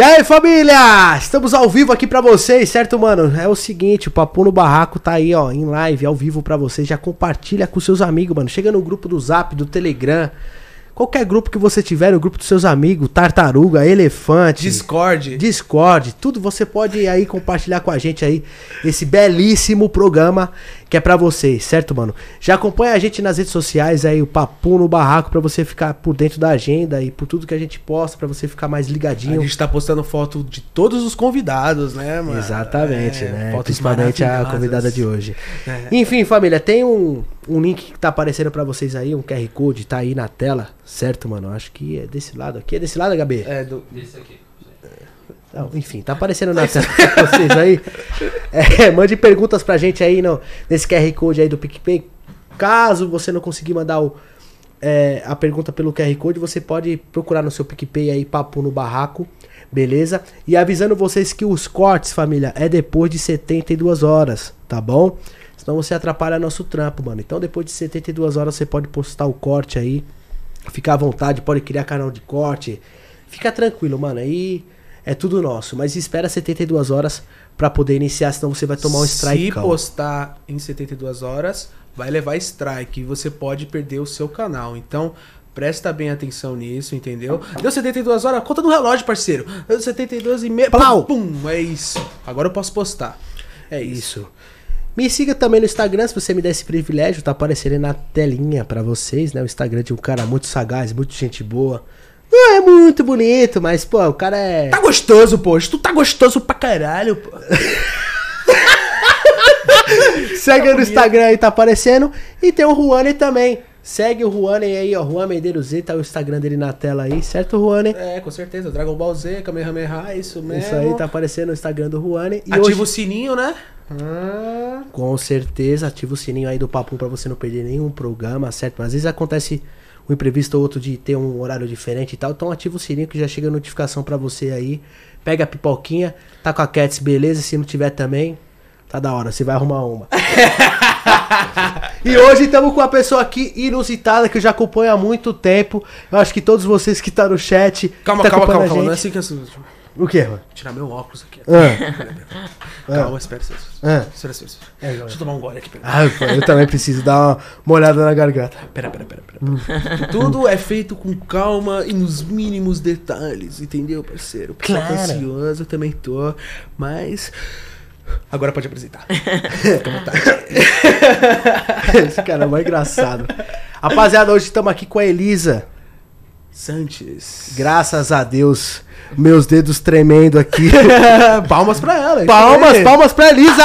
E aí, família? Estamos ao vivo aqui pra vocês, certo, mano? É o seguinte, o Papo no Barraco tá aí, ó, em live, ao vivo pra vocês. Já compartilha com seus amigos, mano. Chega no grupo do Zap, do Telegram. Qualquer grupo que você tiver, no grupo dos seus amigos, Tartaruga, Elefante, Discord. Discord, tudo você pode aí compartilhar com a gente aí esse belíssimo programa que é pra vocês, certo, mano? Já acompanha a gente nas redes sociais aí, o Papo no Barraco, pra você ficar por dentro da agenda e por tudo que a gente posta, pra você ficar mais A ligadinho. gente tá postando foto de todos os convidados, né, mano? Exatamente, É, né? fotos Principalmente a convidada de hoje. É. Enfim, família, tem um, um link que tá aparecendo pra vocês aí, um QR Code, tá aí na tela, certo, mano? Acho que é desse lado aqui. É desse lado, Gabi? É, do... Desse aqui. Não, enfim, tá aparecendo na tela pra vocês aí. É, mande perguntas pra gente aí no, nesse QR Code aí do PicPay. Caso você não conseguir mandar o, é, a pergunta pelo QR Code, você pode procurar no seu PicPay aí, Papo no Barraco, beleza? E avisando vocês que os cortes, família, é depois de 72 horas, tá bom? Senão você atrapalha nosso trampo, mano. Então depois de 72 horas você pode postar o corte aí. Fica à vontade, pode criar canal de corte. Fica tranquilo, mano. Aí é tudo nosso. Mas espera 72 horas pra poder iniciar, senão você vai tomar um strike. Se postar em 72 horas, vai levar strike e você pode perder o seu canal. Então, presta bem atenção nisso, entendeu? Deu 72 horas, conta no relógio, parceiro. Deu 72 e meia. Plau! Pum, é isso. Agora eu posso postar. É isso. Isso. Me siga também no Instagram, se você me der esse privilégio, tá aparecendo aí na telinha pra vocês, né? O Instagram de um cara muito sagaz, muito gente boa. Não é muito bonito, mas, pô, o cara é. Tá gostoso, poxa. Tu tá gostoso pra caralho, pô. Segue aí no Instagram aí, tá aparecendo. E tem o Juane também. Segue o Juane aí, ó. Juan Medeiros Z, tá o Instagram dele na tela aí, certo, Juane? É, com certeza. Dragon Ball Z, Kamehameha, isso mesmo. Isso aí tá aparecendo no Instagram do Juane. E Ativa o hoje, sininho, né? Ah, com certeza, ativa o sininho aí do Papo pra você não perder nenhum programa, certo? Mas às vezes acontece um imprevisto ou outro de ter um horário diferente e tal. Então ativa o sininho que já chega a notificação pra você aí. Pega a pipoquinha, tá com a Cats, beleza? Se não tiver também, tá da hora, você vai arrumar uma. e hoje estamos com uma pessoa aqui inusitada que eu já acompanho há muito tempo. Eu acho que todos vocês que estão no chat. Calma, tá calma, calma, calma. Não é assim que eu... O que, mano? tirar meu óculos aqui. Ah, Calma, espera, espera. ah. Espera, espera, espera. É, Deixa eu tomar um gole aqui. Pera, Ah, eu também preciso dar uma, uma olhada na garganta. pera, pera. pera, pera. Tudo é feito com calma e nos mínimos detalhes, entendeu, parceiro? Porque Claro. Tô ansioso, eu também tô, mas... Agora pode apresentar. Fica à vontade. Esse cara é mais engraçado. Rapaziada, hoje estamos aqui com a Elisa. Sanches. Graças a Deus, meus dedos tremendo aqui. palmas pra ela. palmas, aí. palmas pra Elisa!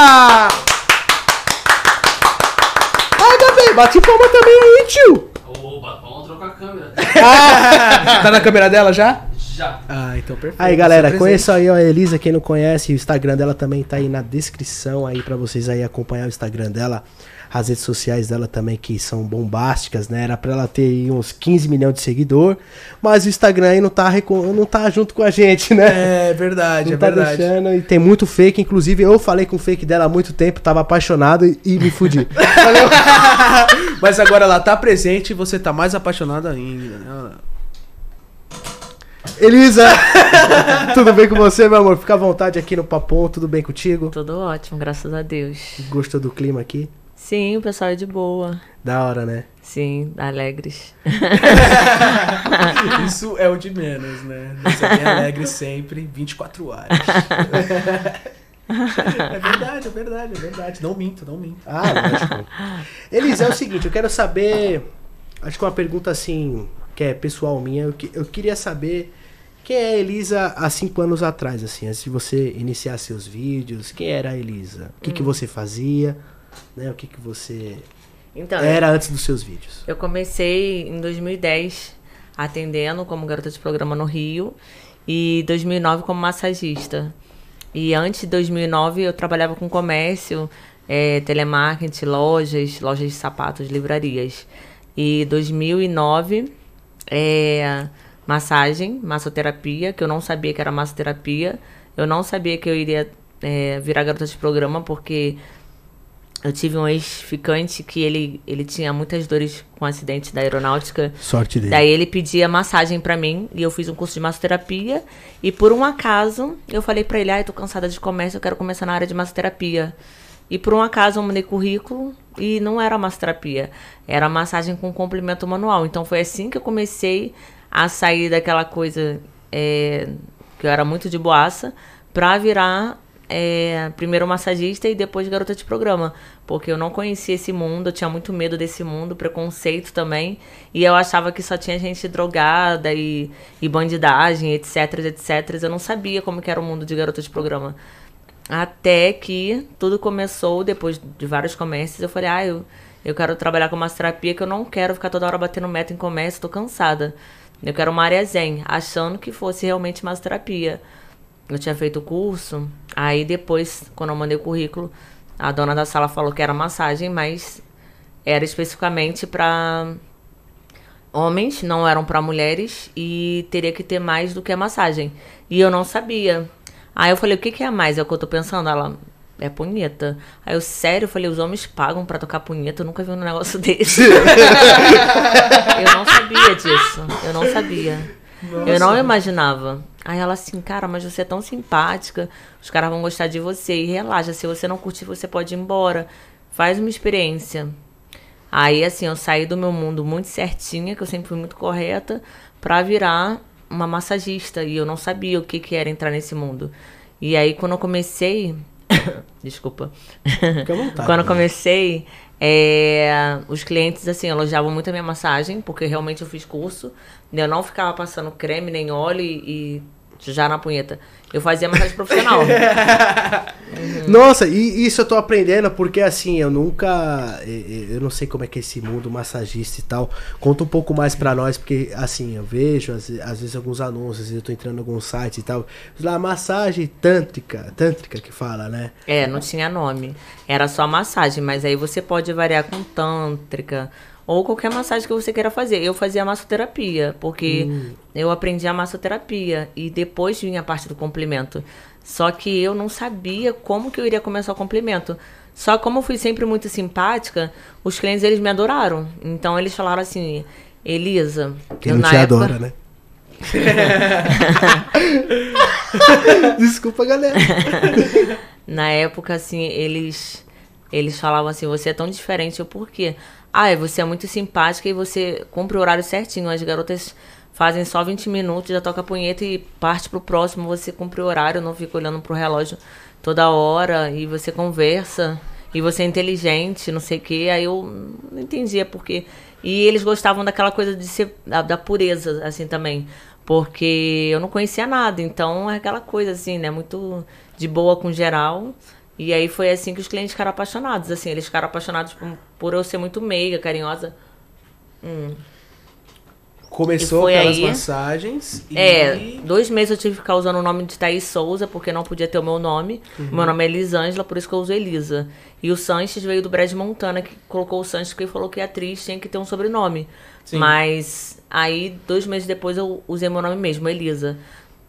Ai, Gabi, bate palma também aí, tio! Opa, vamos trocar a câmera. Tá na câmera dela já? Já. Ah, então perfeito. Aí, galera, conheça aí a Elisa, quem não conhece, o Instagram dela também tá aí na descrição aí pra vocês aí acompanhar o Instagram dela. As redes sociais dela também, que são bombásticas, né? Era pra ela ter aí uns 15 milhões de seguidor, mas o Instagram aí não tá, não tá junto com a gente, né? É verdade, não é tá verdade. deixando, e tem muito fake, inclusive eu falei com o fake dela há muito tempo, tava apaixonado e, e me fudi. Mas agora ela tá presente e você tá mais apaixonado ainda, né? Elisa, tudo bem com você, meu amor? Fica à vontade aqui no Papom, tudo bem contigo? Tudo ótimo, graças a Deus. Gostou do clima aqui? Sim, o pessoal é de boa. Da hora, né? Sim, alegres. Isso é o de menos, né? Você é alegre sempre, 24 horas. é verdade, é verdade, é verdade. Não minto, não minto. Ah, lógico. Elisa, é o seguinte, eu quero saber. Acho que uma pergunta assim, que é pessoal minha, eu, que- eu queria saber quem é a Elisa há cinco anos atrás, assim, antes de você iniciar seus vídeos. Quem era a Elisa? O que, que você fazia? Né? O que, que você Então, era antes dos seus vídeos? eu comecei em 2010 atendendo como garota de programa no Rio e 2009 como massagista. E antes de 2009 eu trabalhava com comércio, eh, telemarketing, lojas, lojas de sapatos, livrarias. E 2009 é massagem, massoterapia, que eu não sabia que era massoterapia. Eu não sabia que eu iria eh, virar garota de programa porque eu tive um ex-ficante que ele, ele tinha muitas dores com o acidente da aeronáutica. Sorte dele. Daí ele pedia massagem pra mim e eu fiz um curso de massoterapia. E por um acaso, eu falei pra ele: ah, eu tô cansada de comércio, eu quero começar na área de massoterapia. E por um acaso eu mandei currículo e não era massoterapia, era massagem com complemento manual. Então foi assim que eu comecei a sair daquela coisa é, que eu era muito de boaça pra virar é, primeiro massagista e depois garota de programa. Porque eu não conhecia esse mundo, eu tinha muito medo desse mundo, preconceito também. E eu achava que só tinha gente drogada e, e bandidagem, etc, etc. Eu não sabia como era o mundo de garota de programa. Até que tudo começou, depois de vários comércios, eu falei, ah, eu, eu quero trabalhar com massoterapia, que eu não quero ficar toda hora batendo meta em comércio, tô cansada. Eu quero uma área zen, achando que fosse realmente massoterapia. Eu tinha feito o curso, aí depois, quando eu mandei o currículo, a dona da sala falou que era massagem, mas era especificamente para homens, não eram para mulheres e teria que ter mais do que a massagem. E eu não sabia. Aí eu falei, o que, que é mais? É o que eu tô pensando. Ela, é punheta. Aí eu, sério, eu falei, os homens pagam pra tocar punheta? Eu nunca vi um negócio desse. eu não sabia disso. Eu não sabia. Eu não imaginava. Aí ela assim, cara, mas você é tão simpática, os caras vão gostar de você. E relaxa, se você não curtir, você pode ir embora. Faz uma experiência. Aí, assim, eu saí do meu mundo muito certinha, que eu sempre fui muito correta, pra virar uma massagista. E eu não sabia o que, que era entrar nesse mundo. E aí, quando eu comecei. Desculpa. Fica à vontade, quando eu né? comecei, é, os clientes, assim, elogiavam muito a minha massagem, porque realmente eu fiz curso. Eu não ficava passando creme nem óleo e, e já na punheta. Eu fazia massagem profissional. Nossa, e isso eu tô aprendendo porque assim, eu nunca. Eu não sei como é que é esse mundo massagista e tal. Conta um pouco mais pra nós, porque assim, eu vejo às, às vezes alguns anúncios, eu tô entrando em alguns sites e tal. Lá, massagem tântrica, tântrica que fala, né? É, não tinha nome. Era só massagem, mas aí você pode variar com tântrica ou qualquer massagem que você queira fazer. Eu fazia massoterapia, porque eu aprendi a massoterapia e depois vinha a parte do complemento. Só que eu não sabia como que eu iria começar o complemento. Só como eu fui sempre muito simpática, os clientes eles me adoraram. Então eles falaram assim, Elisa, Quem eu, não na te época- adora, né? Desculpa, galera. Na época, assim, eles eles falavam assim, você é tão diferente. Eu, por quê? Ah, é, você é muito simpática e você cumpre o horário certinho. As garotas fazem só 20 minutos, já toca a punheta e parte pro próximo. Você cumpre o horário, não fica olhando pro relógio toda hora. E você conversa. E você é inteligente, não sei o quê. Aí eu não entendia por quê. E eles gostavam daquela coisa de ser da, da pureza, assim, também. Porque eu não conhecia nada. Então é aquela coisa, assim, né? Muito de boa com geral. E aí foi assim que os clientes ficaram apaixonados, assim, eles ficaram apaixonados por, por eu ser muito meiga, carinhosa. Começou E foi pelas aí- massagens e... É, dois meses eu tive que ficar usando o nome de Thaís Souza, porque não podia ter o meu nome. Uhum. Meu nome é Elisângela, por isso que eu uso Elisa. E o Sanches veio do Brad Montana, que colocou o Sanches porque falou que a atriz tinha que ter um sobrenome. Sim. Mas aí, dois meses depois, eu usei meu nome mesmo, Elisa.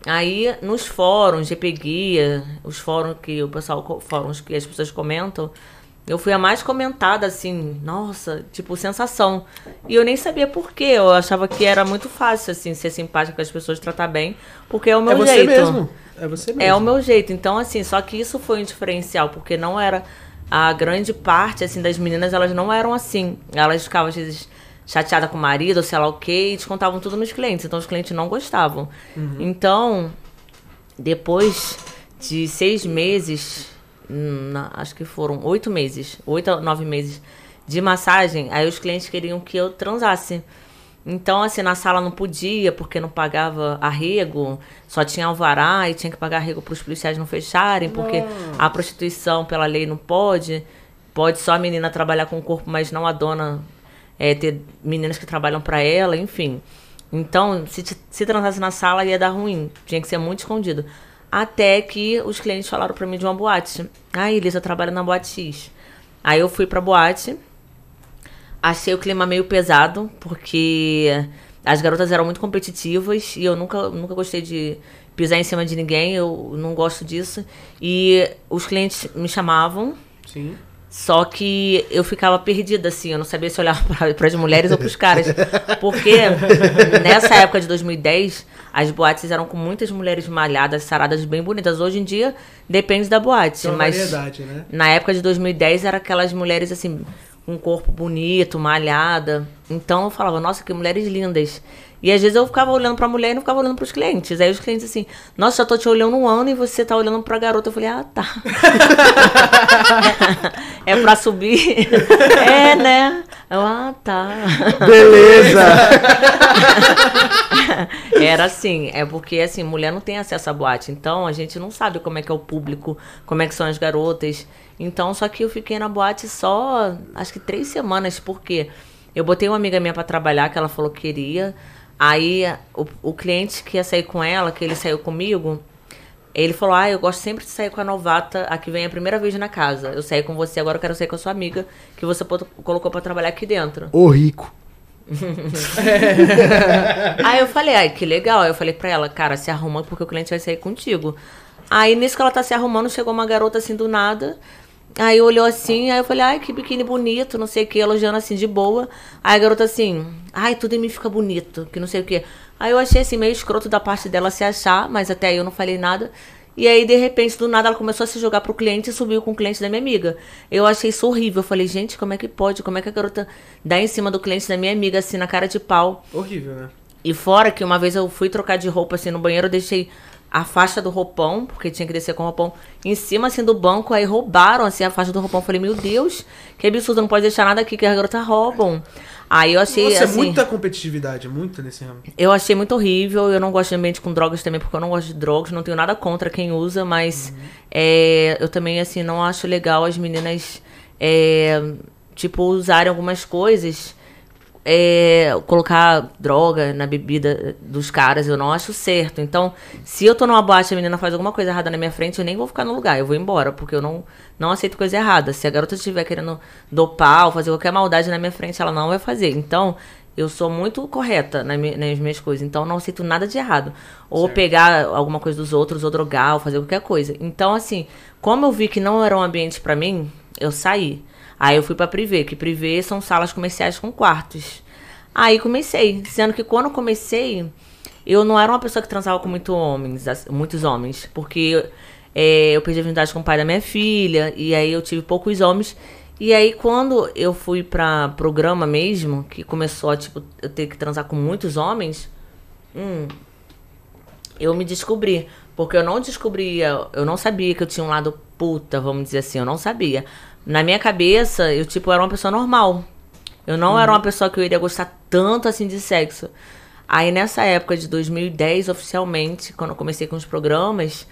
Aí, nos fóruns, GP Guia, os fóruns que o pessoal, fóruns que as pessoas comentam, eu fui a mais comentada, assim, nossa, tipo, sensação. E eu nem sabia por quê. Eu achava que era muito fácil, assim, ser simpática com as pessoas, tratar bem, porque é o meu É você jeito. mesmo. É você mesmo. É o meu jeito. Então, assim, só que isso foi um diferencial, porque não era. A grande parte, assim, das meninas, elas não eram assim. Elas ficavam, às vezes, chateadas com o marido, ou sei lá o quê, e descontavam tudo nos clientes. Então, os clientes não gostavam. Então, depois de seis meses, hum, na- acho que foram oito meses, oito a nove meses de massagem, aí os clientes queriam que eu transasse. Então, assim, na sala não podia, porque não pagava arrego, só tinha alvará e tinha que pagar arrego para os policiais não fecharem, porque a prostituição, pela lei, não pode. Pode só a menina trabalhar com o corpo, mas não a dona é, ter meninas que trabalham para ela, enfim. Então, se, se transasse na sala ia dar ruim, tinha que ser muito escondido. Até que os clientes falaram para mim de uma boate. Ah, Elisa trabalha na boate X. Aí eu fui pra boate, Achei o clima meio pesado, porque as garotas eram muito competitivas e eu nunca, nunca gostei de pisar em cima de ninguém, eu não gosto disso. E os clientes me chamavam Sim. Só que eu ficava perdida, assim, eu não sabia se olhar para as mulheres ou para os caras. Porque nessa época de 2010, as boates eram com muitas mulheres malhadas, saradas, bem bonitas. Hoje em dia, depende da boate. Tem mas variedade, né? na época de 2010, era aquelas mulheres, assim, um corpo bonito, malhada. Então eu falava, nossa, que mulheres lindas. E às vezes eu ficava olhando pra mulher e não ficava olhando pros clientes. Aí os clientes assim, nossa, já tô te olhando um ano e você tá olhando pra garota. Eu falei, ah, tá. é pra subir? é, né? Eu, ah, tá. Beleza! Era assim, é porque assim, mulher não tem acesso à boate, então a gente não sabe como é que é o público, como é que são as garotas. Então, só que eu fiquei na boate só, acho que três semanas, porque eu botei uma amiga minha pra trabalhar, que ela falou que queria. Aí o, o cliente que ia sair com ela, que ele saiu comigo, ele falou: Ah, eu gosto sempre de sair com a novata, a que vem a primeira vez na casa. Eu saí com você, agora eu quero sair com a sua amiga, que você colocou pra trabalhar aqui dentro. Ô, rico. Aí eu falei, ai, que legal. Aí eu falei pra ela, cara, se arruma porque o cliente vai sair contigo. Aí nisso que ela tá se arrumando, chegou uma garota assim do nada. Aí olhou assim, aí eu falei, ai, que biquíni bonito, não sei o que, elogiando assim de boa. Aí a garota assim, ai, tudo em mim fica bonito, que não sei o que. Aí eu achei assim meio escroto da parte dela se achar, mas até aí eu não falei nada. E aí, de repente, do nada, ela começou a se jogar pro cliente e subiu com o cliente da minha amiga. Eu achei isso horrível. Eu falei, gente, como é que pode? Como é que a garota dá em cima do cliente da minha amiga, assim, na cara de pau? Horrível, né? E fora que uma vez eu fui trocar de roupa assim no banheiro, eu deixei a faixa do roupão, porque tinha que descer com o roupão, em cima assim do banco, aí roubaram assim a faixa do roupão. Eu falei, meu Deus, que absurdo, não pode deixar nada aqui que as garotas roubam. Aí eu achei Nossa, assim, é muita competitividade, muita nesse ramo. eu achei muito horrível. Eu não gosto de ambiente com drogas também, porque eu não gosto de drogas. Não tenho nada contra quem usa, mas é, eu também, assim, não acho legal as meninas, é, tipo, usarem algumas coisas. É, colocar droga na bebida dos caras, eu não acho certo. Então, se eu tô numa boate e a menina faz alguma coisa errada na minha frente, eu nem vou ficar no lugar, eu vou embora, porque eu não, não aceito coisa errada. Se a garota estiver querendo dopar ou fazer qualquer maldade na minha frente, ela não vai fazer. Então, eu sou muito correta nas minhas coisas, então eu não aceito nada de errado. Ou pegar alguma coisa dos outros, ou drogar, ou fazer qualquer coisa. Então, assim, como eu vi que não era um ambiente pra mim, eu saí. Aí eu fui pra privê, que privê são salas comerciais com quartos. Aí comecei, sendo que quando comecei, eu não era uma pessoa que transava com muito homens, muitos homens, porque é, eu perdi a virgindade com o pai da minha filha, e aí eu tive poucos homens. E aí, quando eu fui pra programa mesmo, que começou a, tipo, eu ter que transar com muitos homens, hum, eu me descobri. Porque eu não descobria, eu não sabia que eu tinha um lado puta, vamos dizer assim, eu não sabia. Na minha cabeça, eu, tipo, era uma pessoa normal. Eu não era uma pessoa que eu iria gostar tanto, assim, de sexo. Aí, nessa época de 2010, oficialmente, quando eu comecei com os programas,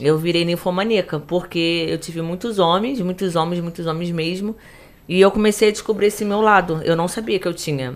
eu virei ninfomaníaca, porque eu tive muitos homens, muitos homens, muitos homens mesmo, e eu comecei a descobrir esse meu lado. Eu não sabia que eu tinha.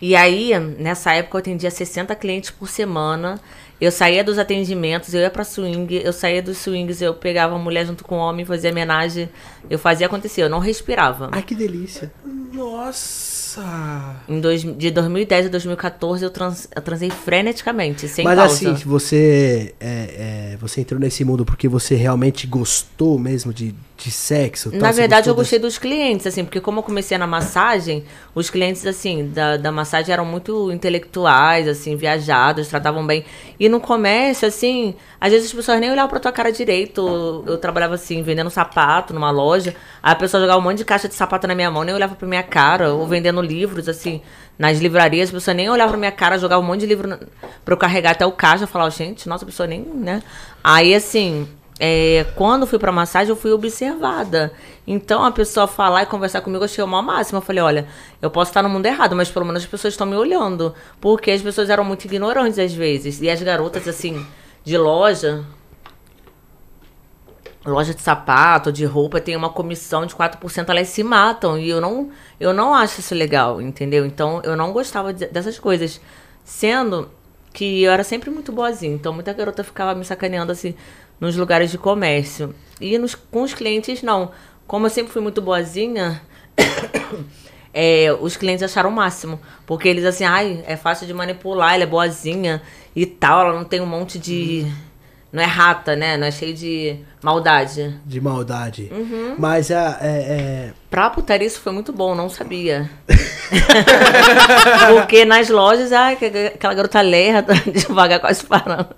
E aí, nessa época, eu atendia 60 clientes por semana. Eu saía dos atendimentos, eu ia pra swing, eu saía dos swings, eu pegava a mulher junto com o homem, fazia homenagem, eu fazia acontecer, eu não respirava. Ai, que delícia. Nossa! Em dois, de 2010 a 2014 eu, trans, eu transei freneticamente, sem Mas pausa. assim, você, é, é, você entrou nesse mundo porque você realmente gostou mesmo de, de sexo? tal? Na verdade, eu gostei dos clientes, assim, porque como eu comecei na massagem, os clientes, assim, da, da massagem eram muito intelectuais, assim, viajados, tratavam bem. E no comércio, assim, às vezes as pessoas nem olhavam pra tua cara direito. Eu trabalhava, assim, vendendo sapato numa loja, aí a pessoa jogava um monte de caixa de sapato na minha mão, nem olhava pra minha cara, ou vendendo livros, assim, nas livrarias, a pessoa nem olhava pra minha cara, jogava um monte de livro pra eu carregar até o caixa, eu falava, gente, nossa, a pessoa nem, né? Aí, assim, é, quando fui pra massagem, eu fui observada. Então, a pessoa falar e conversar comigo, eu achei uma máxima. Eu falei, olha, eu posso estar no mundo errado, mas pelo menos as pessoas estão me olhando. Porque as pessoas eram muito ignorantes às vezes. E as garotas, assim, de loja, loja de sapato, de roupa, tem uma comissão de 4%, elas se matam. E eu não, eu não acho isso legal, entendeu? Então, eu não gostava de- dessas coisas. Sendo que eu era sempre muito boazinha. Então, muita garota ficava me sacaneando, assim, nos lugares de comércio. E nos, com os clientes, não. Como eu sempre fui muito boazinha... é, os clientes acharam o máximo. Porque eles assim, ai, é fácil de manipular, ela é boazinha e tal, ela não tem um monte de, não é rata, né? Não é cheio de maldade. De maldade. Uhum. Mas é, é, Pra putaria isso foi muito bom, não sabia. Porque nas lojas, ai, que- aquela garota lerda, devagar quase parando.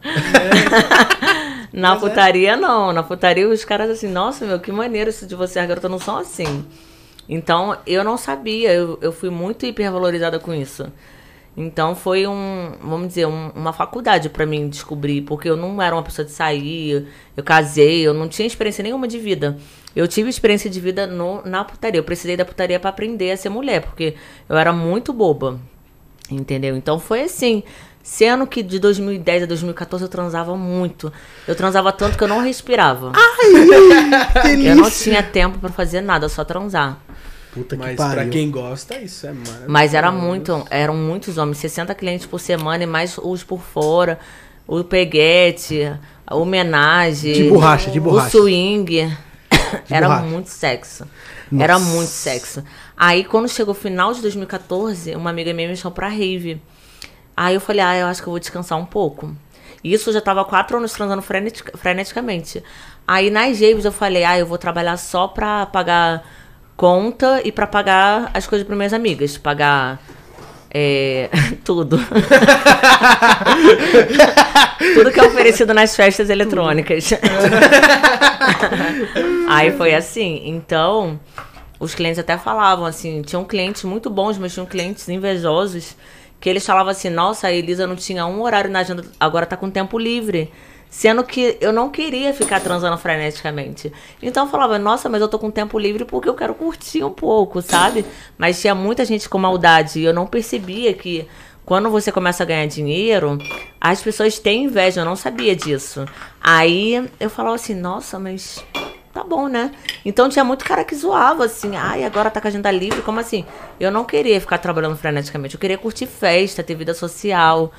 Na putaria, não. Na putaria, os caras assim, nossa, meu, que maneiro isso de você. As garotas não são assim. Então, eu não sabia. Eu, eu fui muito hipervalorizada com isso. Então, foi um, vamos dizer, um- uma faculdade pra mim descobrir. Porque eu não era uma pessoa de sair. Eu casei, eu não tinha experiência nenhuma de vida. Eu tive experiência de vida no, na putaria. Eu precisei da putaria pra aprender a ser mulher. Porque eu era muito boba. Entendeu? Então foi assim. Sendo que de 2010 a 2014 eu transava muito. Eu transava tanto que eu não respirava. é. eu não tinha tempo pra fazer nada, só transar. Puta que Mas pariu. pra quem gosta, isso é maravilhoso. Mas era muito, eram muitos homens, 60 clientes por semana e mais os por fora. O peguete, a homenagem. De borracha, de borracha. O swing. Era borracha. muito sexo. Era muito sexo. Aí, quando chegou o final de 2014, uma amiga minha me chamou pra rave. Aí eu falei, ah, eu acho que eu vou descansar um pouco. Isso eu já tava quatro anos transando frenetic- freneticamente. Aí nas raves eu falei, ah, eu vou trabalhar só pra pagar conta e pra pagar as coisas para minhas amigas. Pagar é, tudo. tudo que é oferecido nas festas eletrônicas. Aí foi assim. Então, os clientes até falavam assim, tinham clientes muito bons, mas tinham clientes invejosos que eles falavam assim: "Nossa, a Elisa não tinha um horário na agenda, agora tá com tempo livre". Sendo que eu não queria ficar transando freneticamente. Então eu falava, nossa, mas eu tô com tempo livre porque eu quero curtir um pouco, sabe? Mas tinha muita gente com maldade e eu não percebia que quando você começa a ganhar dinheiro, as pessoas têm inveja, eu não sabia disso. Aí eu falava assim, nossa, mas tá bom, né? Então tinha muito cara que zoava assim, ai, agora tá com a agenda livre, como assim? Eu não queria ficar trabalhando freneticamente, eu queria curtir festa, ter vida social,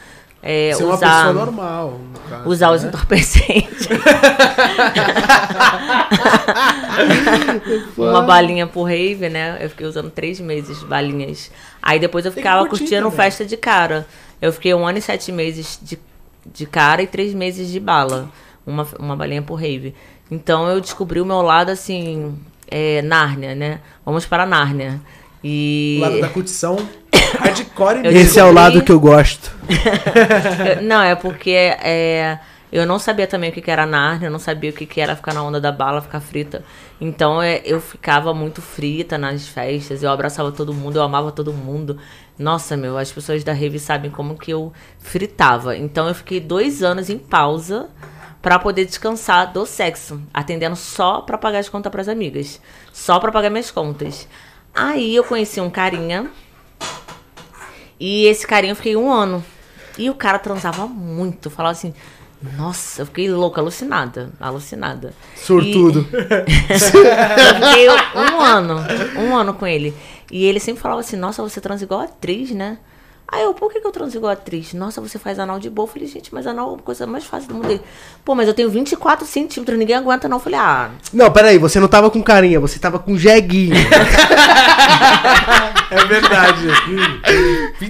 é, Ser uma usar, pessoa normal, no caso, usar os né? entorpecentes. uma balinha por rave, né? Eu fiquei usando três meses balinhas. Aí depois eu ficava curtindo também. festa de cara. Eu fiquei um ano e sete meses de, de cara e três meses de bala. Uma, uma balinha por rave. Então eu descobri o meu lado assim, é, Nárnia, né? Vamos para Nárnia. E. O lado da curtição hardcore mesmo. Esse é o lado que eu gosto. Não, é porque é, eu não sabia também o que, que era Nárnia, eu não sabia o que, que era ficar na onda da bala, ficar frita. Então é, eu ficava muito frita nas festas, eu abraçava todo mundo, eu amava todo mundo. Nossa, meu, as pessoas da Rave sabem como que eu fritava. Então eu fiquei dois anos em pausa pra poder descansar do sexo, atendendo só pra pagar as contas pras amigas, só pra pagar minhas contas. Aí eu conheci um carinha e esse carinha eu fiquei um ano. E o cara transava muito. Falava assim, nossa, eu fiquei louca, alucinada. Alucinada. Sortudo. E eu fiquei um ano, um ano com ele. E ele sempre falava assim, nossa, você transa igual atriz, né? Aí eu, por que, que eu transo igual atriz? Nossa, você faz anal de boa. Eu falei, gente, mas anal é a coisa mais fácil do mundo. Ele, Pô, mas eu tenho 24 centímetros, ninguém aguenta não. Eu falei, ah, Não, peraí, você não tava com carinha, você tava com jeguinho. É verdade.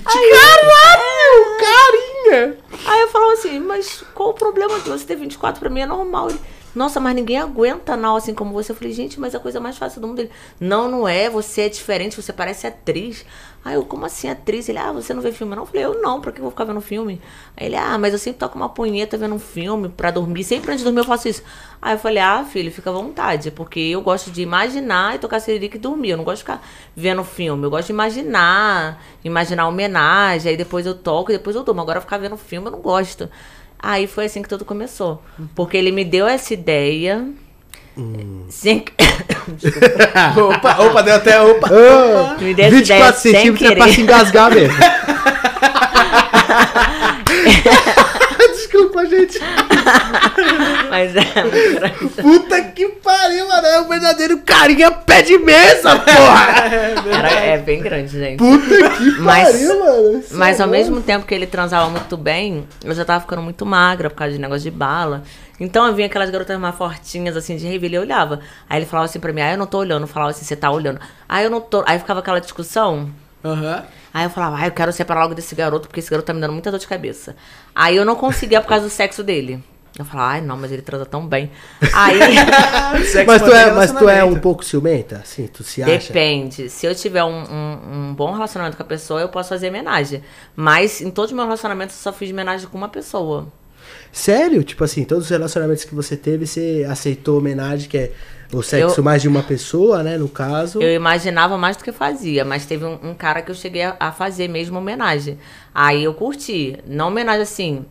Caralho, carinha! Aí eu falava assim, mas qual o problema de você ter 24 pra mim? É normal. Ele, nossa, mas ninguém aguenta anal assim como você. Eu falei, gente, mas é a coisa mais fácil do mundo. Ele, não, não é, você é diferente, você parece atriz. Aí eu, como assim atriz? Ele, ah, você não vê filme não? Eu falei, eu não, pra que eu vou ficar vendo filme? Aí ele, ah, mas eu sempre toco uma punheta vendo um filme pra dormir. Sempre antes de dormir eu faço isso. Aí eu falei, ah, filho, fica à vontade, porque eu gosto de imaginar e tocar seririca e dormir. Eu não gosto de ficar vendo filme. Eu gosto de imaginar, imaginar homenagem, aí depois eu toco e depois eu durmo. Agora ficar vendo filme eu não gosto. Aí foi assim que tudo começou. Porque ele me deu essa ideia. Sem... Desculpa. opa, opa, deu até opa. Ah, Me essa ideia 24 sem centímetros é pra se engasgar mesmo. Desculpa, gente. Mas é muito grande. Puta que pariu, mano. É o verdadeiro carinha pé de mesa, porra. Era, é bem grande, gente. Puta que Mas- pariu, mano. Isso Mas é ao bom. mesmo tempo que ele transava muito bem, eu já tava ficando muito magra por causa de negócio de bala. Então eu vinha aquelas garotas mais fortinhas, assim, de rave, ele olhava. Aí ele falava assim pra mim, ah, eu não tô olhando. Eu falava assim, você tá olhando. Aí eu não tô. Aí ficava aquela discussão. Aham. Aí eu falava, ah, eu quero separar logo desse garoto, porque esse garoto tá me dando muita dor de cabeça. Aí eu não conseguia por causa do sexo dele. Eu falava, ai não, mas ele transa tão bem. Aí, Sexo Mas tu, é, mas tu é um pouco ciumenta? Assim, tu se acha? depende. Se eu tiver um, um, um bom relacionamento com a pessoa, eu posso fazer homenagem. Mas em todos os meus relacionamentos, eu só fiz homenagem com uma pessoa. Sério? Tipo assim, todos os relacionamentos que você teve, você aceitou homenagem, que é o sexo Eu- mais de uma pessoa, né? No caso. Eu imaginava mais do que fazia, mas teve um, um cara que eu cheguei a, a fazer mesmo homenagem. Aí eu curti. Não homenagem assim.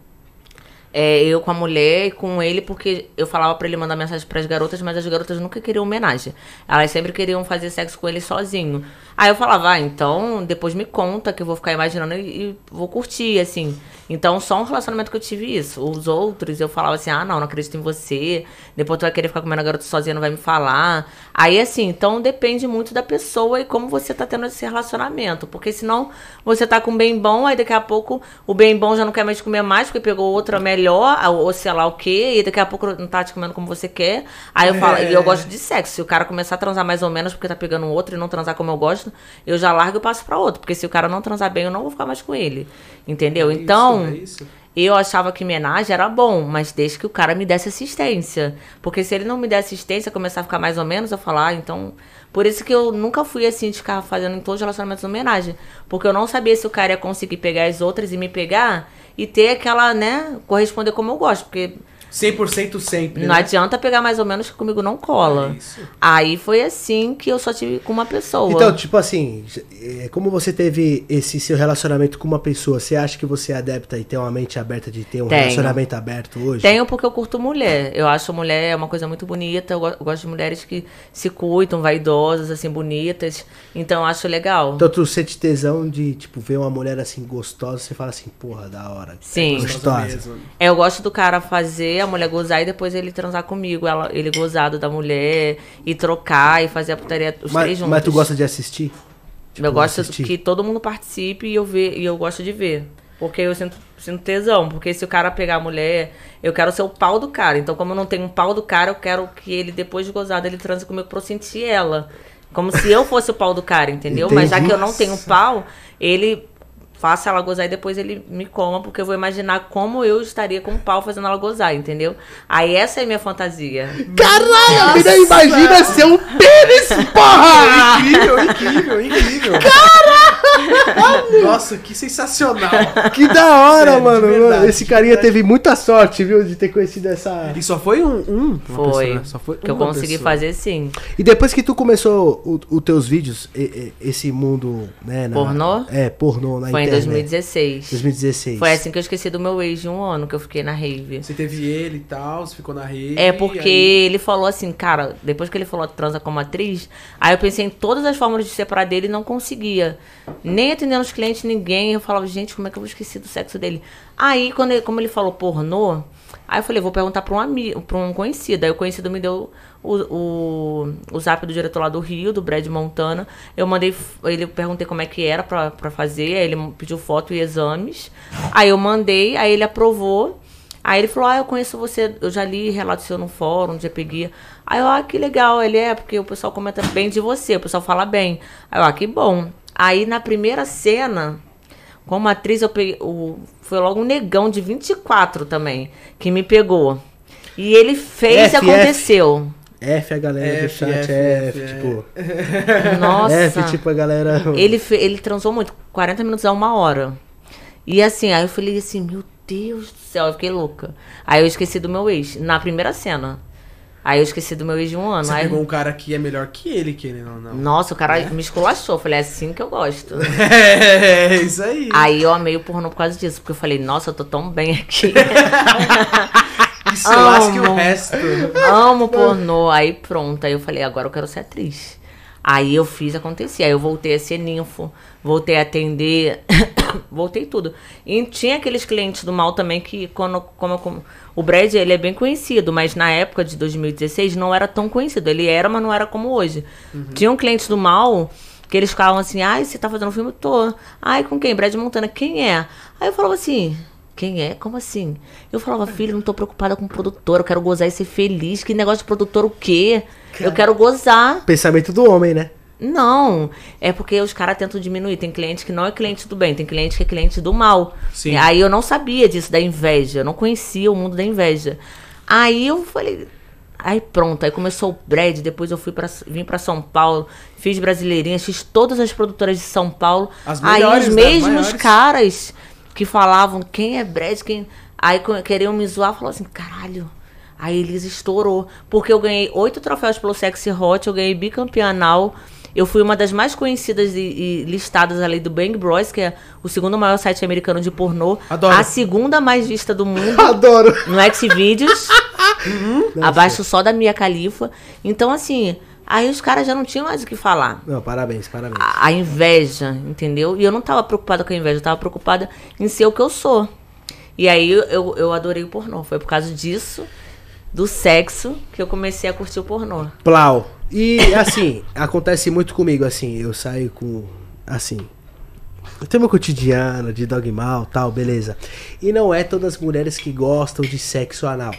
É, eu com a mulher e com ele, porque eu falava pra ele mandar mensagem pras garotas, mas as garotas nunca queriam homenagem. Elas sempre queriam fazer sexo com ele sozinho. Aí eu falava, ah, então depois me conta que eu vou ficar imaginando e, e vou curtir, assim. Então só um relacionamento que eu tive isso. Os outros eu falava assim, ah, não, não acredito em você. Depois tu vai querer ficar comendo a garota sozinha, não vai me falar. Aí assim, então depende muito da pessoa e como você tá tendo esse relacionamento. Porque senão você tá com bem bom, aí daqui a pouco o bem bom já não quer mais comer mais, porque pegou outra melhor, ou sei lá o quê, e daqui a pouco não tá te comendo como você quer. Aí eu falo, e eu gosto de sexo. Se o cara começar a transar mais ou menos porque tá pegando um outro e não transar como eu gosto, eu já largo e passo pra outro. Porque se o cara não transar bem, eu não vou ficar mais com ele. Entendeu? É isso, então. é isso. Eu achava que homenagem era bom, mas desde que o cara me desse assistência. Porque se ele não me der assistência, começar a ficar mais ou menos, eu falar, ah, então. Por isso que eu nunca fui assim de ficar fazendo em todos os relacionamentos homenagem. Porque eu não sabia se o cara ia conseguir pegar as outras e me pegar e ter aquela, né, corresponder como eu gosto. Porque 100% sempre. não né? adianta pegar mais ou menos que comigo não cola. É isso. Aí foi assim que eu só tive com uma pessoa. Então, tipo assim, é, como você teve esse seu relacionamento com uma pessoa, você acha que você é adepta e tem uma mente aberta de ter um Tenho. relacionamento aberto hoje? Tenho porque eu curto mulher. Eu acho mulher uma coisa muito bonita. Eu go- eu gosto de mulheres que se cuidam, vaidosas, assim, bonitas. Então eu acho legal. Então tu sente tesão de, tipo, ver uma mulher assim gostosa, você fala assim, porra, da hora. Sim. Gostosa. mesmo. É, eu gosto do cara fazer a mulher gozar e depois ele transar comigo. Ela, ele gozado da mulher e trocar e fazer a putaria os três Mas, juntos. mas tu gosta de assistir? Tipo, eu gosto assistir? que todo mundo participe e eu, ver, e eu gosto de ver. Porque eu sinto, sinto tesão. Porque se o cara pegar a mulher, eu quero ser o pau do cara. Então, como eu não tenho um pau do cara, eu quero que ele, depois de gozado, ele transe comigo pra eu sentir ela. Como se eu fosse o pau do cara, entendeu? Mas já Entendi. que eu não tenho pau, ele faça ela gozar e depois ele me coma, porque eu vou imaginar como eu estaria com o pau fazendo ela gozar, entendeu? Aí essa é a minha fantasia. Caralho, a menina imagina ser um pênis, porra! Incrível, incrível, incrível. Nossa, que sensacional. Que da hora, Sério, de mano. verdade, Esse carinha teve muita sorte, viu, de ter conhecido essa. E só foi um, um Foi. pessoa, só foi Que eu consegui pessoa. fazer sim. E depois que tu começou os teus vídeos, e- e- esse mundo, né? na- Pornô? É, pornô na Foi em internet. 2016. 2016. Foi assim que eu esqueci do meu ex de um ano que eu fiquei na rave. Você teve ele e tal, você ficou na rede. É porque aí- ele falou assim, cara, depois que ele falou transa como atriz, aí eu pensei em todas as formas de separar dele e não conseguia. Nem atendendo os clientes, ninguém. Eu falava, gente, como é que eu vou esquecer do sexo dele? Aí, quando ele, como ele falou pornô, aí eu falei, vou perguntar pra um amigo, pra um conhecido. Aí o conhecido me deu o, o, o zap do diretor lá do Rio, do Brad Montana. Eu mandei, ele perguntei como é que era pra, pra fazer, aí ele pediu foto e exames. Aí eu mandei, aí ele aprovou. Aí ele falou, ah, eu conheço você, eu já li relato seu no fórum, já peguei. Aí eu, ah, que legal, ele é, porque o pessoal comenta bem de você, o pessoal fala bem. Aí eu, ah, que bom. Aí na primeira cena, como atriz, eu peguei, o, foi logo um negão de 24 também, que me pegou. E ele fez e F, aconteceu. F a galera do F, chat, F, F, F, tipo. Nossa. F, tipo, a galera. Ele, ele transou muito, 40 minutos a uma hora. E assim, aí eu falei assim, meu Deus do céu, eu fiquei louca. Aí eu esqueci do meu ex, na primeira cena. Aí eu esqueci do meu ex de um ano. Você Aí, pegou um cara que é melhor que ele, que ele não, não. nossa, o cara me esculachou. Eu Falei, é assim que eu gosto. É, isso aí. Aí eu amei o pornô por causa disso, porque eu falei, nossa, eu tô tão bem aqui. Se lasque o Amo. resto. Amo pornô. Aí pronto, aí eu falei, agora eu quero ser atriz. Aí eu fiz acontecer. Aí eu voltei a ser ninfo, voltei a atender, voltei tudo. E tinha aqueles clientes do mal também que, quando, como eu, como- o Brad, ele é bem conhecido, mas na época de 2016 não era tão conhecido. Ele era, mas não era como hoje. Tinha um cliente do mal que eles ficavam assim, ai, você tá fazendo filme? Tô. Ai, com quem? Brad Montana, quem é? Aí eu falava assim, quem é? Como assim? Eu falava, filho, não tô preocupada com produtor, eu quero gozar e ser feliz. Que negócio de produtor o quê? Eu quero gozar. Pensamento do homem, né? Não, é porque os caras tentam diminuir. Tem cliente que não é cliente do bem, tem cliente que é cliente do mal. Sim. Aí eu não sabia disso, da inveja. Eu não conhecia o mundo da inveja. Aí eu falei. Aí pronto, aí começou o Brad, depois eu fui para vim para São Paulo, fiz brasileirinhas, fiz todas as produtoras de São Paulo. As aí os né? mesmos Maiores. caras que falavam quem é Brad, quem. Aí queriam me zoar, falou assim, caralho. Aí Elisa estourou. Porque eu ganhei oito troféus pelo Sexy Hot, eu ganhei bicampeonal. Eu fui uma das mais conhecidas e, e listadas ali do Bang Bros, que é o segundo maior site americano de pornô. Adoro. A segunda mais vista do mundo Adoro. no Xvideos. abaixo só da Mia Khalifa. Então, assim, aí os caras já não tinham mais o que falar. Não, parabéns, parabéns. A, a inveja, entendeu? E eu não tava preocupada com a inveja, eu tava preocupada em ser o que eu sou. E aí eu, eu adorei o pornô. Foi por causa disso, do sexo, que eu comecei a curtir o pornô. Plau. E assim, acontece muito comigo, assim, eu saio com. Assim. Eu tenho meu cotidiano de dogmal tal, beleza. E não é todas as mulheres que gostam de sexo anal.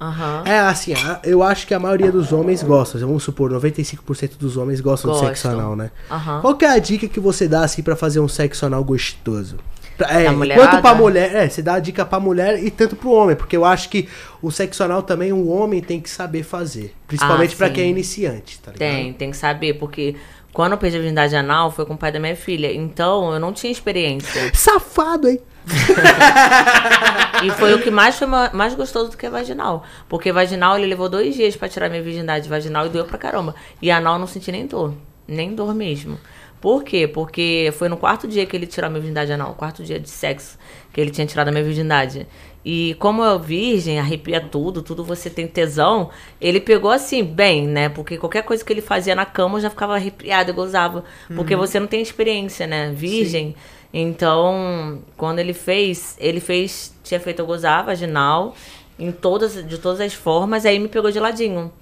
Aham. É assim, eu acho que a maioria dos homens gostam. Vamos supor, 95% dos homens gostam de sexo Gostam. anal, né? Aham. Qual que é a dica que você dá assim pra fazer um sexo anal gostoso? Pra- É, tanto pra mulher, é, você dá a dica pra mulher e tanto pro homem, porque eu acho que o sexo anal também um homem tem que saber fazer, principalmente pra sim. quem é iniciante, tá ligado? Tem, tem que saber, porque quando eu perdi a virgindade anal foi com o pai da minha filha. Então eu não tinha experiência. Safado, hein? E foi o que mais foi ma- mais gostoso do que vaginal. Porque vaginal ele levou dois dias pra tirar minha virgindade vaginal e doeu pra caramba. E anal eu não senti nem dor. Nem dor mesmo. Por quê? Porque foi no quarto dia que ele tirou a minha virgindade anal, quarto dia de sexo, que ele tinha tirado a minha virgindade. E como eu virgem, arrepia tudo, tudo você tem tesão, ele pegou assim, bem, né? Porque qualquer coisa que ele fazia na cama eu já ficava arrepiada, gozava. Porque você não tem experiência, né? Virgem. Então, quando ele fez, ele fez, tinha feito eu gozar vaginal, em todas, de todas as formas, aí me pegou de ladinho.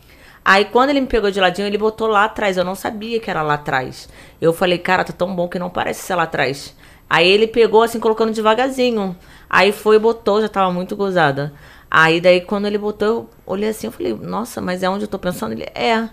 Aí quando ele me pegou de ladinho, ele botou lá atrás. Eu não sabia que era lá atrás. Eu falei, cara, tá tão bom que não parece ser lá atrás. Aí ele pegou assim, colocando devagarzinho. Aí foi e botou, já tava muito gozada. Aí daí quando ele botou, eu olhei assim, eu falei, nossa, mas é onde eu tô pensando? Ele, é.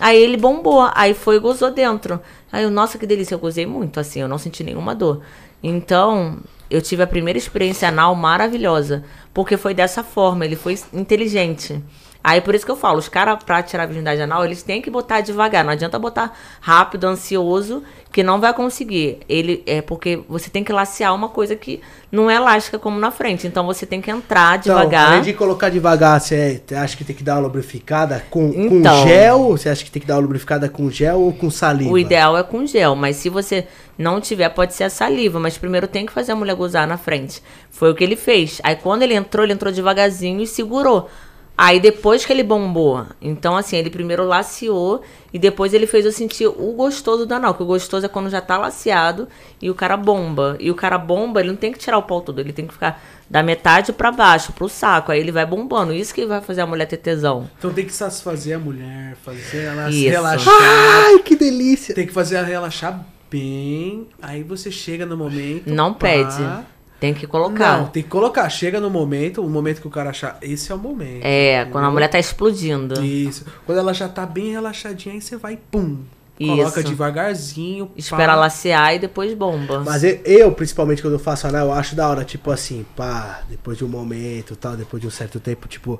Aí ele bombou, aí foi e gozou dentro. Aí eu, nossa, que delícia, eu gozei muito, assim, eu não senti nenhuma dor. Então, eu tive a primeira experiência anal maravilhosa, porque foi dessa forma, ele foi inteligente. Aí por isso que eu falo, os caras pra tirar a virgindade anal, eles têm que botar devagar, não adianta botar rápido, ansioso, que não vai conseguir. Ele é porque você tem que lacear uma coisa que não é elástica como na frente, então você tem que entrar Então, devagar. além de colocar devagar, você acha que tem que dar uma lubrificada com, Então. com gel? Você acha que tem que dar uma lubrificada com gel ou com saliva? O ideal é com gel, mas se você não tiver, pode ser a saliva. Mas primeiro tem que fazer a mulher gozar na frente. Foi o que ele fez. Aí quando ele entrou, ele entrou devagarzinho e segurou. Aí depois que ele bombou. Então, assim, ele primeiro laciou e depois ele fez eu sentir o gostoso do anal. Que o gostoso é quando já tá laciado e o cara bomba. E o cara bomba, ele não tem que tirar o pau todo, ele tem que ficar da metade pra baixo, pro saco. Aí ele vai bombando. Isso que vai fazer a mulher ter tesão. Então tem que satisfazer a mulher, fazer ela se Isso. relaxar. Ai, que delícia! Tem que fazer ela relaxar bem. Aí você chega no momento. Não pá. pede. Tem que colocar. Não, tem que colocar. Chega no momento, o momento que o cara achar. Esse é o momento. É, quando a mulher tá explodindo. Isso. Quando ela já tá bem relaxadinha, aí você vai, pum. Isso. Coloca devagarzinho. Espera pá. lacear e depois bomba. Mas eu, eu, principalmente quando eu faço anal, eu acho da hora, tipo assim, pá, depois de um momento tal, depois de um certo tempo, tipo,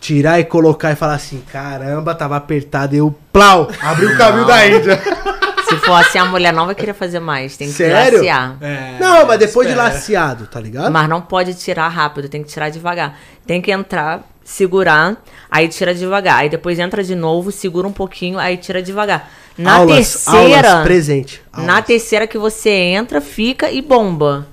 tirar e colocar e falar assim, caramba, tava apertado, e eu, plau, abri o caminho da Índia. Se for assim, a mulher não vai querer fazer mais. Tem que Sério? lacear. É, Não, mas depois de espera. laciado, tá ligado? Mas não pode tirar rápido, tem que tirar devagar. Tem que entrar, segurar, aí tira devagar. Aí depois entra de novo, segura um pouquinho, aí tira devagar. Na aulas, terceira. aulas, presente. Na aulas. terceira que você entra, fica e bomba.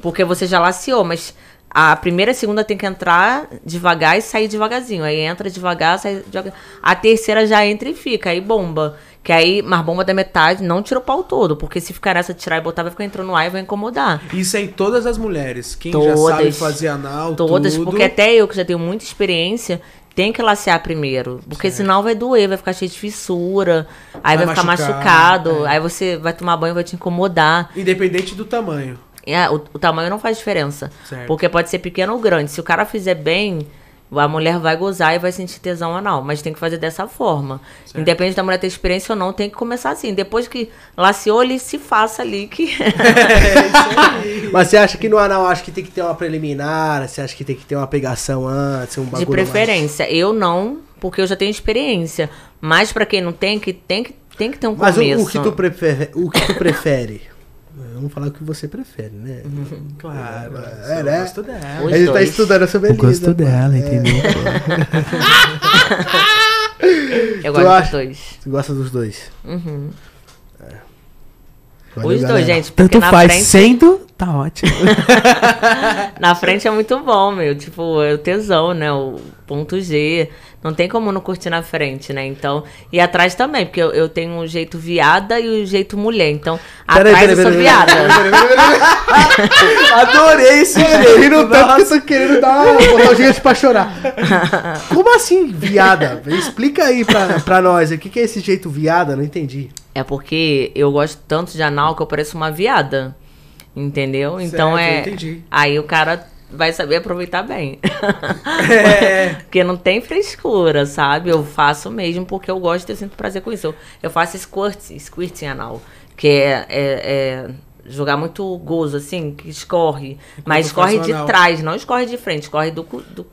Porque você já laciou, mas a primeira e a segunda tem que entrar devagar e sair devagarzinho. Aí entra devagar, sai devagar. A terceira já entra e fica, aí bomba. Que aí, mas bomba da metade, não tira o pau todo. Porque se ficar nessa, tirar e botar, vai ficar entrando no ar e vai incomodar. Isso em todas as mulheres. Quem já Todas. sabe fazer anal, Todas, tudo. porque até eu que já tenho muita experiência, tem que lacear primeiro. Porque senão vai doer, vai ficar cheio de fissura, aí vai, Vai ficar machucado, é. aí você vai tomar banho, vai te incomodar. Independente do tamanho. É, o, o tamanho não faz diferença. Certo. Porque pode ser pequeno ou grande. Se o cara fizer bem, A mulher vai gozar e vai sentir tesão anal, mas tem que fazer dessa forma. Independente da mulher ter experiência ou não, tem que começar assim. Depois que laceou, ele se faça ali que. Mas você acha que no anal acho que tem que ter uma preliminar? Você acha que tem que ter uma pegação antes? Um De bagulho preferência. Eu não, porque eu já tenho experiência. Mas pra quem não tem, que tem que, tem que ter um Mais... Mas o, começo. o que tu prefere? O que tu prefere? Vamos falar o que você prefere, né? Claro. É, né? Eu gosto dela. Os a gente tá dois. estudando sobre Eu gosto dela, É. entendeu? Eu gosto acha? dos dois. Você gosta dos dois? Uhum. Valeu, Os galera. dois, gente. Porque Tanto na faz, frente, sendo, tá ótimo. na frente é muito bom, meu. Tipo, é o tesão, né? O ponto G. Não tem como não curtir na frente, né? Então. E atrás também, porque eu, eu tenho o jeito viada e o jeito mulher. Então, Peraí, atrás peraí, eu sou peraí, viada. Adorei esse Eu ri no tanto que eu tô querendo dar uma gigante pra chorar. Como assim, viada? Explica aí pra, pra nós. O que, que é esse jeito viada? Não entendi. É porque eu gosto tanto de anal que eu pareço uma viada. Entendeu? Então Certo, é. entendi. Aí o cara vai saber aproveitar bem. É. porque não tem frescura, sabe? Eu faço mesmo porque eu gosto e eu sinto prazer com isso. Eu, eu faço squirt, squirting anal. Que é, é, é jogar muito gozo, assim, que escorre. mas escorre de anal. trás, não escorre de frente, escorre do. do,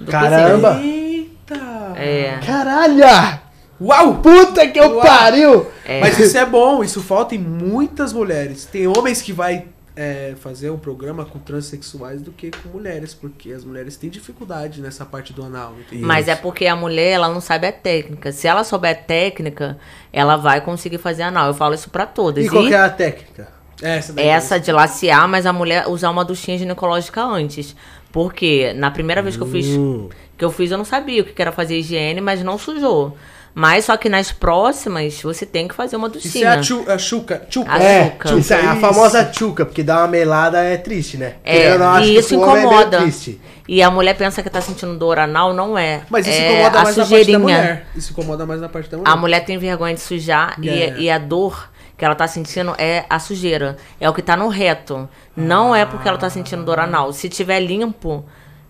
do Caramba! cozinho. Eita! É. Caralho! Uau! Puta que eu Uau. pariu! É. Mas isso é bom, isso falta em muitas mulheres. Tem homens que vai é, fazer um programa com transexuais do que com mulheres, porque as mulheres têm dificuldade nessa parte do anal. entendeu? Mas é porque a mulher, ela não sabe a técnica. Se ela souber a técnica, ela vai conseguir fazer anal. Eu falo isso pra todas. E qual que é a técnica? essa, daí Essa de lacear, mas a mulher usar uma duchinha ginecológica antes. Porque na primeira vez que eu fiz, Hum. que eu fiz, eu não sabia o que era fazer higiene, mas não sujou. Mas só que nas próximas, você tem que fazer uma Isso é a, chu, a chuca. chuca. A é, chuca. isso é a famosa chuca, porque dar uma melada é triste, né? É, não, acho e isso é incomoda. triste. E a mulher pensa que tá sentindo dor anal, não é. Mas isso é incomoda a mais na parte da sujeirinha. mulher. Isso incomoda mais na parte da mulher. A mulher tem vergonha de sujar e- É. e, a dor que ela tá sentindo é a sujeira. É o que tá no reto. Não é porque ela tá sentindo dor anal. Se tiver limpo,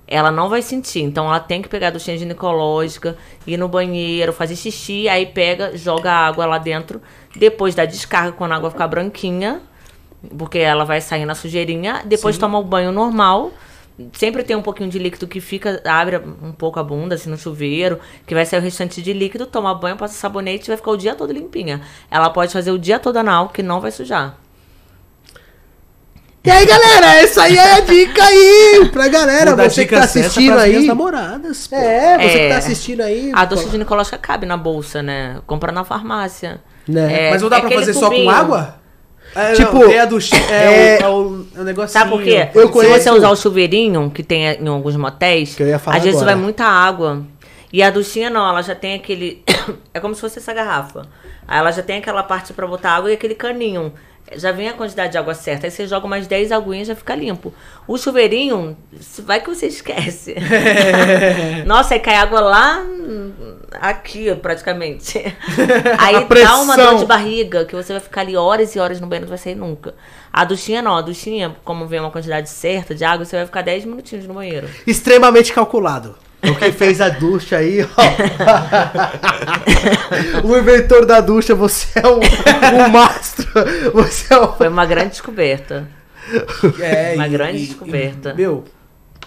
ela não vai sentir. Então ela tem que pegar a duchinha ginecológica, ir no banheiro, fazer xixi, aí pega, joga a água lá dentro. Depois da descarga, quando a água ficar branquinha, porque ela vai sair na sujeirinha, depois toma o banho normal. Sempre tem um pouquinho de líquido que fica, abre um pouco a bunda, assim, no chuveiro, que vai sair o restante de líquido, toma banho, passa sabonete e vai ficar o dia todo limpinha. Ela pode fazer o dia todo anal, que não vai sujar. E aí, galera, essa aí é a dica aí pra galera. Vou Você que tá assistindo aí. namoradas, pô. É, você que É. tá assistindo aí. A ducha ginecológica cabe na bolsa, né? Compra na farmácia. Né? É, Mas não dá é pra fazer só com tubinho. água? É, Tipo, não, a duchinha, é, é- o, é o, é o negocinho. Sabe por quê? Eu Se conheço- você usar o chuveirinho, que tem em alguns motéis, Que eu ia falar às vezes agora. vai muita água. E a duchinha não, ela já tem aquele. é como se fosse essa garrafa. Aí ela já tem aquela parte pra botar água e aquele caninho. Já vem a quantidade de água certa. Aí você joga umas 10 aguinhas e já fica limpo. O chuveirinho, vai que você esquece. Nossa, aí cai água lá aqui, praticamente. Aí dá uma dor de barriga, que você vai ficar ali horas e horas no banheiro, não vai sair nunca. A duchinha não, a duchinha, como vem uma quantidade certa de água, você vai ficar 10 minutinhos no banheiro. Extremamente calculado. O que fez a ducha aí, ó. o inventor da ducha, você é um, um mastro. Você é um... Foi uma grande descoberta. É, Uma e- grande e- descoberta. e, meu,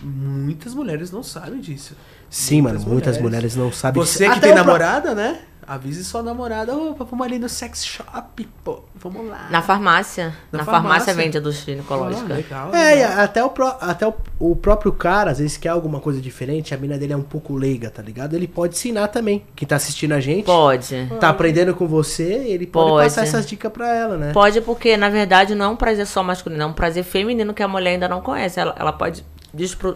muitas mulheres não sabem disso. Sim, mano, Muitas muitas mulheres. mulheres não sabem Você que Até tem namorada, né? Avise sua namorada. Opa, vamos ali no sex shop, pô. Vamos lá. Na farmácia. Na Na, farmácia, farmácia. vende a ducha ginecológica. Ah, legal, É, e legal. até, o, pró- até o, o próprio cara, às vezes quer alguma coisa diferente, a mina dele é um pouco leiga, tá ligado? Ele pode ensinar também. Quem tá assistindo a gente, Pode. tá aprendendo com você, ele pode, Pode. passar essas dicas pra ela, né? Pode porque, na verdade, não é um prazer só masculino, é um prazer feminino que a mulher ainda não conhece. Ela, ela pode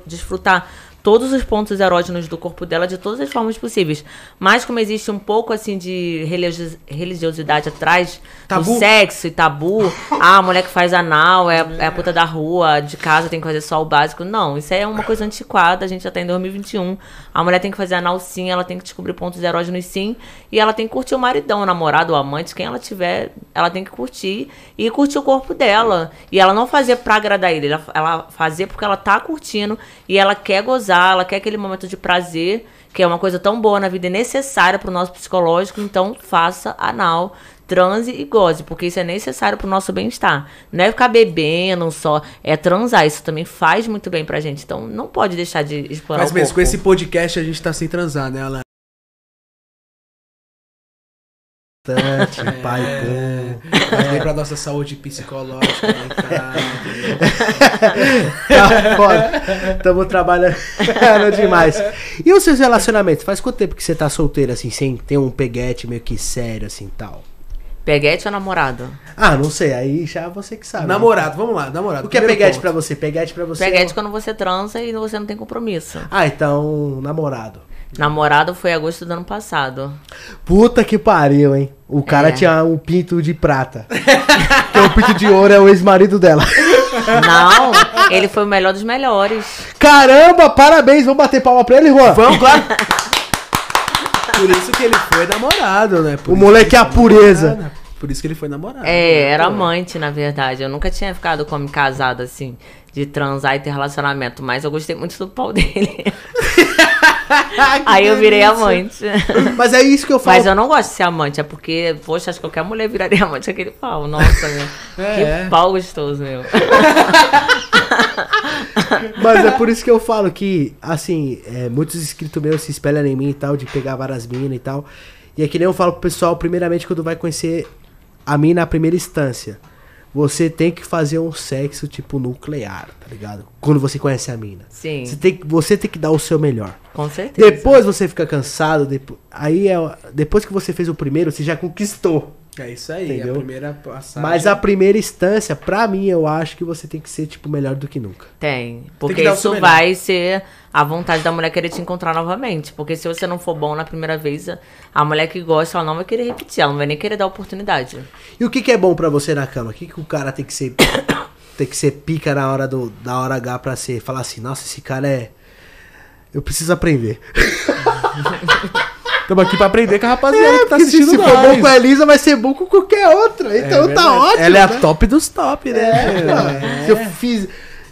desfrutar todos os pontos erógenos do corpo dela de todas as formas possíveis. Mas como existe um pouco, assim, de religio- religiosidade atrás Tabu. do sexo e tabu, ah, a mulher que faz anal é, é a puta da rua, de casa tem que fazer só o básico. Não, isso é uma coisa antiquada, a gente já tá em 2021. A mulher tem que fazer anal sim, ela tem que descobrir pontos erógenos sim, e ela tem que curtir o maridão, o namorado, o amante, quem ela tiver, ela tem que curtir e curtir o corpo dela. E ela não fazer pra agradar ele, ela, ela fazer porque ela tá curtindo e ela quer gozar ela quer aquele momento de prazer, que é uma coisa tão boa na vida e necessária pro nosso psicológico, então faça anal, transe e goze, porque isso é necessário pro nosso bem-estar. Não é ficar bebendo só, é transar, isso também faz muito bem pra gente, então não pode deixar de explorar Mas o mesmo, corpo. com esse podcast a gente tá sem transar, né, Alan? Tante, É. pai. Mas bem pra nossa saúde psicológica, mental, entendeu? Tá foda. Tamo trabalhando demais. E os seus relacionamentos? Faz quanto tempo que você tá solteiro, assim, sem ter um peguete meio que sério, assim, tal? Peguete ou namorado? Ah, não sei, aí já você que sabe. Namorado, vamos lá, namorado. O que é Primeiro peguete ponto. pra você? Peguete pra você? Peguete é- quando você transa e você não tem compromisso. Ah, então, namorado. Namorado foi agosto do ano passado. Puta que pariu, hein? O cara É. tinha um pinto de prata. que o pinto de ouro é o ex-marido dela. Não, ele foi o melhor dos melhores. Caramba, parabéns. Vamos bater palma pra ele, Juan. Vamos, claro. Por isso que ele foi namorado, né? Por O moleque que é a pureza. namorado. Por isso que ele foi namorado. É, né? era amante, na verdade. Eu nunca tinha ficado como casado, assim, de transar e ter relacionamento, mas eu gostei muito do pau dele. Aí eu virei amante. Mas é isso que eu falo. Mas eu não gosto de ser amante, é porque, poxa, acho que qualquer mulher viraria amante aquele pau. Nossa, meu. É. Que pau gostoso, meu. Mas é por isso que eu falo que, assim, é, muitos inscritos meus se espelham em mim e tal, de pegar várias minas e tal. E é que nem eu falo pro pessoal, primeiramente, quando vai conhecer a mina na primeira instância. Você tem que fazer um sexo, tipo, nuclear, tá ligado? Quando você conhece a mina. Sim, Você tem, que- você tem que dar o seu melhor. com certeza. Depois você fica cansado, depo- aí é, depois que você fez o primeiro, você já conquistou. É isso aí, Entendeu? a primeira passagem. Mas a primeira instância, pra mim, eu acho que você tem que ser, tipo, melhor do que nunca. Tem. Porque seu isso vai ser a vontade da mulher querer te encontrar novamente. Porque se você não for bom na primeira vez, a- mulher que gosta, ela não vai querer repetir, ela não vai nem querer dar oportunidade. E o que, que é bom pra você na cama? O que, que o cara tem que ser. tem que ser pica na hora do, da hora H pra ser. Falar assim, nossa, esse cara é. Eu preciso aprender. Estamos aqui pra aprender com a rapaziada que tá se, assistindo se for bom com a Elisa, vai ser bom com qualquer outra. É Então tá verdade. ótimo. Ela é a né? top dos top, né? É. Se eu fiz.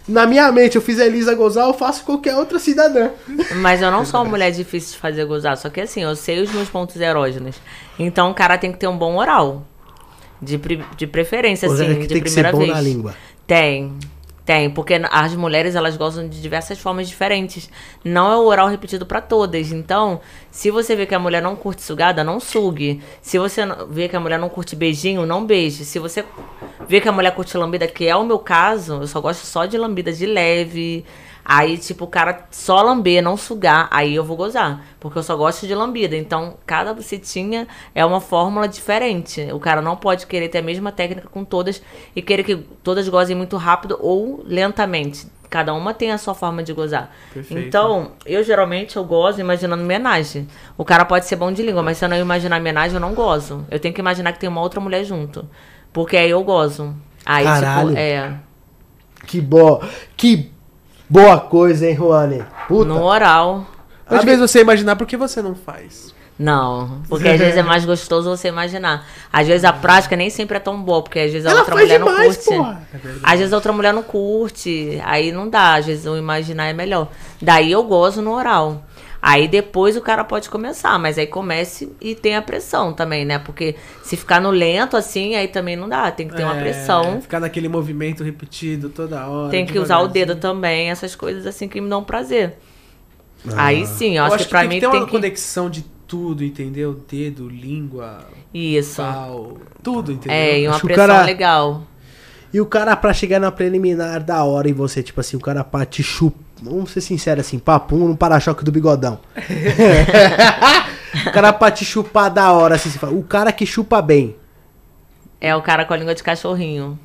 Na minha mente, eu fiz a Elisa gozar, eu faço qualquer outra cidadã. Mas eu não sou uma mulher difícil de fazer gozar, só que assim, eu sei os meus pontos erógenos. Então o cara tem que ter um bom oral. De, pre- de preferência, Ou assim, que de tem que ser primeira bom vez. na língua. Tem. Tem, porque as mulheres elas gostam de diversas formas diferentes. Não é o oral repetido pra todas. Então, se você vê que a mulher não curte sugada, não sugue. Se você vê que a mulher não curte beijinho, não beije. Se você vê que a mulher curte lambida, que é o meu caso, eu só gosto só de lambida de leve. Aí, tipo, o cara só lamber, não sugar, aí eu vou gozar. Porque eu só gosto de lambida. Então, cada bucetinha é uma fórmula diferente. O cara não pode querer ter a mesma técnica com todas e querer que todas gozem muito rápido ou lentamente. Cada uma tem a sua forma de gozar. Perfeito. Então, eu geralmente eu gozo imaginando homenagem. O cara pode ser bom de língua, mas se eu não imaginar homenagem, eu não gozo. Eu tenho que imaginar que tem uma outra mulher junto. Porque aí eu gozo. Aí, Caralho. tipo, é. Que boa. Que boa coisa, hein, Juane? Puta. No oral. Às vezes você imaginar por que você não faz. Não, porque às vezes é mais gostoso você imaginar. Às vezes a prática nem sempre é tão boa, porque às vezes a Ela outra mulher não demais, curte. porra. Às vezes a outra mulher não curte, aí não dá, às vezes o imaginar é melhor. Daí eu gozo no oral. Aí depois o cara pode começar, mas aí comece e tem a pressão também, né? Porque se ficar no lento assim, aí também não dá, tem que ter uma É, pressão. Ficar naquele movimento repetido toda hora. Tem que usar o dedo também, essas coisas assim que me dão prazer. Aí sim, eu, acho, que pra tem mim que ter tem uma que. conexão de tudo, entendeu? Dedo, língua, Isso. pau, tudo, entendeu? É, e uma Acho que pressão cara- legal. E o cara pra chegar na preliminar da hora e você, tipo assim, o cara pra te chupa. Vamos ser sinceros assim, papum no para-choque do bigodão. o cara pra te chupar da hora, assim, você fala, o cara que chupa bem. É o cara com a língua de cachorrinho.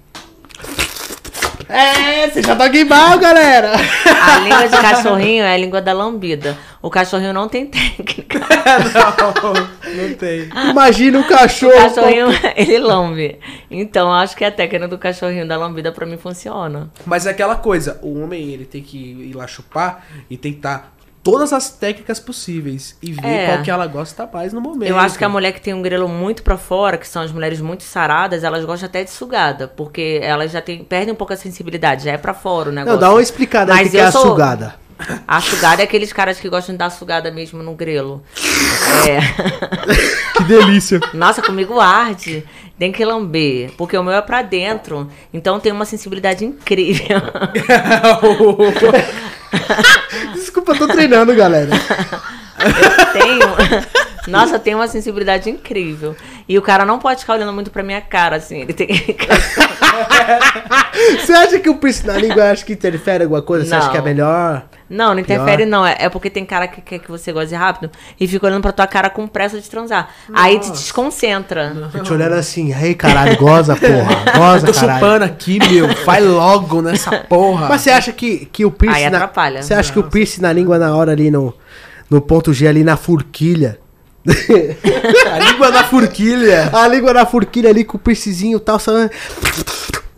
É, você já tá aqui mal, galera. A língua de cachorrinho é a língua da lambida. O cachorrinho não tem técnica. não, não tem. Imagina o O cachorro. cachorrinho, ele lambe. Então, acho que a técnica do cachorrinho da lambida pra mim funciona. Mas é aquela coisa, o homem ele tem que ir lá chupar e tentar todas as técnicas possíveis e ver É. qual que ela gosta mais no momento. Eu acho que a mulher que tem um grelo muito pra fora, que são as mulheres muito saradas, elas gostam até de sugada. Porque elas já tem, perdem um pouco a sensibilidade, já é pra fora o negócio. Não, dá uma explicada aí Mas que eu é a sou- sugada. A sugada é aqueles caras que gostam de dar sugada mesmo no grelo. É. Que delícia. Nossa, comigo arde. Tem que lamber. Porque o meu é pra dentro. Então tem uma sensibilidade incrível. Desculpa, eu tô treinando, galera. tenho. Nossa, tem uma sensibilidade incrível. E o cara não pode ficar olhando muito pra minha cara, assim. Ele tem que. Você acha que o piercing na língua acho que interfere alguma coisa? Você acha Não. que é melhor? Não, não Pior. interfere, não. É, é porque tem cara que quer que você goze rápido e fica olhando pra tua cara com pressa de transar. Aí te desconcentra. Eu te olhando assim, ei, caralho, goza, porra. Goza, Tô caralho. chupando aqui, meu. Vai logo nessa porra. Mas você acha que, que o piercing. Aí na- atrapalha. Você acha que o piercing na língua na hora ali no, no ponto G ali na furquilha? a língua da furquilha. A língua na furquilha ali com o piercingzinho e tal. Só...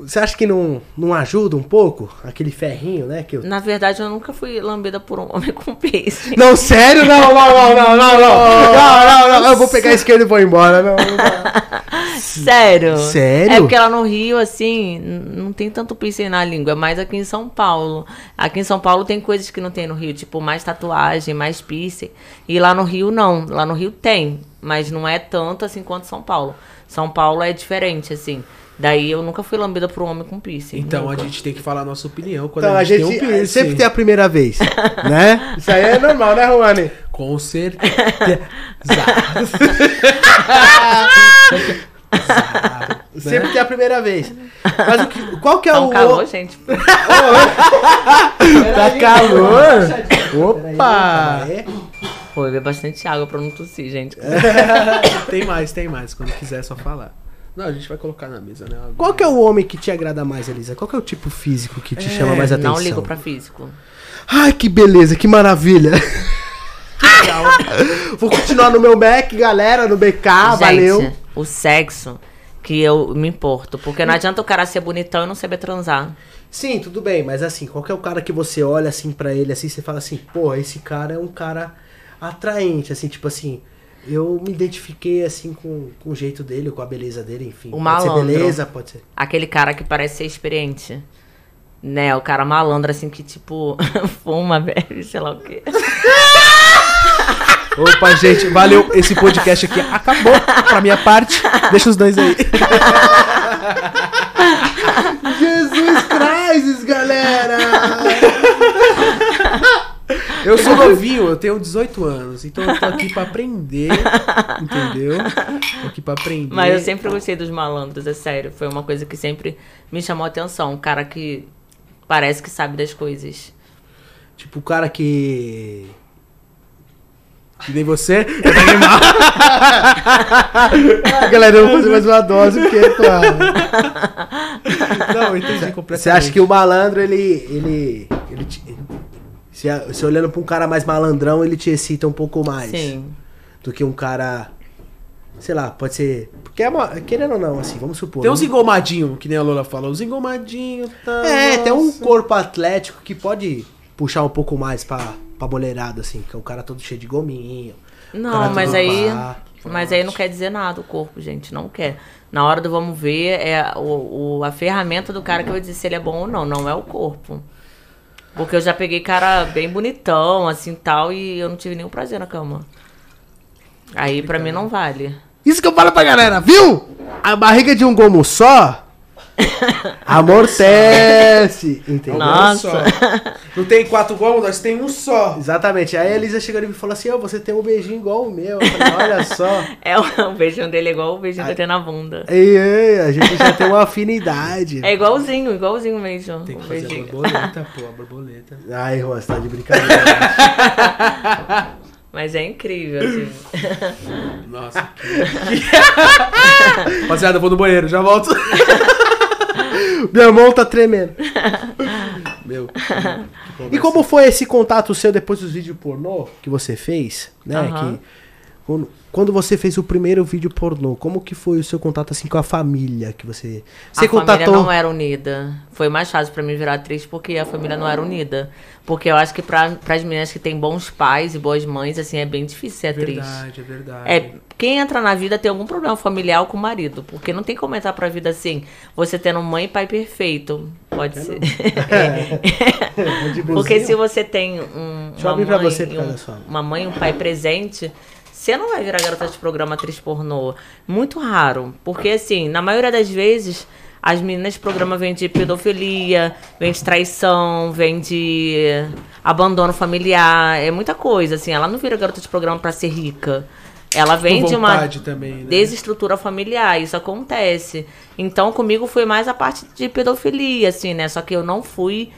Você acha que não, não ajuda um pouco? Aquele ferrinho, né? Que eu... Na verdade, eu nunca fui lambida por um homem com piercing. Não, sério? Não, não, não, não, não, não. Não, não, não. Eu vou pegar a esquerda e vou embora. Não, não. Sério? Sério? É porque lá no Rio, assim, não tem tanto piercing na língua, é mais aqui em São Paulo. Aqui em São Paulo tem coisas que não tem no Rio, tipo mais tatuagem, mais piercing. E lá no Rio não. Lá no Rio tem, mas não é tanto assim quanto São Paulo. São Paulo é diferente, assim. Daí eu nunca fui lambida por um homem com piercing. Então a nunca. gente tem que falar a nossa opinião quando Então, a a gente, gente tem um piercing. sempre tem a primeira vez, né? Isso aí é normal, né, Romani? Com certeza. Sempre tem a primeira vez. Mas o que, qual que é Tá o... um calor, gente. Tá calor? Opa! Pô, beber bastante água pra não tossir, gente. Tem mais, tem mais. Quando quiser é só falar. Não, a gente vai colocar na mesa, né? Qual que é o homem que te agrada mais, Elisa? Qual que é o tipo físico que te chama mais atenção? Não ligo pra físico. Ai, que beleza, que maravilha. Vou continuar no meu Mac, galera, no BK, Gente, valeu. o sexo que eu me importo. Porque não adianta o cara ser bonitão e não saber transar. Sim, tudo bem, mas assim, qual que é o cara que você olha assim pra ele assim, você fala assim, pô, esse cara é um cara atraente, assim, tipo assim, eu me identifiquei assim com, com o jeito dele, com a beleza dele, enfim. O pode malandro. ser beleza, pode ser. Aquele cara que parece ser experiente. Né, o cara malandro, assim, que tipo, fuma, bebe, sei lá o quê. Opa, gente, valeu. Esse podcast aqui acabou pra minha parte. Deixa os dois aí. Jesus Christ, galera! Eu sou novinho, eu tenho 18 anos, então eu tô aqui pra aprender, entendeu? Tô aqui pra aprender. Mas eu sempre gostei dos malandros, é sério. Foi uma coisa que sempre me chamou a atenção. Um cara que parece que sabe das coisas. tipo, o cara que. Que nem você. Ah, galera, eu vou fazer mais uma dose, porque, claro. Não, eu entendi completamente. Você acha que o malandro, ele. ele, ele te- se, se olhando pra um cara mais malandrão, ele te excita um pouco mais Sim. do que um cara. Sei lá, pode ser. Porque é uma, querendo ou não, assim, vamos supor. Tem um- uns engomadinhos, que nem a Lola falou. Os engomadinhos, tá. É, tem um nossa. corpo atlético que pode puxar um pouco mais pra, pra mulherada, assim, que é o cara todo cheio de gominho. Não, mas aí. pá. Mas aí não quer dizer nada o corpo, gente. Não quer. Na hora do vamos ver, é o, o- a ferramenta do cara que vai dizer se ele é bom ou não. Não é o corpo. Porque eu já peguei cara bem bonitão, assim tal, e eu não tive nenhum prazer na cama. Aí pra mim não vale. Isso que eu falo pra galera, viu? A barriga de um gomo só amortece. Entendeu? Nossa. Um só. Não tem quatro gomos, nós tem um só. Exatamente. Aí a Elisa chegou e me falou assim: Ô, você tem um beijinho igual o meu. Eu falei, olha só. É o, beijinho dele é igual o beijinho que eu tenho na bunda. Ei, ei, a gente já tem uma afinidade. É igualzinho, igualzinho mesmo. Tem que fazer a beijinho. borboleta, pô, a borboleta. Ai, Juan, você tá de brincadeira. Mas é incrível, assim. Nossa. Rapaziada, eu vou no banheiro, já volto. Minha mão tá tremendo. Meu. E como foi esse contato seu depois dos vídeos pornô que você fez, né? Aham. Que, quando, quando você fez o primeiro vídeo pornô, como que foi o seu contato assim com a família que você você a família contatou? não era unida. Foi mais fácil pra mim virar atriz porque a família não era unida. Porque eu acho que pra, pras meninas que têm bons pais e boas mães, assim, é bem difícil ser atriz. Verdade, é verdade. É, quem entra na vida tem algum problema familiar com o marido. Porque não tem como entrar pra vida assim, você tendo mãe e pai perfeito. Pode ser. De Porque se você tem um, Deixa eu uma, mãe, você um- uma mãe e um pai presente, você não vai virar garota de programa atriz pornô. Muito raro. Porque, assim, na maioria das vezes, as meninas de programa vêm de pedofilia, vêm de traição, vêm de abandono familiar. É muita coisa, assim. Ela não vira garota de programa pra ser rica. Ela vem de uma também, né? desestrutura familiar, isso acontece. Então, comigo foi mais a parte de pedofilia, assim, né? Só que eu não fui.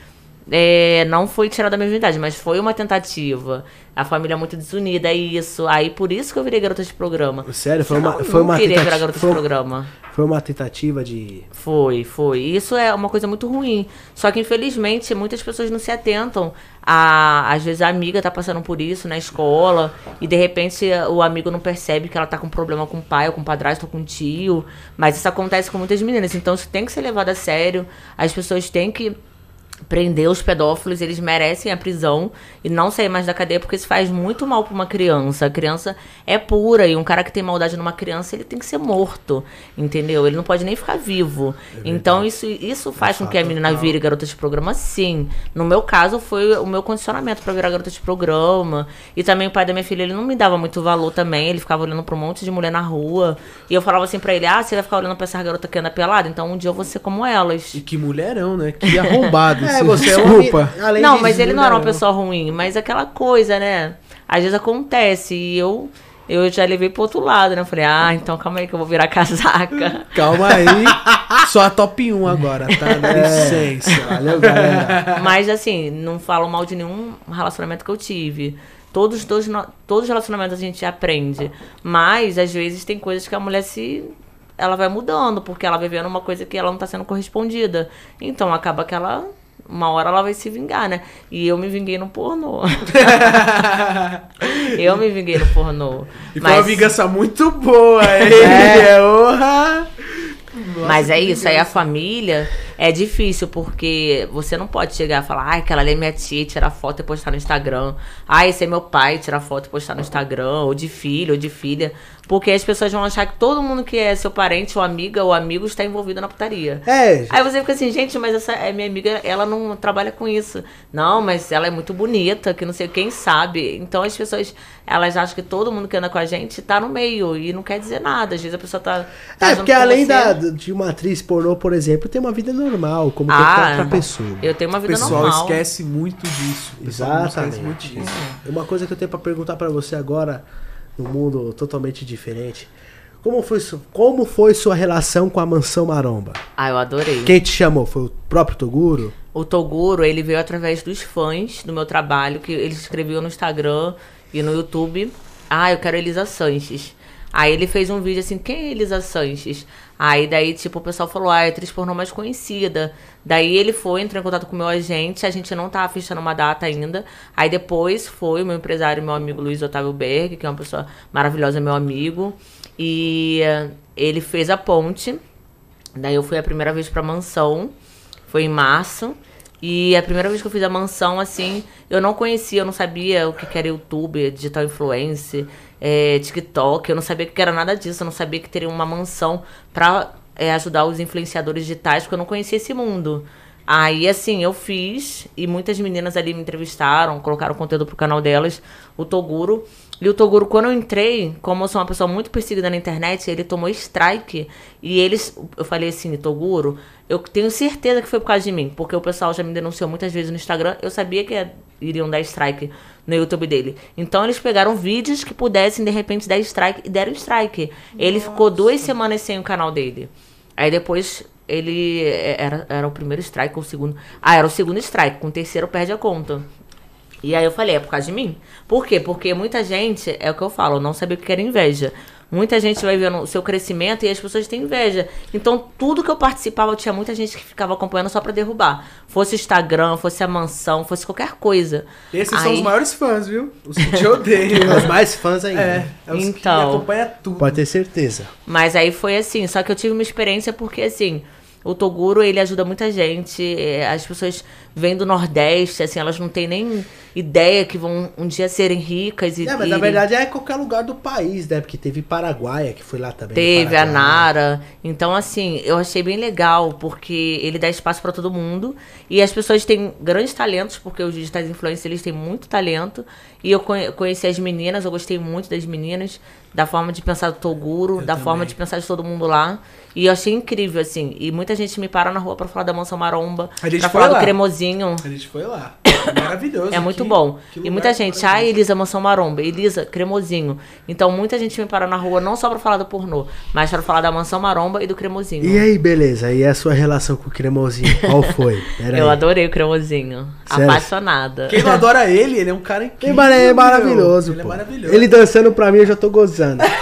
É, não fui tirada da minha virgindade, mas foi uma tentativa. A família é muito desunida, é isso. Aí por isso que eu virei garota de programa. Sério, foi uma, Não, foi uma queria virar garota de Foi, programa. foi uma tentativa de. Foi, foi. Isso é uma coisa muito ruim. Só que, infelizmente, muitas pessoas não se atentam. A, às vezes a amiga tá passando por isso na escola e de repente o amigo não percebe que ela tá com problema com o pai, ou com o padrasto, ou com o tio. Mas isso acontece com muitas meninas. Então isso tem que ser levado a sério. As pessoas têm que prender os pedófilos, eles merecem a prisão e não sair mais da cadeia porque isso faz muito mal pra uma criança. A criança é pura e um cara que tem maldade numa criança, ele tem que ser morto, entendeu? Ele não pode nem ficar vivo. então isso isso faz com que a menina vire garota de programa sim. No meu caso foi o meu condicionamento pra virar garota de programa. E também o pai da minha filha, ele não me dava muito valor também, ele ficava olhando pra um monte de mulher na rua. E eu falava assim pra ele: "Ah, você vai ficar olhando pra essas garotas que anda pelada, então um dia eu vou ser como elas". E que mulherão, né? Que arrombado. É, você é. Desculpa. mi- além Não, mas ele não era uma pessoa ruim, mas aquela coisa, né? Às vezes acontece e eu eu já levei pro outro lado, né? Eu falei, ah, então calma aí que eu vou virar casaca. Calma aí. Só a top 1 agora, tá? Dá licença. Valeu, galera. mas assim, não falo mal de nenhum relacionamento que eu tive. Todos, todos, todos os relacionamentos a gente aprende. Mas, às vezes, tem coisas que a mulher se. Ela vai mudando, porque ela vai vendo uma coisa que ela não tá sendo correspondida. Então acaba que ela. Uma hora ela vai se vingar, né? E eu me vinguei no pornô. eu me vinguei no pornô. E foi uma vingança muito boa, hein? É. Orra! Mas é isso, aí a família é difícil, porque você não pode chegar e falar, ai, aquela ali é minha tia, tirar foto e postar no Instagram. Ai, esse é meu pai, tirar foto e postar no Instagram, ou de filho, ou de filha. Porque as pessoas vão achar que todo mundo que é seu parente, ou amiga, ou amigo está envolvido na putaria. É, Aí você fica assim, gente, mas essa é minha amiga, ela não trabalha com isso. Não, mas ela é muito bonita, que não sei quem sabe. Então as pessoas, elas acham que todo mundo que anda com a gente tá no meio e não quer dizer nada. Às vezes a pessoa tá. tá é porque além você. da, de uma atriz pornô, por exemplo, tem uma vida normal, como Ah, qualquer outra pessoa. Eu tenho uma O vida pessoal normal. esquece muito disso. O pessoal esquece muito Exatamente. disso. Uma coisa que eu tenho pra perguntar pra você agora, num mundo totalmente diferente. Como foi, como foi sua relação com a Mansão Maromba? Ah, eu adorei. Quem te chamou? Foi o próprio Toguro? O Toguro, ele veio através dos fãs do meu trabalho, que ele escreveu no Instagram e no YouTube. Ah, eu quero Elisa Sanches. Aí ele fez um vídeo assim, quem é Elisa Sanches? Aí daí, tipo, o pessoal falou, ah, é atriz pornô mais conhecida. Daí ele foi, entrou em contato com o meu agente, a gente não tava fechando uma data ainda. Aí depois foi o meu empresário, meu amigo Luiz Otávio Berg, que é uma pessoa maravilhosa, meu amigo. E ele fez a ponte. Daí eu fui a primeira vez pra mansão. Foi em março. E a primeira vez que eu fiz a mansão, assim, eu não conhecia, eu não sabia o que que era YouTube, digital influencer, é, TikTok, eu não sabia que era nada disso, eu não sabia que teria uma mansão pra é, ajudar os influenciadores digitais, porque eu não conhecia esse mundo. Aí, assim, eu fiz, e muitas meninas ali me entrevistaram, colocaram conteúdo pro canal delas, o Toguro. E o Toguro, quando eu entrei, como eu sou uma pessoa muito perseguida na internet, ele tomou strike. E eles, eu falei assim, Toguro, eu tenho certeza que foi por causa de mim, porque o pessoal já me denunciou muitas vezes no Instagram. Eu sabia que iriam dar strike no YouTube dele. Então eles pegaram vídeos que pudessem de repente dar strike e deram strike. Ele ficou duas semanas sem o canal dele. Aí depois ele é, era, era o primeiro strike ou o segundo. Ah, era o segundo strike. Com o terceiro perde a conta. E aí eu falei, é por causa de mim. Por quê? Porque muita gente, é o que eu falo, eu não sabia o que era inveja. Muita gente vai vendo o seu crescimento e as pessoas têm inveja. Então, tudo que eu participava, tinha muita gente que ficava acompanhando só pra derrubar. Fosse Instagram, fosse a mansão, fosse qualquer coisa. Esses são Aí- os maiores fãs, viu? Os que te odeiam. Os mais fãs ainda. É, é os Então. que acompanham tudo. Pode ter certeza. Mas aí foi assim, só que eu tive uma experiência porque assim, o Toguro, ele ajuda muita gente. é, As pessoas vêm do Nordeste, assim, elas não têm nem ideia que vão um dia serem ricas e É, mas na verdade é qualquer lugar do país, né? Porque teve Paraguaia, que foi lá também. Teve a. Nara. Então, assim, eu achei bem legal, porque ele dá espaço pra todo mundo. E as pessoas têm grandes talentos, porque os digitais influencers, eles têm muito talento. E eu conhe- conheci as meninas, eu gostei muito das meninas, da forma de pensar do Toguro, da forma de pensar de todo mundo lá. E eu achei incrível, assim. E muita gente me para na rua pra falar da Mansão Maromba, pra falar lá. do cremosinho. A gente foi lá. Maravilhoso. É muito que- bom. que E muita gente, ah, maravilhoso. Elisa Mansão Maromba, Elisa Cremosinho. Então muita gente me para na rua não só pra falar do pornô, mas pra falar da Mansão Maromba e do Cremosinho. E aí, beleza? E a sua relação com o cremosinho? Qual foi? Pera Eu aí. adorei o Cremosinho. Sério? Quapaixonada. Quem não adora ele, ele é um cara Ele incrível. é maravilhoso, Ele é pô. maravilhoso. Ele dançando pra mim, eu já tô gozando.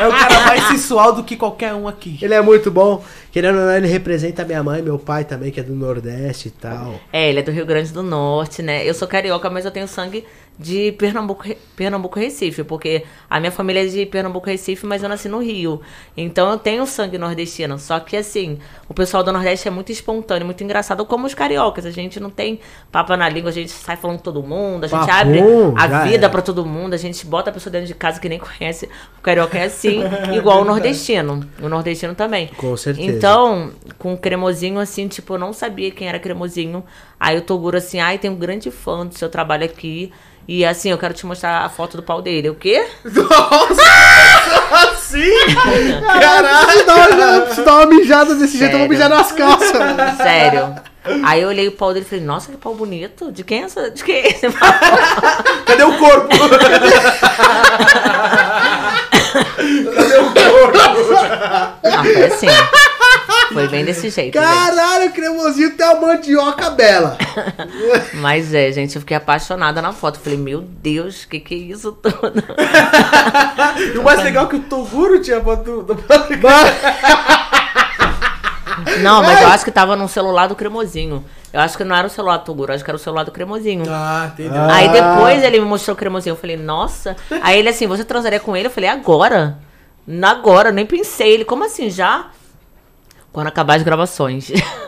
é o cara mais sensual do que qualquer um aqui. ele é muito bom. Querendo ou não, ele representa minha mãe, meu pai também, que é do Nordeste e tal. É, ele é do Rio Grande do Norte, né? Eu sou carioca, mas eu tenho sangue de Pernambuco, Pernambuco Recife, porque a minha família é de Pernambuco Recife, mas eu nasci no Rio. Então eu tenho sangue nordestino. Só que assim, o pessoal do Nordeste é muito espontâneo, muito engraçado, como os cariocas. A gente não tem papo na língua, a gente sai falando com todo mundo, a gente abre a vida é. pra todo mundo, a gente bota a pessoa dentro de casa que nem conhece. O carioca é assim, igual o nordestino. O nordestino também. Com certeza. Então, com o cremosinho, assim, tipo, eu não sabia quem era cremosinho. Aí o Toguro, assim, ai, tem um grande fã do seu trabalho aqui. E assim, eu quero te mostrar a foto do pau dele. O quê? Assim? Caralho! Dar uma, preciso dar uma mijada desse jeito, eu vou Sério? mijar nas calças. Sério. Aí eu olhei o pau dele e falei, nossa, que pau bonito. De quem é essa? De quem é esse pau? Cadê o corpo? Cadê o corpo? Ah, foi assim. Foi bem desse jeito. Caralho, o cremosinho tem uma mandioca bela. Mas é, gente, eu fiquei apaixonada na foto. Falei, meu Deus, que que é isso tudo? E o mais legal é que o Toguro tinha foto do... Não, mas eu acho que tava num celular do cremosinho. Eu acho que não era o celular do Toguro, acho que era o celular do cremosinho. Ah, entendeu? Ah. Aí depois ele me mostrou o cremosinho. Eu falei, nossa. Aí ele assim, você transaria com ele? Eu falei, agora? Agora, eu nem pensei. Ele, como assim, já? Quando acabar as gravações.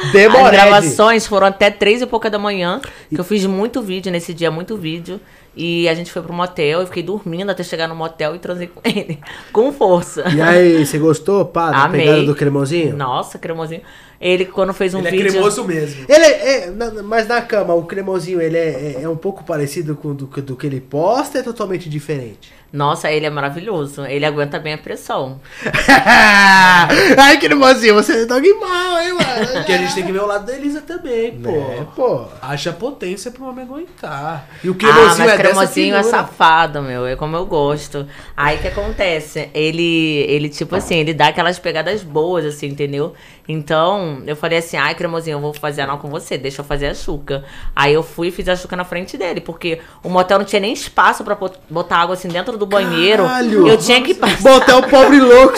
As Demorede. gravações foram até três e pouca da manhã. Que eu fiz muito vídeo nesse dia, muito vídeo. E a gente foi pro motel, eu fiquei dormindo até chegar no motel e transei com ele. Com força. E aí, você gostou, pá, da Amei. pegada do cremosinho? Nossa, cremosinho. Ele, quando fez um Ele é vídeo. cremoso mesmo. Ele é, é, na- mas na cama, o cremosinho, ele é, é, é um pouco parecido com do, que- do que ele posta, é totalmente diferente. Nossa, ele é maravilhoso. Ele aguenta bem a pressão. Ai, cremosinho, você é dog mal, hein, mano? Porque a gente tem que ver o lado da Elisa também, pô. É, pô. Haja potência pro homem aguentar. E o Ah, cremosinho mas é dessa cremosinho é safado, meu. É como eu gosto. Aí o que acontece? Ele, ele, tipo assim, ele dá aquelas pegadas boas, assim, entendeu? Então, eu falei assim, ai, cremosinho, eu vou fazer anal com você, deixa eu fazer a chuca. Aí eu fui e fiz a chuca na frente dele, porque o motel não tinha nem espaço pra bot- botar água assim dentro do banheiro. Caralho! Eu tinha que passar. Botar o pobre louco.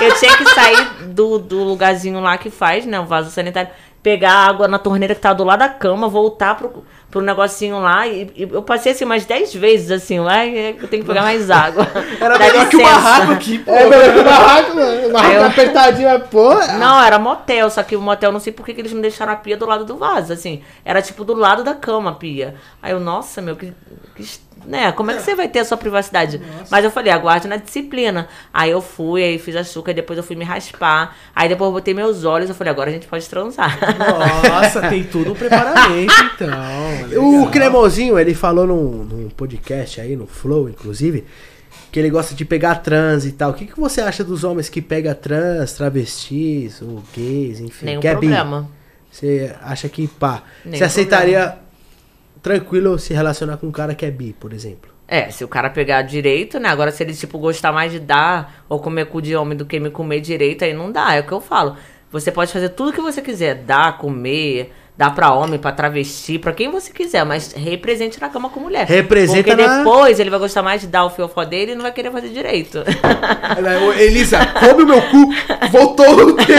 Eu tinha que sair do, do lugarzinho lá que faz, né? O vaso sanitário. Pegar água na torneira que tá do lado da cama, voltar pro, pro negocinho lá. E, e eu passei assim umas 10 vezes assim lá e eu tenho que pegar mais água. Era melhor que o licença. barraco aqui, pô. É, mano, o barraco, mano. O barraco eu- apertadinho, mas, pô. Não, era motel, só que o motel não sei por que que eles não deixaram a pia do lado do vaso, assim. Era tipo do lado da cama a pia. Aí eu, nossa, meu, que. que né, como é que você vai ter a sua privacidade? Mas eu falei, aguarde na disciplina. Aí eu fui, aí fiz a chuca, aí depois eu fui me raspar. Aí depois eu botei meus olhos, eu falei, agora a gente pode transar. Nossa, tem tudo um preparamento, então. O Legal. Cremosinho, ele falou num, num podcast aí, no Flow, inclusive, que ele gosta de pegar trans e tal. O que, que você acha dos homens que pegam trans, travestis, ou gays, enfim? Nenhum que é problema. Você acha que, pá, Nenhum você aceitaria tranquilo se relacionar com um cara que é bi, por exemplo? É, se o cara pegar direito, né? Agora, se ele, tipo, gostar mais de dar ou comer cu de homem do que me comer direito, aí não dá. É o que eu falo. Você pode fazer tudo que você quiser. Dar, comer, dar pra homem, pra travesti, pra quem você quiser. Mas represente na cama com mulher. Representa Porque na- depois ele vai gostar mais de dar o fiofó dele e não vai querer fazer direito. Ela, "Ô, Elisa, come o meu cu. Voltou o quê?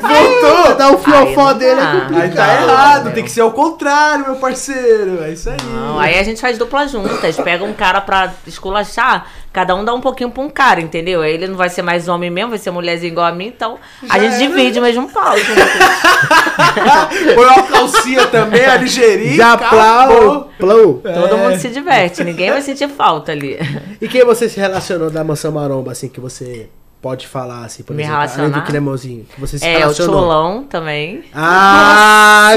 Voltou! Dá o fiofó dele é dá. complicado. Aí tá errado, meu. tem que ser ao contrário, meu parceiro. É isso aí. Não, aí a gente faz dupla juntas. Pega um cara pra esculachar, cada um dá um pouquinho pra um cara, entendeu? Aí ele não vai ser mais homem mesmo, vai ser mulherzinha igual a mim, então a Já gente era. divide o mesmo pau. junto. Põe uma calcinha também, a ligeirinha. Já plau, plau. Todo É. mundo se diverte, ninguém vai sentir falta ali. E quem você se relacionou da mansão maromba, assim, que você pode falar, assim, por Me exemplo, além do relacionar? cremosinho, que você se É, o relacionou? Tcholão também. Ah,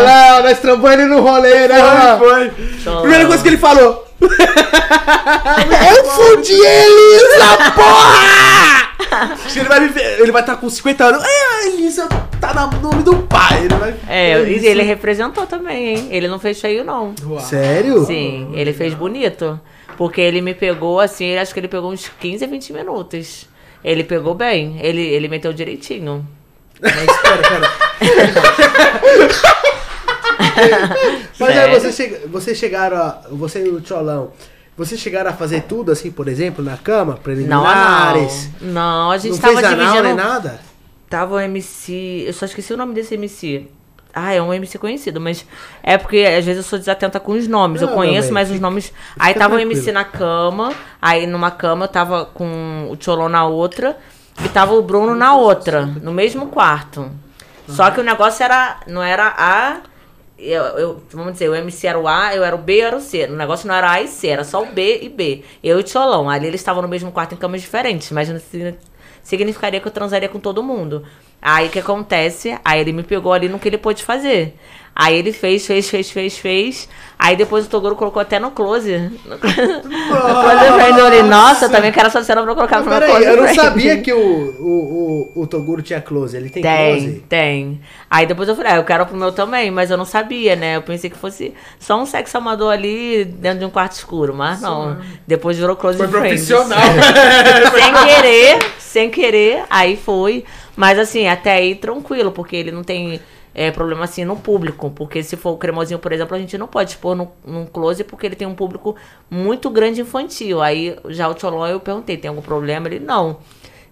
Léo, nós trombamos ele no rolê, né? Foi, foi. Tcholão. Primeira coisa que ele falou. Eu fudi ele, essa porra! Ele vai. Ele vai estar com 50 anos. É, a Elisa tá no nome do pai. Ele vai. É, e Isso. ele representou também, hein? Ele não fez feio, não. Uau. Sério? Sim, ele fez bonito. Porque ele me pegou assim, acho que ele pegou uns 15, 20 minutos. Ele pegou bem, ele, ele meteu direitinho. Mas espera, pera. Mas aí Sério? você chega, vocês chegaram a. Você e o Tcholão. Vocês chegaram a fazer tudo assim, por exemplo, na cama? Não, Preliminares? não. Não, a gente Não tava fez anal dividindo. nem nada? Tava o MC. Eu só esqueci o nome desse MC. Ah, é um MC conhecido, mas é porque às vezes eu sou desatenta com os nomes. Não, eu conheço, bem, mas os fica- nomes. Aí tava o tranquilo. MC na cama, aí numa cama eu tava com o Tcholão na outra e tava o Bruno na outra, no mesmo quarto. Só que o negócio era. Não era A. Eu, eu- vamos dizer, o MC era o A, eu era o B, eu era o C. O negócio não era A e C, era só o B e B. Eu e o Tcholão. Ali eles estavam no mesmo quarto em camas diferentes, mas não signi- significaria que eu transaria com todo mundo. Aí o que acontece? Aí ele me pegou ali no que ele pôde fazer. Aí ele fez, fez, fez, fez, fez. Aí depois o Toguro colocou até no close. No close friend. Eu falei, nossa, eu também quero essa cena pra colocar no meu close eu não sabia que o, o, o, o Toguro tinha close. Ele tem, Tem, close? tem. Aí depois eu falei, ah, eu quero pro meu também, mas eu não sabia, né? Eu pensei que fosse só um sexo amador ali dentro de um quarto escuro, mas não. Depois virou close Foi friends. profissional. sem querer, sem querer, aí foi. Mas assim, até aí tranquilo, porque ele não tem é, problema assim no público. Porque se for o cremosinho, por exemplo, a gente não pode expor no, num close porque ele tem um público muito grande infantil. Aí já o Tcholon eu perguntei, tem algum problema? Ele, não.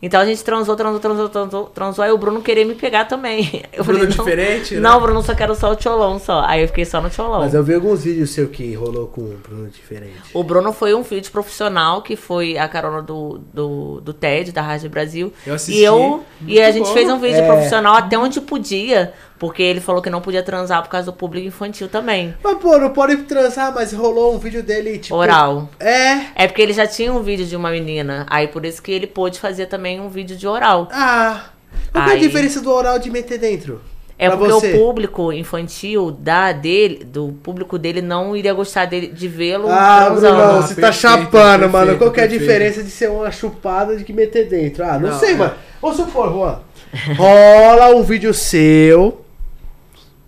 Então a gente transou, transou, transou, transou, transou. Aí o Bruno queria me pegar também. Eu Bruno falei, não, diferente, né? Não, Bruno, só quero só o Tcholon só. Aí eu fiquei só no Tcholon. Mas eu vi alguns vídeos seu que rolou com um Bruno diferente. O Bruno foi um vídeo profissional que foi a carona do, do, do TED, da Rádio Brasil. Eu assisti. E eu e a gente bom. fez um vídeo É. profissional até onde podia, porque ele falou que não podia transar por causa do público infantil também. Mas, pô, não pode transar, mas rolou um vídeo dele, tipo... Oral. É. É porque ele já tinha um vídeo de uma menina, aí por isso que ele pôde fazer também um vídeo de oral. Ah. Qual que é a Aí- diferença do oral de meter dentro? É Pra porque você? o público infantil da dele, do público dele não iria gostar dele, de vê-lo Ah, transando. Bruno, Ah, você tá perfeito, chapando, mano. perfeito, Qual que é a diferença de ser uma chupada de que meter dentro? Ah, não, Não, sei, é. mano. Vamos supor, Juan. Rola um vídeo seu.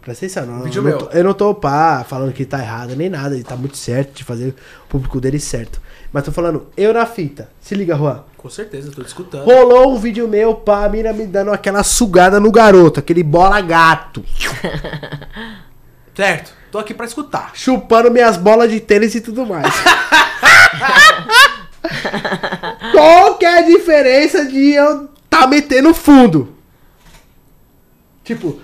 Presta atenção, não, Vídeo eu, não tô, eu não tô falando que tá errado nem nada. Ele tá muito certo de fazer o público dele certo. Mas tô falando, eu na fita. Se liga, Juan. Com certeza, tô escutando. Rolou um vídeo meu, pá, a mina me dando aquela sugada no garoto, aquele bola gato. Certo, tô aqui pra escutar. chupando minhas bolas de tênis e tudo mais. Qual que é a diferença de eu tá metendo fundo? Tipo,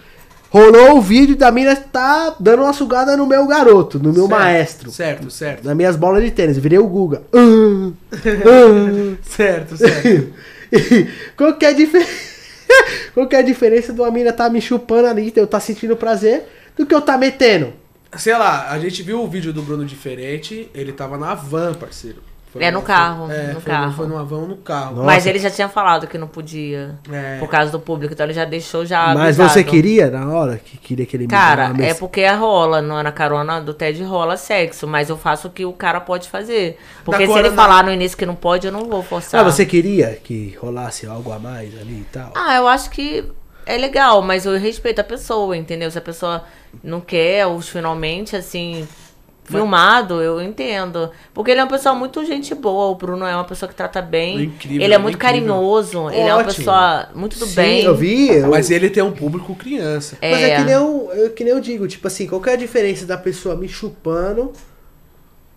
rolou o vídeo da mina tá dando uma sugada no meu garoto, no meu Certo, maestro. Certo, certo. Das minhas bolas de tênis, virei o Guga. Ah, ah. Certo, certo. Qual que é a diferença? Qual que é a diferença de uma mina tá me chupando ali, eu tá sentindo prazer, do que eu tá metendo? Sei lá, a gente viu o vídeo do Bruno diferente, ele tava na van, parceiro. Foi É, no carro, É, no foi, carro. foi numa van no carro. Nossa. Mas ele já tinha falado que não podia. É. Por causa do público, então ele já deixou já. Mas avisado. você queria na hora que queria que ele me Cara, é porque a rola, não é na carona do TED rola sexo, mas eu faço o que o cara pode fazer. Porque se ele falar no início que não pode, eu não vou forçar. Ah, você queria que rolasse algo a mais ali e tal? Ah, eu acho que é legal, mas eu respeito a pessoa, entendeu? Se a pessoa não quer, ou finalmente, assim, filmado, eu entendo. Porque ele é uma pessoa muito gente boa, o Bruno é uma pessoa que trata bem. Incrível, ele é muito incrível. carinhoso, ele é uma Ótimo. pessoa muito do Sim, bem. eu vi. eu- Mas ele tem um público criança. Mas é É. que nem, eu, eu- que nem eu digo, tipo assim, qual que é a diferença da pessoa me chupando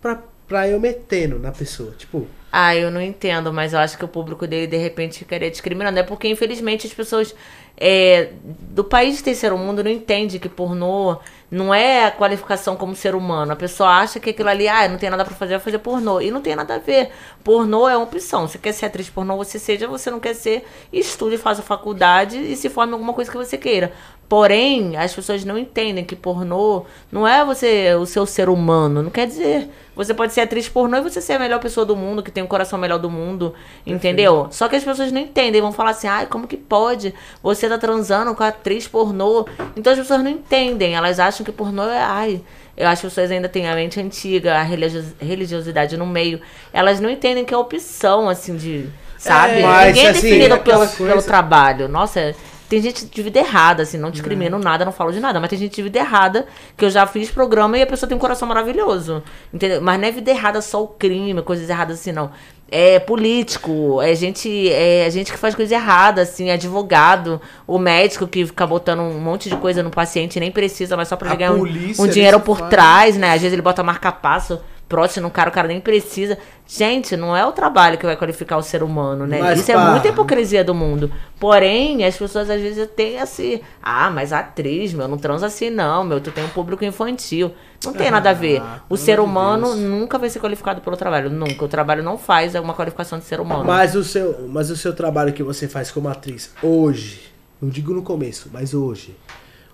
pra, pra eu metendo na pessoa? Tipo, Ah, eu não entendo, mas eu acho que o público dele, de repente, ficaria discriminando. É porque, infelizmente, as pessoas é, do país de terceiro mundo não entendem que pornô não é a qualificação como ser humano. A pessoa acha que aquilo ali, ah, não tem nada pra fazer, vai fazer pornô. E não tem nada a ver. Pornô é uma opção. Você quer ser atriz pornô, você seja. Você não quer ser, estude, faça faculdade e se forme alguma coisa que você queira. Porém, as pessoas não entendem que pornô não é você, o seu ser humano. Não quer dizer. Você pode ser atriz pornô e você ser a melhor pessoa do mundo, que tem o coração melhor do mundo, entendeu? Só que as pessoas não entendem, vão falar assim, ai, como que pode? Você tá transando com a atriz pornô. Então as pessoas não entendem, elas acham que pornô é, ai, eu acho que as pessoas ainda têm a mente antiga, a religio- religiosidade no meio. Elas não entendem que é opção, assim, de. Sabe? É, Ninguém é assim, definido pelo, aquela coisa- pelo trabalho. Nossa, tem gente de vida errada, assim, não discrimino nada, não falo de nada, mas tem gente de vida errada que eu já fiz programa e a pessoa tem um coração maravilhoso. Entendeu? Mas não é vida errada só o crime, coisas erradas assim, não. É político, é gente, é gente que faz coisa errada, assim, advogado, o médico que fica botando um monte de coisa no paciente e nem precisa, mas só pra A ganhar um, um dinheiro por fazem. trás, né? Às vezes ele bota marca-passo próximo no cara, o cara nem precisa. Gente, não é o trabalho que vai qualificar o ser humano, né? Mas, Isso é pá, muita hipocrisia do mundo. Porém, as pessoas às vezes têm assim, ah, mas atriz, meu, não transa assim não, meu, tu tem um público infantil. Não tem nada a ver. Ah, O ser humano Deus. nunca vai ser qualificado pelo trabalho, nunca. O trabalho não faz uma qualificação de ser humano. Mas o, seu, mas o seu trabalho que você faz como atriz hoje, não digo no começo, mas hoje,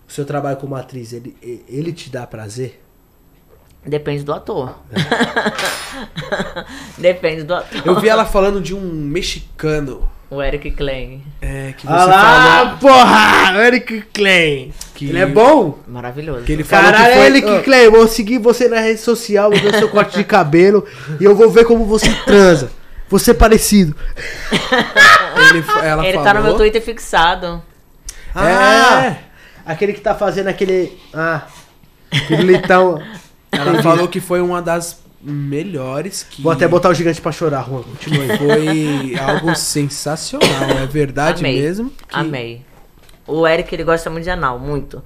o seu trabalho como atriz, ele, ele te dá prazer? Depende do ator. Depende do ator. Eu vi ela falando de um mexicano. O Eric Klein. É, que você Ah lá, falou. porra! Eric Klein. Que- Ele é bom? Maravilhoso. Que ele falou Caralho, que foi. Eric Ah, Klein, vou seguir você na rede social, vou ver o seu corte de cabelo e eu vou ver como você transa. Você é parecido. ele, ela Ele falou. tá no meu Twitter fixado. Ah, É. aquele que tá fazendo aquele. Ah, pirulitão. Ela falou que foi uma das melhores que. Vou até botar o gigante pra chorar, Juan. Continua aí. Foi algo sensacional. É verdade Amei. mesmo. que- Amei. O Eric, ele gosta muito de anal, muito.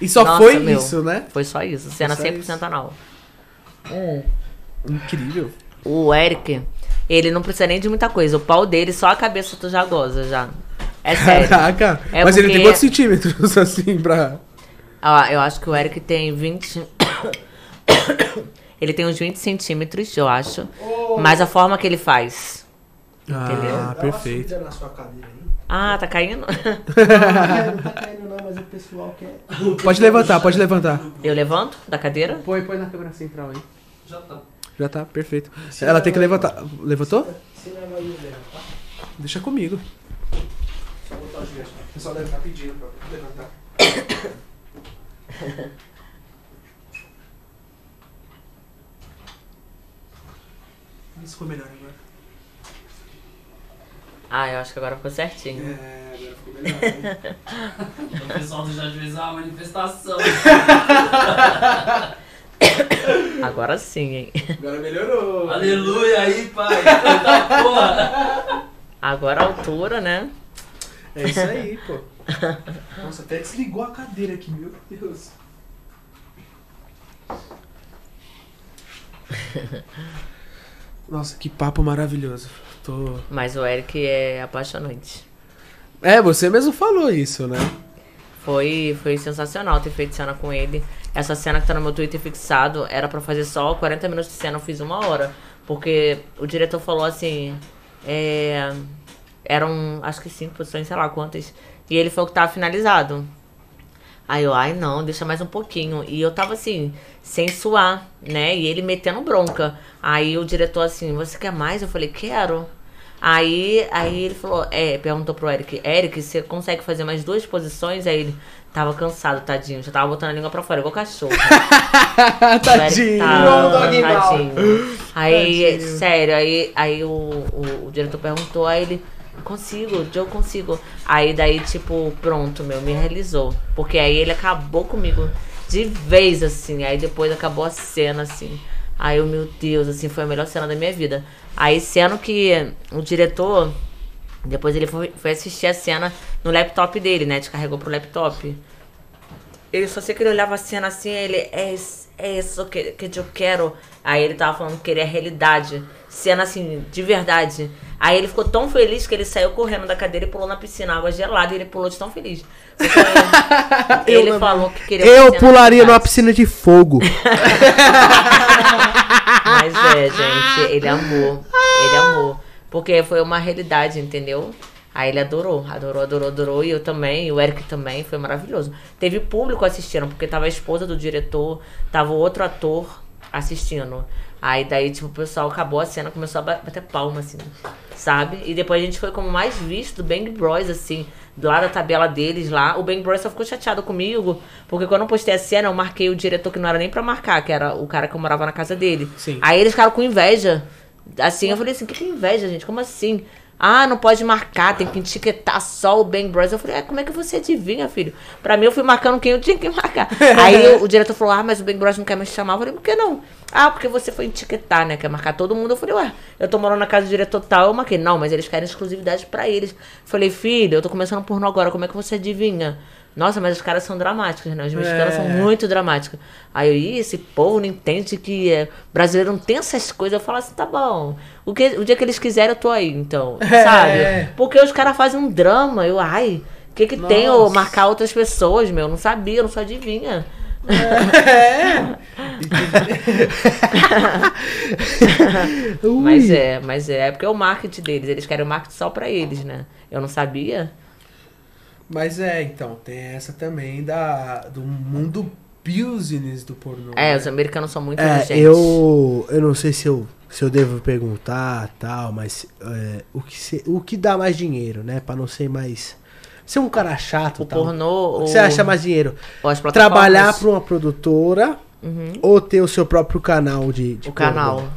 E só Nossa, foi meu. isso, né? Foi só isso. Cena só 100% isso. anal. Incrível. O Eric, ele não precisa nem de muita coisa. O pau dele, só a cabeça tu já goza, já. É sério. Caraca. É Mas ele tem porque- quantos centímetros assim pra. Ah, eu acho que o Eric tem 20. ele tem uns 20 centímetros, eu acho. Mas a forma que ele faz. Entendeu? Ah, perfeito. cadeira aí. Ah, tá caindo? Não, não tá caindo não, mas o pessoal quer. Pode levantar, pode levantar. Eu levanto da cadeira? Põe, põe na câmera central aí. Já tá. Já tá, perfeito. Ela tem que levantar. Levantou? Você leva aí, Helena, tá? Deixa comigo. Só botar o gigante. O pessoal deve estar pedindo pra levantar. Isso foi melhor agora. Ah, eu acho que agora ficou certinho. É, agora ficou melhor. O pessoal do Jardim fez uma manifestação. Agora sim, hein? Agora melhorou. Aleluia aí, pai. Eita porra. Agora a altura, né? É isso aí, pô. Nossa, até desligou a cadeira aqui, meu Deus. Nossa, que papo maravilhoso. Tô... Mas o Eric é apaixonante. É, você mesmo falou isso, né? Foi, foi sensacional ter feito cena com ele. Essa cena que tá no meu Twitter fixado era pra fazer só 40 minutos de cena, eu fiz uma hora. Porque o diretor falou assim. É, eram acho que cinco posições, sei lá quantas. E ele falou que tava finalizado. Aí eu, ai não, deixa mais um pouquinho. E eu tava assim, sem suar, né? E ele metendo bronca. Aí o diretor assim, você quer mais? Eu falei, quero. Aí, aí ele falou, é, perguntou pro Eric, Eric, você consegue fazer mais duas posições? Aí ele tava cansado, tadinho, já tava botando a língua pra fora, igual cachorro. Tadinho. Mal. tadinho. Aí, Tadinho. sério, aí, aí o, o, o diretor perguntou, aí ele, consigo, Joe, consigo. Aí daí, tipo, pronto, meu, me realizou. Porque aí ele acabou comigo de vez, assim. Aí depois acabou a cena, assim. Aí eu, meu Deus, assim, foi a melhor cena da minha vida. Aí, sendo que o diretor, depois ele foi, foi assistir a cena no laptop dele, né? Descarregou pro laptop. Ele só sei que ele olhava a cena assim, ele é, é isso que, que eu quero. Aí ele tava falando que queria realidade, cena assim, de verdade. Aí ele ficou tão feliz que ele saiu correndo da cadeira e pulou na piscina, água gelada, e ele pulou de tão feliz. Ele Eu- falou que queria Eu pularia numa piscina de fogo. Mas é, gente, ele amou. Ele amou. Porque foi uma realidade, entendeu? Aí ele adorou, adorou, adorou, adorou. E eu também, e o Eric também, foi maravilhoso. Teve público assistindo, porque tava a esposa do diretor, tava outro ator assistindo. Aí daí, tipo, o pessoal acabou a cena, começou a ba- bater palma, assim, sabe? E depois a gente foi como mais visto do Bang Bros, assim, lá da tabela deles lá. O Bang Bros só ficou chateado comigo, porque quando eu postei a cena, eu marquei o diretor que não era nem pra marcar, que era o cara que eu morava na casa dele. Sim. Aí eles ficaram com inveja. Assim, eu falei assim, que, que inveja, gente? Como assim? Ah, não pode marcar, tem que etiquetar só o Bang Bros. Eu falei, é, como é que você adivinha, filho? Pra mim, eu fui marcando quem eu tinha que marcar. Aí o, o diretor falou, ah, mas o Bang Bros não quer me chamar. Eu falei, por que não? Ah, porque você foi etiquetar, né? Quer marcar todo mundo. Eu falei, ué, eu tô morando na casa do diretor tal. Eu marquei, não, mas eles querem exclusividade pra eles. Eu falei, filho, eu tô começando pornô agora, como é que você adivinha? Nossa, mas os caras são dramáticos, né? Os mexicanos É. são muito dramáticos. Aí eu, esse povo não entende que é, brasileiro não tem essas coisas. Eu falo assim, tá bom. O, que, o dia que eles quiserem, eu tô aí, então. É. Sabe? Porque os caras fazem um drama. Eu, ai, o que que tem eu Nossa. marcar outras pessoas, meu? Não sabia, eu não sou adivinha. É. Ui. Mas é, mas é, é porque é o marketing deles. Eles querem o marketing só pra eles, né? Eu não sabia. Mas é, então, tem essa também da, do mundo business do pornô. É, né? os americanos são muito É, inteligentes. eu, eu não sei se eu, se eu devo perguntar tal, mas é, o, que se- o que dá mais dinheiro, né? Pra não ser mais. Ser um cara chato O tal. pornô. O que você acha mais dinheiro? Trabalhar pra uma produtora Uhum. ou ter o seu próprio canal de, de O canal. pornô?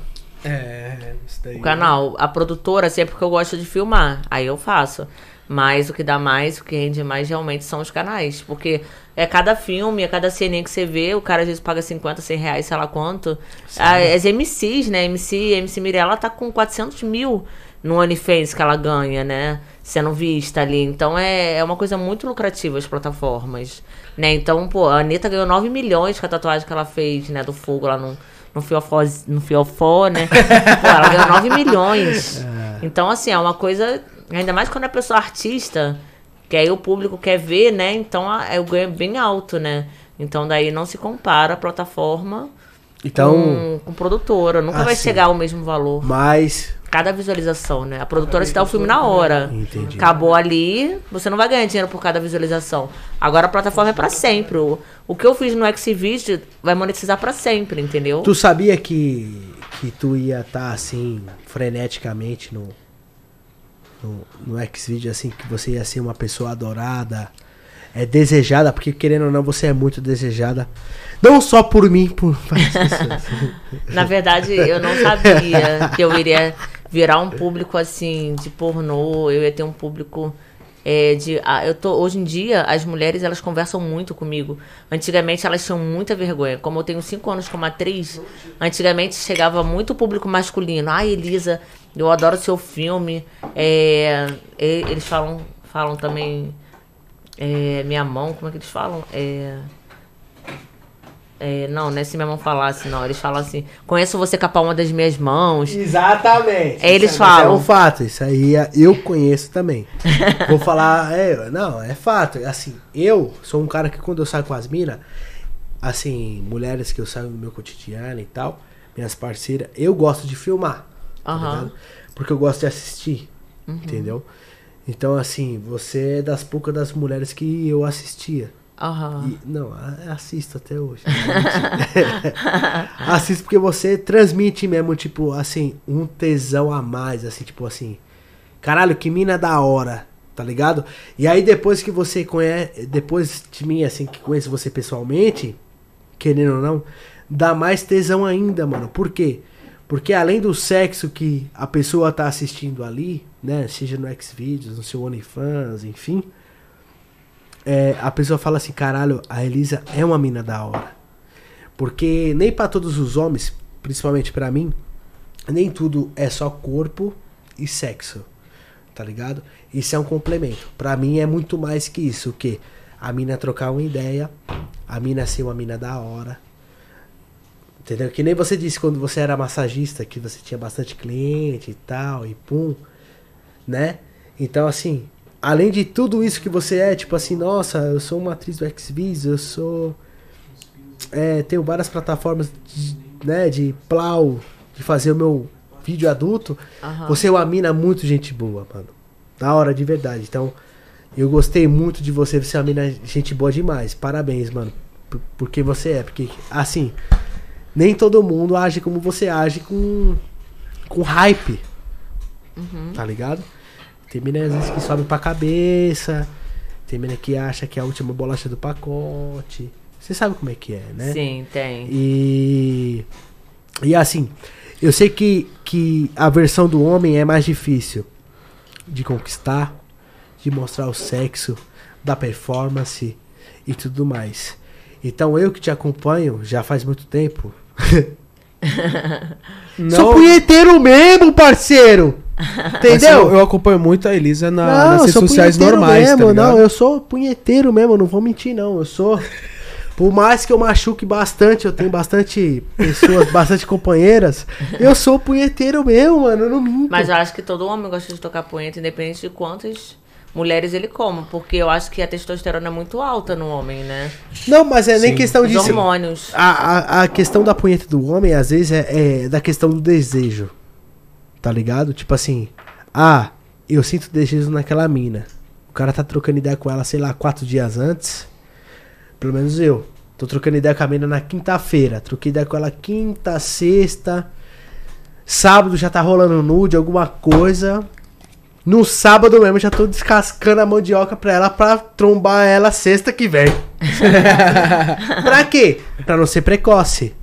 É, isso daí. O canal. A produtora, sempre que eu gosto de filmar. Aí eu faço. Mas o que dá mais, o que rende mais realmente são os canais. Porque é cada filme, é cada ceninha que você vê, o cara às vezes paga 50, 100 reais, sei lá quanto. Ah, As MCs, né? MC, MC Mirella tá com 400 mil no OnlyFans que ela ganha, né? Sendo vista ali. Então é, é uma coisa muito lucrativa as plataformas. Né? Então, pô, a Anitta ganhou 9 milhões com a tatuagem que ela fez, né? Do fogo lá no, no, fiofó, no fiofó, né? pô, ela ganhou 9 milhões. Então, assim, é uma coisa. Ainda mais quando é pessoa artista, que aí o público quer ver, né? Então a- é o ganho é bem alto, né? Então daí não se compara a plataforma Então, com, com produtora. Nunca vai assim. chegar ao mesmo valor. mas. Cada visualização, né? A produtora se dá o filme na hora. Entendi. Acabou ali, você não vai ganhar dinheiro por cada visualização. Agora a plataforma é pra sempre. O, o que eu fiz no Xvideo vai monetizar pra sempre, entendeu? Tu sabia que, que tu ia estar assim, freneticamente no, no, no Xvideo, assim, que você ia ser uma pessoa adorada, é desejada, porque querendo ou não, você é muito desejada. Não só por mim, por várias pessoas. Na verdade, eu não sabia que eu iria virar um público assim de pornô, eu ia ter um público é, de. ah, eu tô, hoje em dia, as mulheres elas conversam muito comigo. Antigamente elas tinham muita vergonha. Como eu tenho cinco anos como atriz, antigamente chegava muito público masculino. Ai, Elisa, eu adoro seu filme. É, eles falam, falam também. é, minha mão, como é que eles falam? É. É, não, não é se minha mão falasse, não. Eles falam assim: conheço você com a palma das minhas mãos. Exatamente. Eles é- falam. Isso é um fato, isso aí é- eu conheço também. Vou falar, é, não, é fato. Assim, eu sou um cara que quando eu saio com as minas, assim, mulheres que eu saio no meu cotidiano e tal, minhas parceiras, eu gosto de filmar. Tá? Porque eu gosto de assistir, entendeu? Então, assim, você é das poucas das mulheres que eu assistia. Aham. E- não, assisto até hoje. assisto porque você transmite mesmo, tipo, assim, um tesão a mais, assim, tipo assim. Caralho, que mina da hora, tá ligado? E aí depois que você conhece, depois de mim, assim, que conheço você pessoalmente, querendo ou não, dá mais tesão ainda, mano. Por quê? Porque além do sexo que a pessoa tá assistindo ali, né, seja no Xvideos, no seu OnlyFans, enfim, é, a pessoa fala assim, caralho, a Elisa é uma mina da hora. Porque nem pra todos os homens, principalmente pra mim, nem tudo é só corpo e sexo. Tá ligado? Isso é um complemento. Pra mim é muito mais que isso, o quê? A mina trocar uma ideia, a mina ser uma mina da hora, Entendeu? Que nem você disse quando você era massagista, que você tinha bastante cliente e tal, e pum, né? Então, assim, além de tudo isso que você é, tipo assim, nossa, eu sou uma atriz do Xvideos, eu sou. É, tenho várias plataformas de, né, de plau, de fazer o meu vídeo adulto. Aham. Você é uma mina muito gente boa, mano. Da hora, de verdade. Então, eu gostei muito de você, você é uma mina gente boa demais. Parabéns, mano. Por, porque você é. Porque, assim, nem todo mundo age como você age com, com hype. Tá ligado? Tem mina às vezes que sobe pra cabeça. Tem mina que acha que é a última bolacha do pacote. Você sabe como é que é, né? Sim, tem. E. E assim, eu sei que, que a versão do homem é mais difícil de conquistar, de mostrar o sexo, da performance e tudo mais. Então eu que te acompanho já faz muito tempo. Sou punheteiro mesmo, parceiro! Entendeu? eu, eu acompanho muito a Elisa na- nas eu redes sociais normais, mesmo, tá não, eu sou punheteiro mesmo, não vou mentir não, eu sou por mais que eu machuque bastante, eu tenho bastante pessoas, bastante companheiras, eu sou punheteiro mesmo, mano, eu não minto. Mas eu acho que todo homem gosta de tocar punheta, independente de quantas mulheres ele come. Porque eu acho que a testosterona é muito alta no homem, né? Não, mas é nem Sim. questão Os disso. hormônios. A, a, a questão da punheta do homem, às vezes, é, é da questão do desejo. Tá ligado? Tipo assim, ah, eu sinto desejo naquela mina. O cara tá trocando ideia com ela, sei lá, quatro dias antes. Pelo menos eu. Tô trocando ideia com a mina na quinta-feira. Troquei ideia com ela quinta, sexta. Sábado já tá rolando nude, alguma coisa. No sábado mesmo já tô descascando a mandioca pra ela pra trombar ela sexta que vem. pra quê? Pra não ser precoce.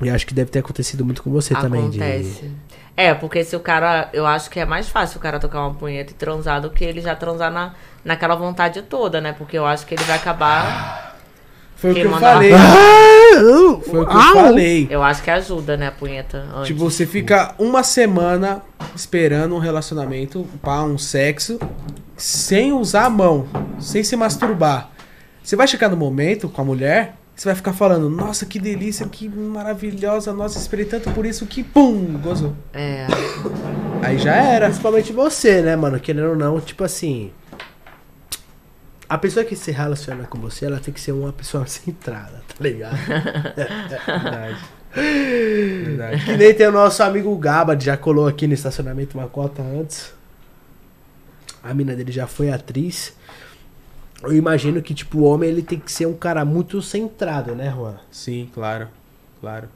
E acho que deve ter acontecido muito com você também. de- Acontece. É, porque se o cara. Eu acho que é mais fácil o cara tocar uma punheta e transar do que ele já transar na, naquela vontade toda, né? Porque eu acho que ele vai acabar. Foi o que eu falei. Ah, eu- Foi o que eu au. falei. Eu acho que ajuda, né, a punheta. Antes. Tipo, você fica uma semana esperando um relacionamento, pá, um sexo, sem usar a mão, sem se masturbar. Você vai chegar no momento com a mulher, você vai ficar falando, nossa, que delícia, que maravilhosa, nossa, esperei tanto por isso que, pum, gozou. É. Aí já era. Principalmente você, né, mano? Querendo ou não, tipo assim. A pessoa que se relaciona com você, ela tem que ser uma pessoa centrada, tá ligado? Verdade. Verdade. que nem tem o nosso amigo Gaba, já colou aqui no estacionamento uma cota antes. A mina dele já foi atriz. Eu imagino que, tipo, o homem ele tem que ser um cara muito centrado, né, Juan? Sim, claro, claro.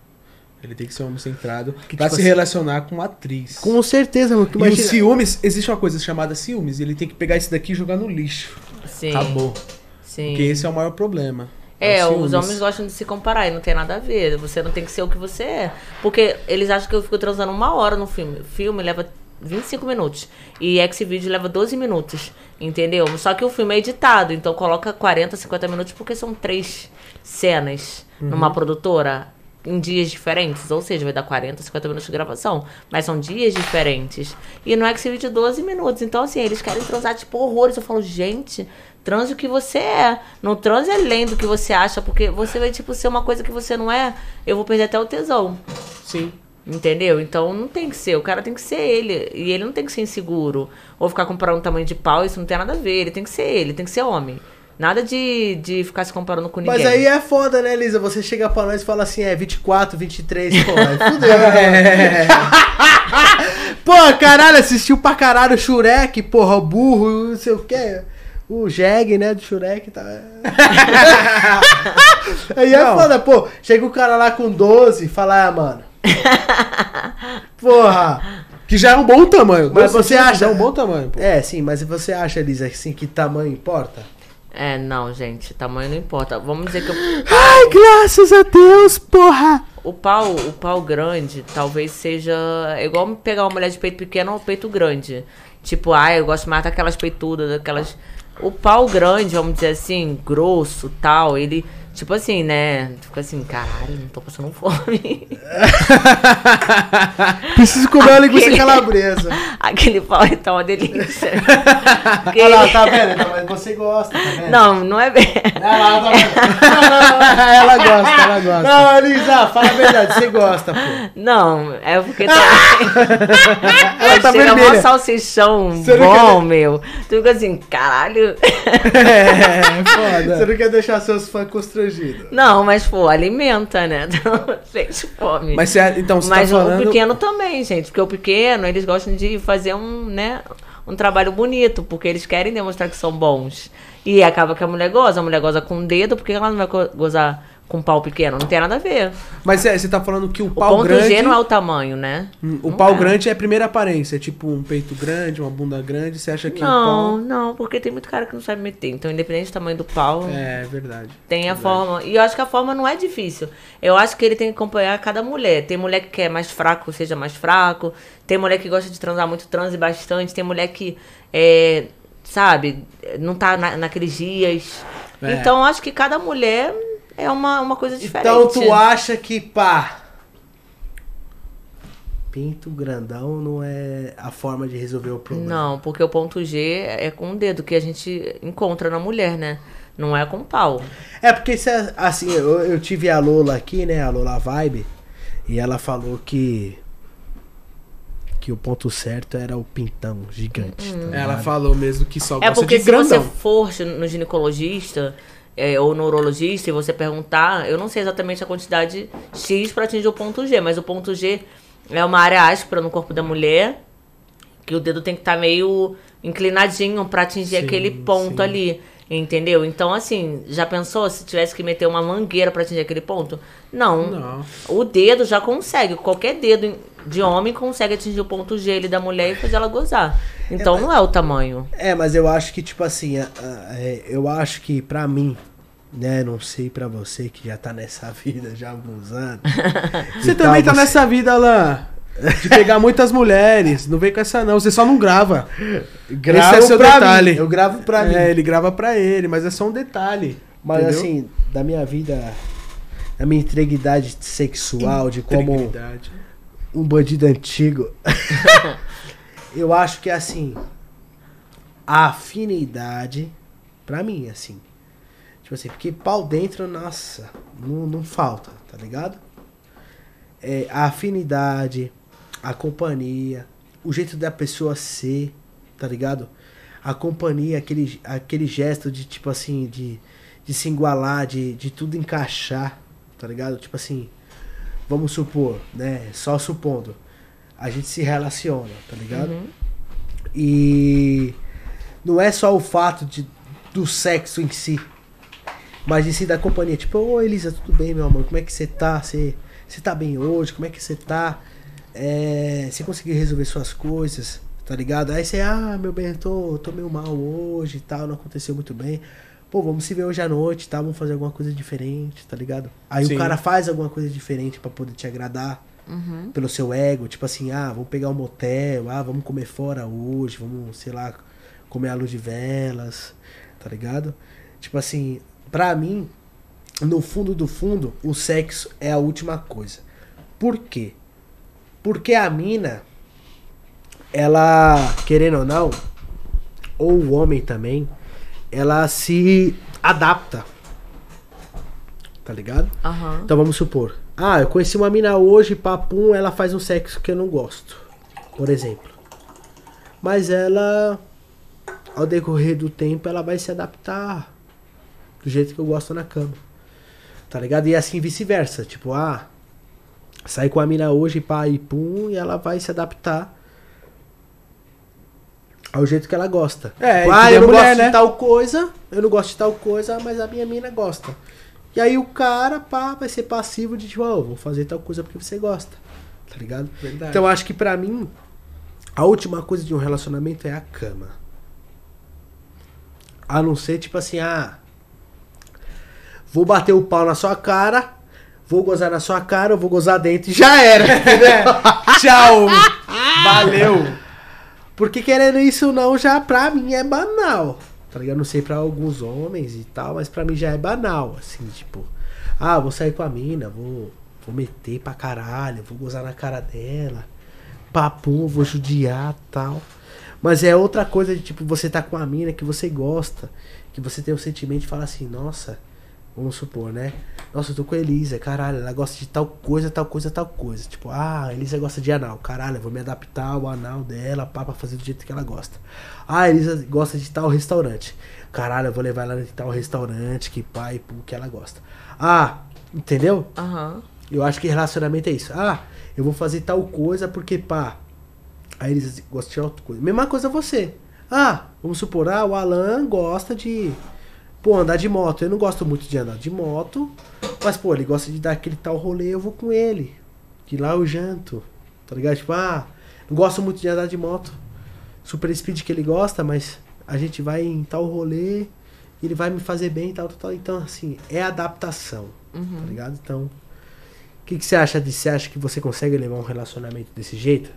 Ele tem que ser um homem centrado Que, pra tipo se assim- relacionar com uma atriz. Com certeza, mano. que E os imagina- ciúmes, existe uma coisa chamada ciúmes, ele tem que pegar isso daqui e jogar no lixo. Sim. Acabou. Sim. Porque esse é o maior problema. É, o os ciúmes. homens gostam de se comparar e não tem nada a ver. Você não tem que ser o que você é. Porque eles acham que eu fico transando uma hora no filme. O filme leva 25 minutos. E X-Video leva 12 minutos. Entendeu? Só que o filme é editado, então coloca 40, 50 minutos porque são três cenas numa produtora em dias diferentes. Ou seja, vai dar 40, 50 minutos de gravação. Mas são dias diferentes. E no X-Video 12 minutos. Então, assim, eles querem transar tipo horrores. Eu falo, gente, transe o que você é. Não transe além do que você acha, porque você vai, tipo, ser uma coisa que você não é. Eu vou perder até o tesão. Sim. Entendeu? Então não tem que ser. O cara tem que ser ele. E ele não tem que ser inseguro. Ou ficar comparando tamanho de pau, isso não tem nada a ver. Ele tem que ser ele, tem que ser homem. Nada de, de ficar se comparando com ninguém. Mas aí é foda, né, Elisa? Você chega pra nós e fala assim, é 24, 23, pô, aí fudeu, né? Pô, caralho, assistiu pra caralho o Shurek, porra, o burro, não sei o que. O Jeg, né, do Shurek tá. aí é Não. foda, pô. Chega o cara lá com 12 e fala, ah, mano. Porra. Que já é um bom tamanho. Mas você acha- Já é um bom tamanho, pô. É, sim, mas você acha, Elisa, assim, que tamanho importa? É, não, gente. Tamanho não importa. Vamos dizer que o, Ai, graças a Deus, porra. o pau, o pau grande talvez seja é igual pegar uma mulher de peito pequeno ou peito grande. Tipo, ah, eu gosto mais daquelas peitudas, daquelas. O pau grande, vamos dizer assim, grosso, tal, ele Tipo assim, né? Fica assim, caralho, não tô passando fome. Preciso comer uma linguiça Aquele- calabresa. Aquele pau é tão uma delícia. Porque- Olha lá, tá vendo? Mas você gosta, tá vendo? Não, não é bem. Lá, tá ela gosta, ela gosta. Não, Elisa, fala a verdade, você gosta, pô. Não, é porque tá. Ela tá Chega vermelha. salsichão Você bom, meu. Tu fica assim, caralho. É, foda. Você não quer deixar seus fãs constrangidos. Não, mas pô, alimenta, né? Então, gente, fome. Mas você, então, você Mas tá o falando... pequeno também, gente. Porque o pequeno, eles gostam de fazer um, né, um trabalho bonito, porque eles querem demonstrar que são bons. E acaba que a mulher goza. A mulher goza com o dedo, porque ela não vai go- gozar com pau pequeno? Não tem nada a ver. Mas é, você tá falando que o O pau ponto grande... G não é o tamanho, né? Hum, O Não pau é. grande é a primeira aparência, é tipo um peito grande, uma bunda grande, você acha que Não, o não, porque tem muito cara que não sabe meter. Então, independente do tamanho do pau, pau... É, verdade. tem a forma. E eu acho que a forma não é difícil. Eu acho que ele tem que acompanhar cada mulher. Tem mulher que quer mais fraco, seja mais fraco. Tem mulher que gosta de transar muito, transe bastante. Tem mulher que, é, sabe, não tá na, naqueles dias. É. Então, eu acho que cada mulher é uma, uma coisa diferente. Então tu acha que, pá, pinto grandão não é a forma de resolver o problema? Não, porque o ponto G é com o dedo que a gente encontra na mulher, né? Não é com o pau. É porque isso é, assim, eu, eu tive a Lola aqui, né, a Lola Vibe, e ela falou que que o ponto certo era o pintão gigante. tá Ela falou mesmo que só É gosta porque de se você grandão. for no ginecologista é, ou no urologista e você perguntar, eu não sei exatamente a quantidade X para atingir o ponto G, mas o ponto G é uma área áspera no corpo da mulher que o dedo tem que estar meio inclinadinho para atingir Sim, aquele ponto sim. ali. Entendeu? Então, assim, já pensou se tivesse que meter uma mangueira para atingir aquele ponto? Não. Não. O dedo já consegue. Qualquer dedo de homem consegue atingir o ponto G ali da mulher e fazer ela gozar. Então não é o tamanho. É, mas eu acho que, tipo assim, é, eu acho que pra mim, né, não sei pra você que já tá nessa vida já há alguns anos. Você e também tal, tá nessa vida, Alan. De pegar muitas mulheres. Não vem com essa, não. Você só não grava. Gravo Esse é seu pra detalhe. mim, Eu gravo pra mim. É, ele grava pra ele, mas é só um detalhe. Mas entendeu? assim, da minha vida, da minha integridade sexual, de como um bandido antigo, eu acho que assim, a afinidade, pra mim, assim, tipo assim, porque pau dentro, nossa, não, não falta, tá ligado? É, a afinidade, a companhia, o jeito da pessoa ser, tá ligado? A companhia, aquele, aquele gesto de tipo assim, de, de se igualar, de, de tudo encaixar, tá ligado? Tipo assim, vamos supor, né? Só supondo, a gente se relaciona, tá ligado? E não é só o fato de, do sexo em si, mas em si da companhia. Tipo, ô Elisa, tudo bem, meu amor? Como é que você tá? Você, você tá bem hoje? Como é que você tá? É, você conseguiu resolver suas coisas, tá ligado? Aí você, ah, meu bem, eu tô, tô meio mal hoje e tal, não aconteceu muito bem. Pô, vamos se ver hoje à noite, tá? Vamos fazer alguma coisa diferente, tá ligado? Aí Sim. o cara faz alguma coisa diferente pra poder te agradar pelo seu ego, tipo assim, ah, vamos pegar um motel, ah, vamos comer fora hoje, vamos, sei lá, comer a luz de velas, tá ligado? Tipo assim, pra mim, no fundo do fundo, o sexo é a última coisa. Por quê? Porque a mina, ela, querendo ou não, ou o homem também, ela se adapta. Tá ligado? Aham. Então vamos supor. Ah, eu conheci uma mina hoje, papum, ela faz um sexo que eu não gosto. Por exemplo. Mas ela, ao decorrer do tempo, ela vai se adaptar do jeito que eu gosto na cama. Tá ligado? E assim vice-versa. Tipo, ah, sai com a mina hoje, pá, e pum, e ela vai se adaptar ao jeito que ela gosta. É, Tipo, ah, eu não mulher, gosto né? de tal coisa, eu não gosto de tal coisa, mas a minha mina gosta. E aí o cara, pá, vai ser passivo de tipo, ó, vou fazer tal coisa porque você gosta. Tá ligado? Verdade. Então eu acho que pra mim, a última coisa de um relacionamento é a cama. A não ser, tipo assim, ah. Vou bater o pau na sua cara, vou gozar na sua cara, eu vou gozar dentro e já era. Tchau! Valeu! Porque querendo isso não, já pra mim é banal. tá ligado? Não sei pra alguns homens e tal, mas pra mim já é banal, assim, tipo, ah, vou sair com a mina, vou, vou meter pra caralho, vou gozar na cara dela, papum, vou judiar tal. Mas é outra coisa de tipo, você tá com a mina que você gosta, que você tem o sentimento de falar assim, nossa, vamos supor, né? Nossa, eu tô com a Elisa, caralho, ela gosta de tal coisa, tal coisa, tal coisa. Tipo, ah, a Elisa gosta de anal, caralho, eu vou me adaptar ao anal dela, pá, pra fazer do jeito que ela gosta. Ah, a Elisa gosta de tal restaurante. Caralho, eu vou levar ela em tal restaurante, que pai, que ela gosta. Ah, entendeu? Aham. Eu acho que relacionamento é isso. Ah, eu vou fazer tal coisa porque, pá, a Elisa gosta de outra coisa. Mesma coisa você. Ah, vamos supor, ah, o Alan gosta de, pô, andar de moto. Eu não gosto muito de andar de moto, mas, pô, ele gosta de dar aquele tal rolê, eu vou com ele. Que lá eu janto, tá ligado? Tipo, ah, não gosto muito de andar de moto. Super speed que ele gosta, mas a gente vai em tal rolê, ele vai me fazer bem e tal, tal, tal. Então, assim, é adaptação, tá ligado? Então, o que, que você acha disso? Você acha que você consegue levar um relacionamento desse jeito?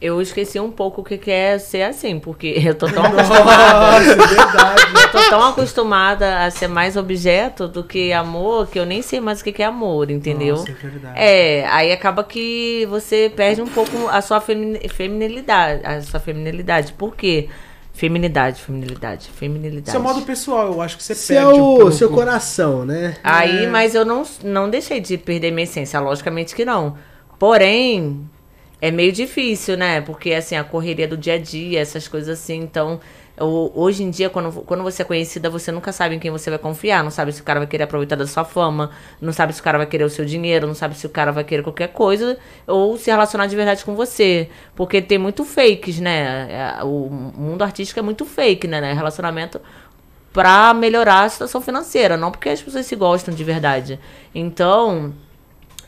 Eu esqueci um pouco o que que é ser assim, porque eu tô tão acostumada. verdade. eu tô tão acostumada a ser mais objeto do que amor que eu nem sei mais o que que é amor, entendeu? Nossa, é verdade. É, aí acaba que você perde um pouco a sua femi- feminilidade. A sua feminilidade. Por quê? Feminidade, feminilidade, feminilidade. Seu modo pessoal, eu acho que você Seu, perde um pouco. seu coração, né? Aí, mas eu não, não deixei de perder minha essência, logicamente que não. Porém, é meio difícil, né? Porque, assim, a correria do dia a dia, essas coisas assim. Então, hoje em dia, quando, quando você é conhecida, você nunca sabe em quem você vai confiar. Não sabe se o cara vai querer aproveitar da sua fama, não sabe se o cara vai querer o seu dinheiro, não sabe se o cara vai querer qualquer coisa, ou se relacionar de verdade com você. Porque tem muito fakes, né? É, O mundo artístico é muito fake, né? Relacionamento pra melhorar a situação financeira, não porque as pessoas se gostam de verdade. Então,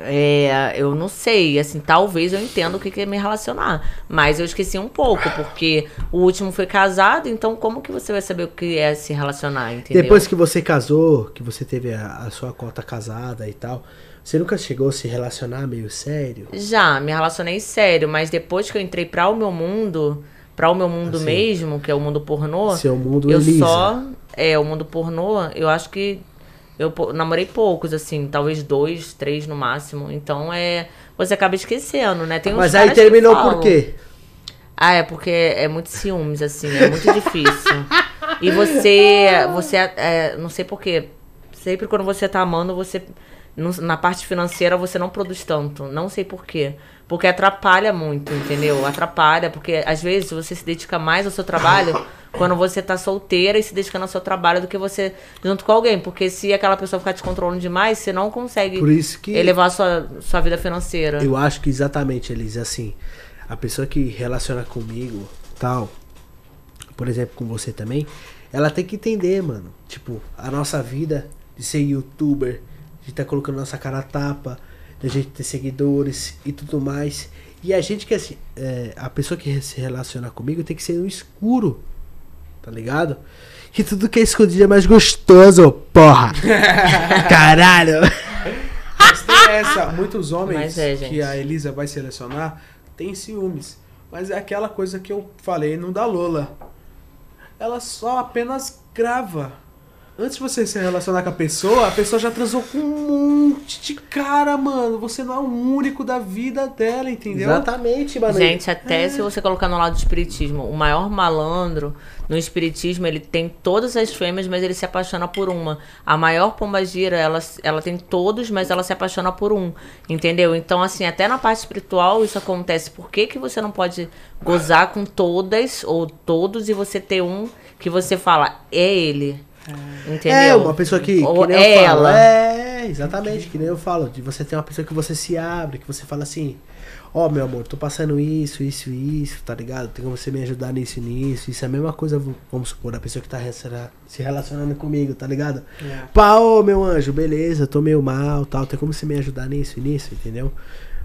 é, eu não sei, assim, talvez eu entenda o que que é me relacionar, mas eu esqueci um pouco, porque o último foi casado, então como que você vai saber o que é se relacionar, entendeu? Depois que você casou, que você teve a, a sua cota casada e tal, você nunca chegou a se relacionar meio sério? Já, me relacionei sério, mas depois que eu entrei pra o meu mundo, pra o meu mundo Assim. mesmo, que é o mundo pornô, Seu mundo eu Elisa. só. É, o mundo pornô, eu acho que eu namorei poucos, assim, talvez dois, três no máximo. Então é. Você acaba esquecendo, né? Tem uns Mas aí terminou por quê? Ah, é porque é muito ciúmes, assim, é muito difícil. E você. Você. É, não sei porquê. Sempre quando você tá amando, você. Na parte financeira você não produz tanto. Não sei porquê. Porque atrapalha muito, entendeu? Atrapalha, porque às vezes você se dedica mais ao seu trabalho quando você tá solteira e se dedicando ao seu trabalho do que você junto com alguém. Porque se aquela pessoa ficar te controlando demais, você não consegue elevar a sua, sua vida financeira. eu acho que exatamente, Elise, assim, a pessoa que relaciona comigo, tal, por exemplo, com você também, ela tem que entender, mano, tipo, a nossa vida de ser youtuber, de estar colocando nossa cara a tapa, de a gente ter seguidores e tudo mais. E a gente que assim, é, a pessoa que se relaciona comigo tem que ser no escuro, tá ligado? E tudo que é escondido é mais gostoso, porra! Caralho! Mas tem essa, muitos homens é, que a Elisa vai selecionar têm ciúmes. Mas é aquela coisa que eu falei no da Lola. Ela só apenas grava. Antes de você se relacionar com a pessoa, a pessoa já transou com um monte de cara, mano. Você não é o único da vida dela, entendeu? Exatamente, mano. Gente, até se você colocar no lado do espiritismo, o maior malandro no espiritismo, ele tem todas as fêmeas, mas ele se apaixona por uma. A maior pombagira, ela, ela tem todos, mas ela se apaixona por um. Entendeu? Então, assim, até na parte espiritual isso acontece. Por que, que você não pode gozar com todas ou todos e você ter um que você fala, é ele? Entendeu? É, uma pessoa que, que Ou nem é eu falo. ela. É, exatamente, que nem eu falo. De você ter uma pessoa que você se abre, que você fala assim, ó meu amor, tô passando isso, isso e isso, tá ligado? Tem como você me ajudar nisso e nisso. Isso é a mesma coisa, vamos supor, a pessoa que tá se relacionando comigo, tá ligado? É. Pá, ô meu anjo, beleza, tô meio mal, tal, tem como você me ajudar nisso e nisso, entendeu?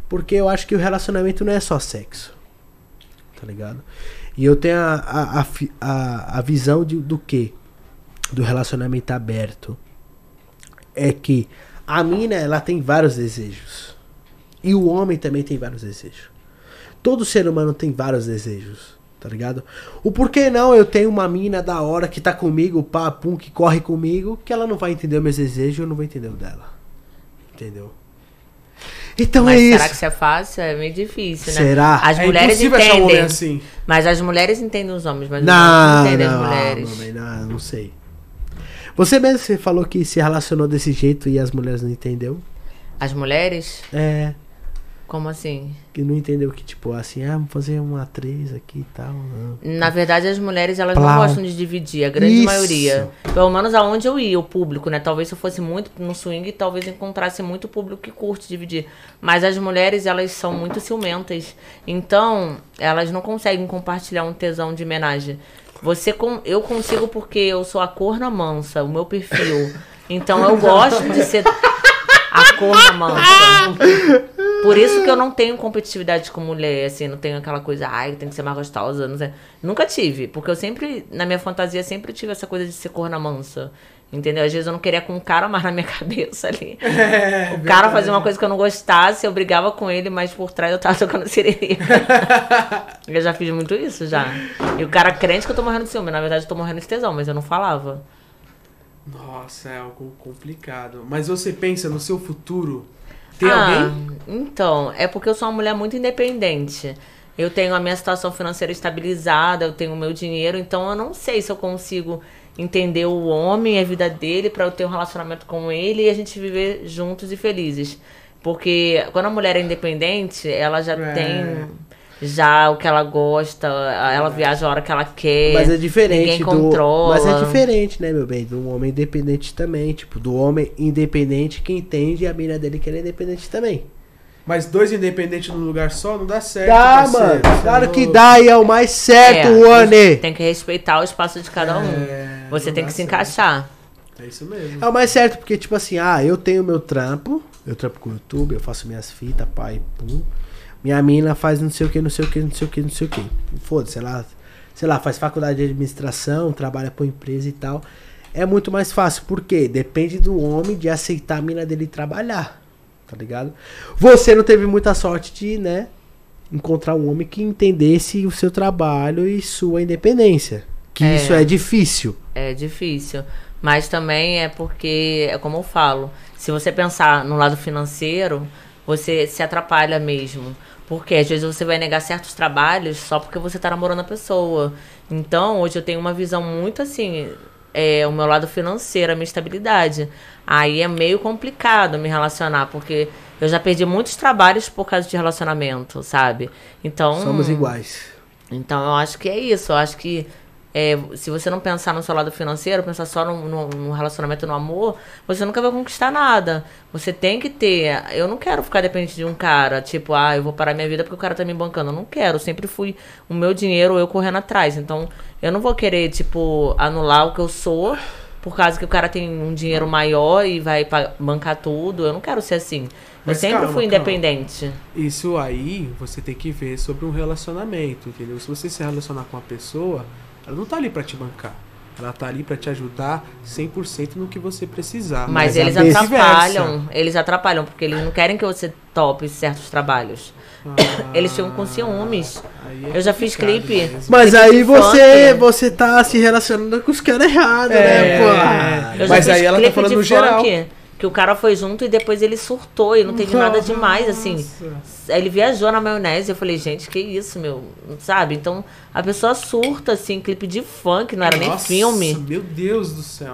Porque eu acho que o relacionamento não é só sexo. Tá ligado? E eu tenho a, a, a, a visão de, do que? Do relacionamento aberto. É que a mina, ela tem vários desejos. E o homem também tem vários desejos. Todo ser humano tem vários desejos. Tá ligado? O porquê não eu tenho uma mina da hora que tá comigo, pá, pum, que corre comigo, que ela não vai entender os meus desejos e eu não vou entender o dela. Entendeu? Então Mas é será isso. que isso é fácil? É meio difícil, né? Será? As É mulheres impossível achar um homem entendem. assim. Mas as mulheres entendem os homens, mas os homens Não, não entendem não, as mulheres. Não, não, não sei. Você mesmo você falou que se relacionou desse jeito e as mulheres não entendeu? As mulheres? É, Como assim? que não entendeu que tipo assim, ah, vamos fazer uma atriz aqui e tal. não. Na verdade, as mulheres elas Plau. não gostam de dividir, a grande Isso. maioria. Pelo menos aonde eu ia, o público, né? Talvez se eu fosse muito no swing, talvez encontrasse muito público que curte dividir. Mas as mulheres, elas são muito ciumentas. Então, elas não conseguem compartilhar um tesão de homenagem. Você com, eu consigo porque eu sou a corna mansa, o meu perfil. Então eu gosto de ser a corna mansa. Por isso que eu não tenho competitividade com mulher, assim, não tenho aquela coisa, ai, tem que ser mais gostosa, não sei. Nunca tive, porque eu sempre, na minha fantasia, sempre tive essa coisa de ser corna mansa. Entendeu? Às vezes eu não queria com um cara mais na minha cabeça ali. É, o cara fazia uma coisa que eu não gostasse, eu brigava com ele, mas por trás eu tava tocando sirene. eu já fiz muito isso, já. E o cara crente que eu tô morrendo de ciúme. Na verdade, eu tô morrendo de tesão, mas eu não falava. Nossa, é algo complicado. Mas você pensa no seu futuro? Tem Ah, alguém? Então, é porque eu sou uma mulher muito independente. Eu tenho a minha situação financeira estabilizada, eu tenho o meu dinheiro, então eu não sei se eu consigo entender o homem, a vida dele, pra eu ter um relacionamento com ele e a gente viver juntos e felizes. Porque quando a mulher é independente, ela já É. tem já o que ela gosta, ela viaja a hora que ela quer. Mas é diferente ninguém do. controla. Mas é diferente, né, meu bem? Do homem independente também. Tipo, do homem independente que entende e a mina dele que ele é independente também. Mas dois independentes num lugar só não dá certo. Dá, parceiro. mano. Você Claro é que dá e é o mais certo, É, One. Tem que respeitar o espaço de cada um. É, Você tem que se certo. encaixar. É isso mesmo. É o mais certo, porque, tipo assim, ah, eu tenho meu trampo, eu trampo com o YouTube, eu faço minhas fitas, pai, pum. Minha mina faz não sei o que, não sei o que, não sei o que, não sei o que. Foda-se, ela, sei lá, faz faculdade de administração, trabalha pra empresa e tal. É muito mais fácil, porque depende do homem de aceitar a mina dele trabalhar, tá ligado? Você não teve muita sorte de, né, encontrar um homem que entendesse o seu trabalho e sua independência. Que É. isso é difícil. É difícil. Mas também é porque, é como eu falo, se você pensar no lado financeiro, você se atrapalha mesmo. Porque às vezes você vai negar certos trabalhos só porque você tá namorando a pessoa. Então, hoje eu tenho uma visão muito assim, é, o meu lado financeiro, a minha estabilidade. Aí é meio complicado me relacionar, porque eu já perdi muitos trabalhos por causa de relacionamento, sabe? Então. Somos iguais. Então eu acho que é isso. Eu acho que é, se você não pensar no seu lado financeiro, pensar só no, no, no relacionamento, no amor, você nunca vai conquistar nada. Você tem que ter. Eu não quero ficar dependente de um cara, tipo, ah, eu vou parar minha vida porque o cara tá me bancando. Eu não quero. Eu sempre fui o meu dinheiro, eu correndo atrás. Então eu não vou querer, tipo, anular o que eu sou. Por causa que o cara tem um dinheiro maior e vai bancar tudo. Eu não quero ser assim. Eu Mas sempre calma, fui calma. independente. Isso aí você tem que ver sobre um relacionamento, entendeu? Se você se relacionar com uma pessoa, ela não tá ali pra te bancar. Ela tá ali pra te ajudar 100% no que você precisar. Mas, Mas a eles atrapalham, eles atrapalham, porque eles não querem que você tope certos trabalhos. Ah, Eles ficam com ciúmes. é Eu já fiz clipe. mesmo. Mas Clipe aí você, funk. você tá se relacionando com os caras errados, É. né, pô? Eu Mas aí ela tá falando no geral. funk, Que o cara foi junto e depois ele surtou e não teve nada demais, assim. Ele viajou na maionese, eu falei, gente, que isso, meu, sabe? Então, a pessoa surta, assim, clipe de funk, não era nem Nossa, filme. Meu Deus do céu.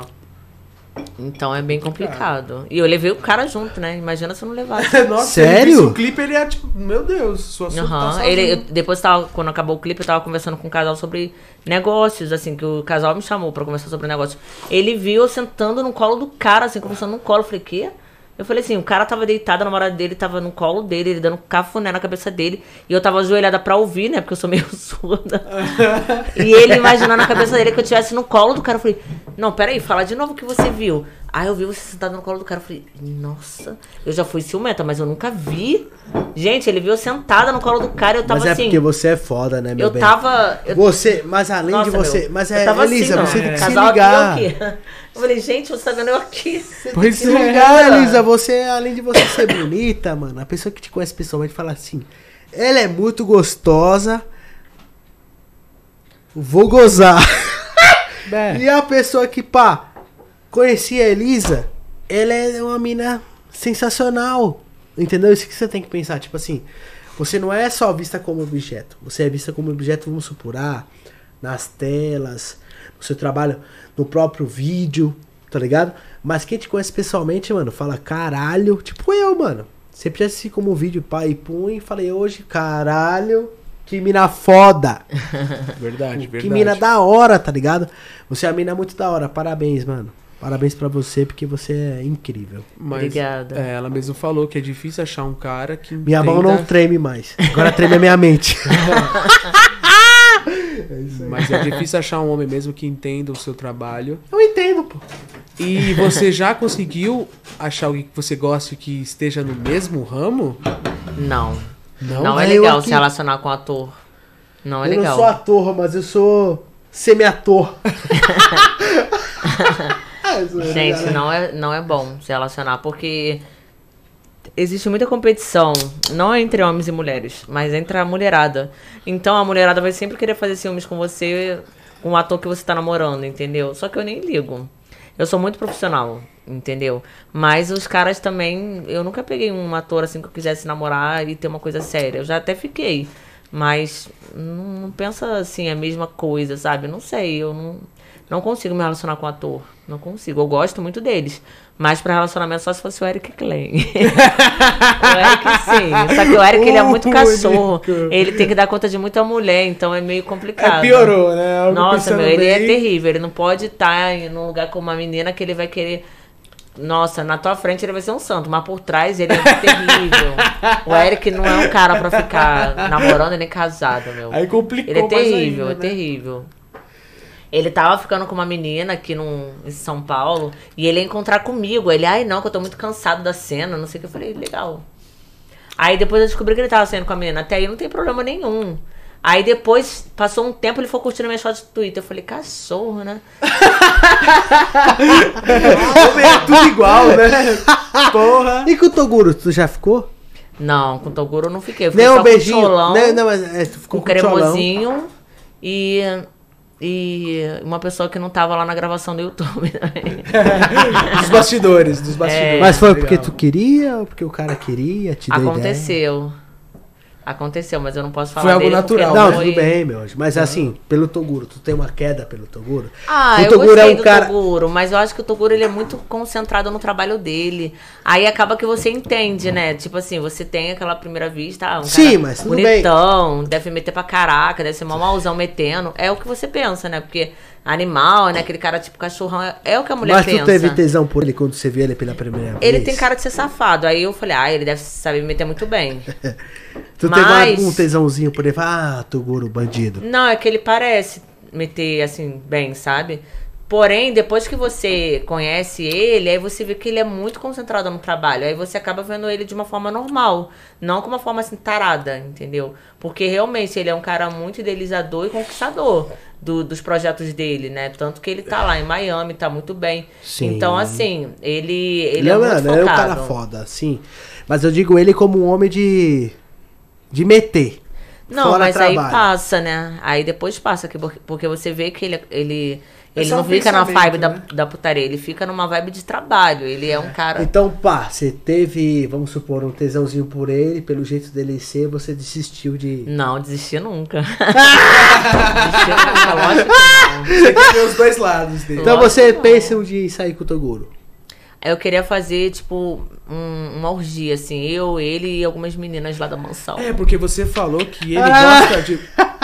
Então é bem complicado. E eu levei o cara junto, né? Imagina se eu não levasse. Nossa, Sério? O clipe, ele é tipo, meu Deus, sua Aham. sozinho. Ele, eu- depois tava, quando acabou o clipe, eu tava conversando com um casal sobre negócios, assim, que o casal me chamou pra conversar sobre negócios. Ele viu eu sentando no colo do cara, assim, conversando no colo. Eu falei, quê? Eu falei assim, o cara tava deitado, a namorada dele tava no colo dele, ele dando cafuné na cabeça dele. E eu tava ajoelhada pra ouvir, né? Porque eu sou meio surda. e ele imaginando na cabeça dele que eu estivesse no colo do cara. Eu falei, não, peraí, fala de novo o que você viu. Aí eu vi você sentado no colo do cara. Eu falei, nossa, eu já fui ciumenta, mas eu nunca vi. Gente, ele viu eu sentada no colo do cara e eu tava Mas é assim. porque você é foda, né, meu eu bem? tava. Eu, Você, mas além nossa, de você. meu, mas eu é, tava Elisa, assim, você ó, tem que se ligar. Aqui, eu, aqui. eu falei, gente, você tá vendo eu aqui. Pois Se é. ligar, Elisa, você, além de você ser bonita, mano, a pessoa que te conhece pessoalmente fala assim: ela é muito gostosa, vou gozar. É. E a pessoa que, pá, conhecia a Elisa, ela é uma mina sensacional. Entendeu? Isso que você tem que pensar. Tipo assim, você não é só vista como objeto. Você é vista como objeto, vamos supor, ah, nas telas, no seu trabalho, no próprio vídeo, tá ligado? Mas quem te conhece pessoalmente, mano, fala caralho. Tipo eu, mano. Sempre já assisti como vídeo, pai e pum, e falei hoje, caralho, que mina foda. Verdade, verdade. Que mina da hora, tá ligado? Você é uma mina muito da hora. Parabéns, mano. Parabéns pra você, porque você é incrível. Mas, Obrigada. É, ela mesmo falou que é difícil achar um cara que Minha mão entenda- não treme mais. Agora treme a minha mente. Mas é difícil achar um homem mesmo que entenda o seu trabalho. Eu entendo, pô. E você já conseguiu achar alguém que você goste que esteja no mesmo ramo? Não. Não? Não, é eu legal aqui- se relacionar com ator. Não é eu legal. não sou ator, mas eu sou semi-ator. Eu sou- Gente, não é, não é bom se relacionar, porque existe muita competição, não entre homens e mulheres, mas entre a mulherada. Então a mulherada vai sempre querer fazer ciúmes com você, com o ator que você tá namorando, entendeu? Só que eu nem ligo. Eu sou muito profissional, entendeu? Mas os caras também. Eu nunca peguei um ator assim que eu quisesse namorar e ter uma coisa séria. Eu já até fiquei. Mas não, não pensa assim a mesma coisa, sabe? Não sei, eu não, não consigo me relacionar com ator. Não consigo. Eu gosto muito deles. Mas pra relacionamento só se fosse o Eric Klein. o Eric sim. Só que o Eric ele é muito cachorro. Ele tem que dar conta de muita mulher, então é meio complicado. É, piorou, né? Algo Nossa, meu, ele é bem. terrível. Ele não pode estar em num lugar com uma menina que ele vai querer. Nossa, na tua frente ele vai ser um santo, mas por trás ele é terrível. o Eric não é um cara pra ficar namorando nem casado, meu. Aí complicou Ele é terrível, ainda, é né? terrível. Ele tava ficando com uma menina aqui no, em São Paulo e ele ia encontrar comigo. Ele, ai não, que eu tô muito cansado da cena, não sei o que. Eu falei, legal. Aí depois eu descobri que ele tava saindo com a menina. Até aí não tem problema nenhum. Aí depois, passou um tempo, ele foi curtindo minhas fotos do Twitter. Eu falei, cachorro, né? Homem é tudo igual, né? Porra. E com o Toguro, tu já ficou? Não, com o Toguro eu não fiquei. Eu fiquei Nem só um beijinho. com o Cholão, Não, não, mas é, com com cremosinho e... E uma pessoa que não tava lá na gravação do YouTube também. Dos bastidores, dos bastidores. Mas foi Legal. porque tu queria ou porque o cara queria? Te deu ideia? Aconteceu. Mas eu não posso falar Foi algo natural, Não, foi- tudo bem, meu. anjo. Mas assim, pelo Toguro, tu tem uma queda pelo Toguro? Ah, O eu Toguro gostei é um do cara- Toguro, mas eu acho que o Toguro ele é muito concentrado no trabalho dele. Aí acaba que você entende, né? Tipo assim, você tem aquela primeira vista, ah, um Sim, cara mas bonitão, deve meter pra caraca, deve ser mó mauzão metendo. É o que você pensa, né? Porque animal, né? Aquele cara tipo cachorrão, é, é o que a mulher Mas pensa. tu teve tesão por ele quando você viu ele pela primeira vez? Ele tem cara de ser safado. Aí eu falei, ah, ele deve saber meter muito bem. Tu Mas- teve um tesãozinho por ele? Ah, Toguro, bandido. Não, é que ele parece meter assim, bem, sabe? Porém, depois que você conhece ele, aí você vê que ele é muito concentrado no trabalho. Aí você acaba vendo ele de uma forma normal. Não com uma forma assim tarada, entendeu? Porque realmente ele é um cara muito idealizador e conquistador do- dos projetos dele, né? Tanto que ele tá lá em Miami, tá muito bem. Sim. Então, assim, ele, ele, Ele, é, é, muito mano, ele é um focado. cara foda, sim. Mas eu digo ele como um homem de. De meter. Não, Fora mas aí trabalho. passa, né? Aí depois passa, que porque- você vê que ele, ele, É ele não um fica na vibe da, né? da putaria, ele fica numa vibe de trabalho. Ele é um cara. Então, pá, você teve, vamos supor, um tesãozinho por ele, pelo jeito dele ser, você desistiu de. Não, desistir nunca. desistir nunca, lógico que não. Você tem que ver os dois lados dele. Então Lógico você que não. pensa de sair com o Toguro. Eu queria fazer, tipo, um- uma orgia, assim, eu, ele e algumas meninas lá da mansão. É, porque você falou que ele Ah! gosta de.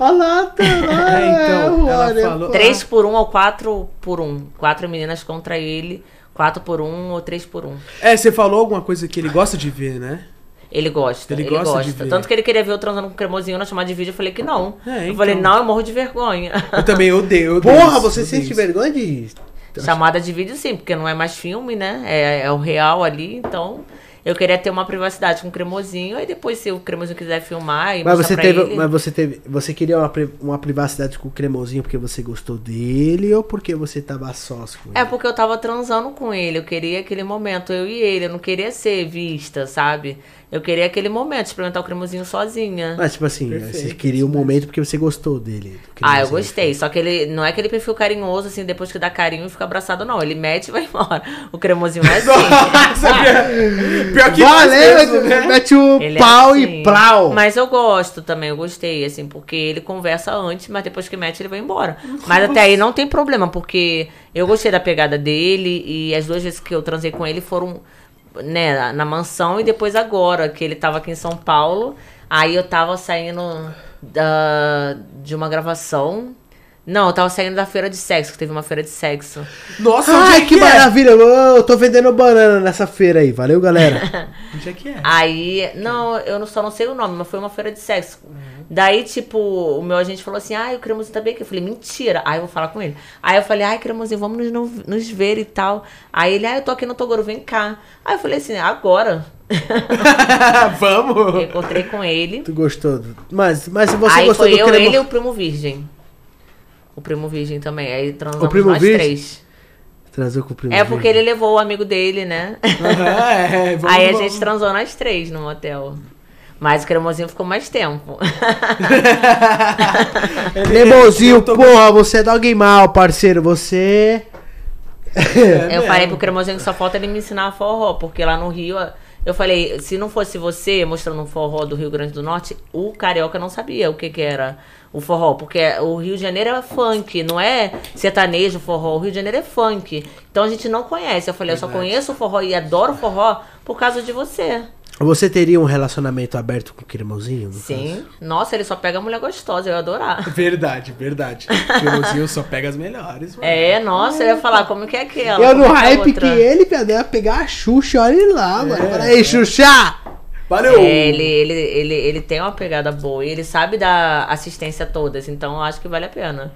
Olha lá, tá lá. É, então, ela olha, falou-. Três por um ou quatro por um. Quatro meninas contra ele, quatro por um ou três por um. É, você falou alguma coisa que ele gosta de ver, né? Ele gosta, Ele ele, gosta gosta. de ver. Tanto que ele queria ver eu transando com cremosinho na chamada de vídeo. Eu falei que não. É, Eu então. falei, não, eu morro de vergonha. Eu também odeio. eu odeio Porra, isso, você eu odeio sente isso. vergonha de. Chamada de vídeo sim, porque não é mais filme, né? É, é o real ali, então. Eu queria ter uma privacidade com o cremosinho, aí depois, se o cremosinho quiser filmar e Mas você teve, ele... mas você teve, você queria uma, uma privacidade com o cremosinho porque você gostou dele ou porque você tava sós com ele? É porque eu tava transando com ele, eu queria aquele momento, eu e ele, eu não queria ser vista, sabe? Eu queria aquele momento, experimentar o cremosinho sozinha. Mas tipo assim, Perfeito, você queria um momento porque você gostou dele. Ah, eu gostei. Só que ele não é aquele perfil carinhoso, assim, depois que dá carinho e fica abraçado, não. Ele mete e vai embora. O cremosinho é assim. Nossa, pior, pior que Valeu, mesmo, né? mete o Ele é pau assim. e plau. Mas eu gosto também, eu gostei, assim, porque ele conversa antes, mas depois que mete, ele vai embora. Mas até aí não tem problema, porque eu gostei da pegada dele e as duas vezes que eu transei com ele foram, né, na- mansão e depois agora, que ele tava aqui em São Paulo. Aí eu tava saindo da, de uma gravação. Não, eu tava saindo da feira de sexo, que teve uma feira de sexo. Nossa, Ai, onde que é que é? maravilha! Eu tô vendendo banana nessa feira aí. Valeu, galera. Onde é que é? Aí, não, eu não- só não sei o nome, mas foi uma feira de sexo. Daí, tipo, o meu agente falou assim, ai, o cremosinho tá bem aqui. Eu falei, mentira. Aí eu vou falar com ele. Aí eu falei, ai, cremosinho, vamos nos, nos ver e tal. Aí ele, ai, eu tô aqui no Togoro, vem cá. Aí eu falei assim, agora. Eu Vamos! encontrei com ele. tu gostou? do- Mas, mas se você aí gostou foi do eu, cremo... ele e o primo virgem. O primo virgem também. Aí transamos O primo nós virgem? três. Transou com o primo É porque virgem. ele levou o amigo dele, né? Aham, é, vamos, Aí a vamos. gente transou nós três no motel. Mas o cremosinho ficou mais tempo. Cremosinho, porra, você é dog mal, parceiro. Você... É eu falei mesmo. pro cremosinho que só falta ele me ensinar forró, porque lá no Rio, eu falei, se não fosse você mostrando um forró do Rio Grande do Norte, o carioca não sabia o que que era o forró, porque o Rio de Janeiro é funk, não é sertanejo, forró, o Rio de Janeiro é funk. Então a gente não conhece. Eu falei, eu só conheço o forró e adoro forró por causa de você. Você teria um relacionamento aberto com o cremosinho? no Sim. Nossa, ele só pega mulher gostosa, eu ia adorar. Verdade, verdade. O cremosinho só pega as melhores, mano. É, nossa, eu ia falar, como que é aquela? Eu no é hype que ele, viado, ia pegar a Xuxa, olha ele lá, mano. Fala aí, Xuxa! Valeu! É, ele, ele, ele, ele tem uma pegada boa e ele sabe dar assistência a todas, então eu acho que vale a pena.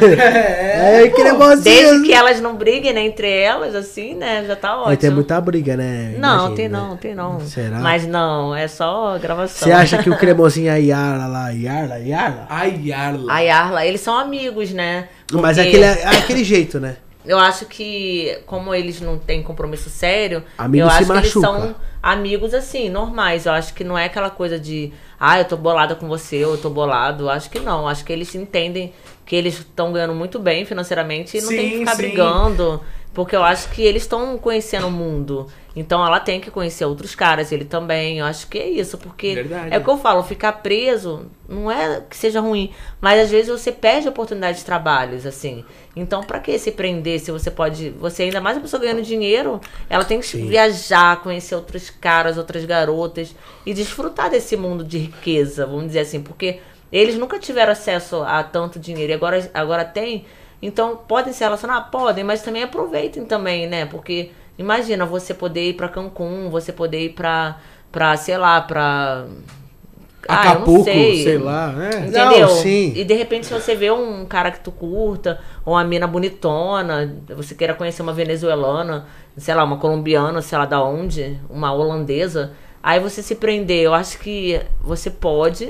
É, É, cremosinho! Desde que elas não briguem né, entre elas, assim, né? Já tá ótimo. Vai ter muita briga, né? Não, Imagino, tem né? não, tem não. Será? Mas não, é só gravação. Você acha que o cremosinho é a Yarla lá, Yarla, Yarla? Ai, Yarla. A Yarla, eles são amigos, né? Mas é Porque aquele, é aquele jeito, né? Eu acho que, como eles não têm compromisso sério, Amigo eu acho que eles são amigos assim, normais. Eu acho que não é aquela coisa de, ah, eu tô bolada com você, ou eu tô bolado. Eu acho que não. Eu acho que eles entendem que eles estão ganhando muito bem financeiramente e não tem que Sim, ficar sim. brigando. Porque eu acho que eles estão conhecendo o mundo. Então ela tem que conhecer outros caras, ele também. Eu acho que é isso, porque Verdade. é o que eu falo, ficar preso não é que seja ruim, mas às vezes você perde a oportunidade de trabalhos, assim. Então, pra que se prender se você pode. Você, ainda mais a pessoa ganhando dinheiro, ela tem que Sim. viajar, conhecer outros caras, outras garotas e desfrutar desse mundo de riqueza, vamos dizer assim, porque eles nunca tiveram acesso a tanto dinheiro e agora, agora tem. Então, podem se relacionar? Podem, mas também aproveitem também, né? Porque imagina você poder ir pra Cancún, você poder ir pra, pra sei lá, pra. Ah, Acapulco, sei. sei lá, né? Entendeu? Não, sim. E de repente, se você vê um cara que tu curta, ou uma mina bonitona, você queira conhecer uma venezuelana, sei lá, uma colombiana, sei lá da onde, uma holandesa, aí você se prender. Eu acho que você pode,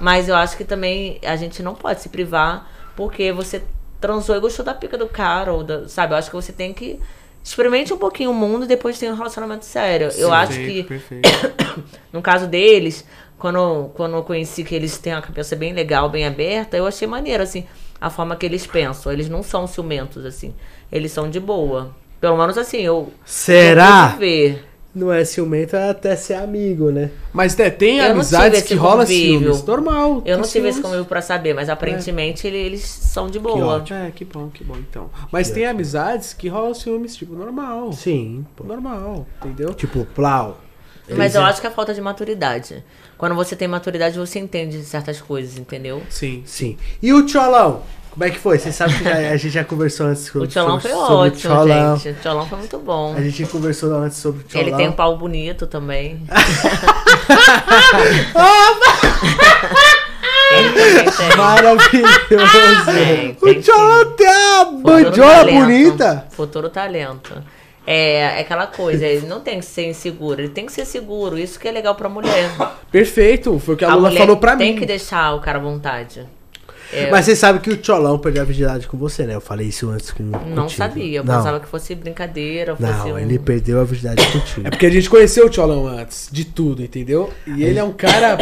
mas eu acho que também a gente não pode se privar, porque você transou e gostou da pica do cara, ou da, sabe? Eu acho que você tem que. Experimente um pouquinho o mundo e depois tem um relacionamento sério. eu acho que Perfeito, perfeito. no caso deles, quando, quando eu conheci que eles têm uma cabeça bem legal, bem aberta, eu achei maneiro, assim, a forma que eles pensam. Eles não são ciumentos, assim. Eles são de boa. Pelo menos assim, eu. Será? ver. Não é ciumento é até ser amigo, né? Mas é, tem Eu amizades tive esse que rola convívio. ciúmes. Normal. Eu não tive esse ciúmes. convívio pra saber, mas aparentemente ele- eles são de boa. ótimo. É, que bom, que bom, então. Mas tem amizades que rolam ciúmes, tipo, normal. Sim, pô. Normal, entendeu? Tipo, plau. Mas eu acho que é falta de maturidade. Quando você tem maturidade, você entende certas coisas, entendeu? Sim. Sim. E o Tcholão? Como é que foi? Você sabe que já- a gente já conversou antes sobre, O Tcholão foi sobre ótimo, Tcholão. gente. O Tcholão foi muito bom. A gente conversou antes sobre o Tcholão. Ele tem um pau bonito também. Também tem. Maravilhoso. Tem, o tem Tcholão tem a bandiola bonita. Futuro talento. É, é aquela coisa, ele não tem que ser inseguro, ele tem que ser seguro. Isso que é legal pra mulher. Perfeito, foi o que a, A Lula falou pra tem mim. que deixar o cara à vontade. É, Mas você sabe que o Tcholão perdeu a virgindade com você, né? Eu falei isso antes com não contigo. sabia, eu não, pensava que fosse brincadeira, fosse Não, um... ele perdeu a virgindade contigo. É porque a gente conheceu o Tcholão antes, de tudo, entendeu? E ele é um cara.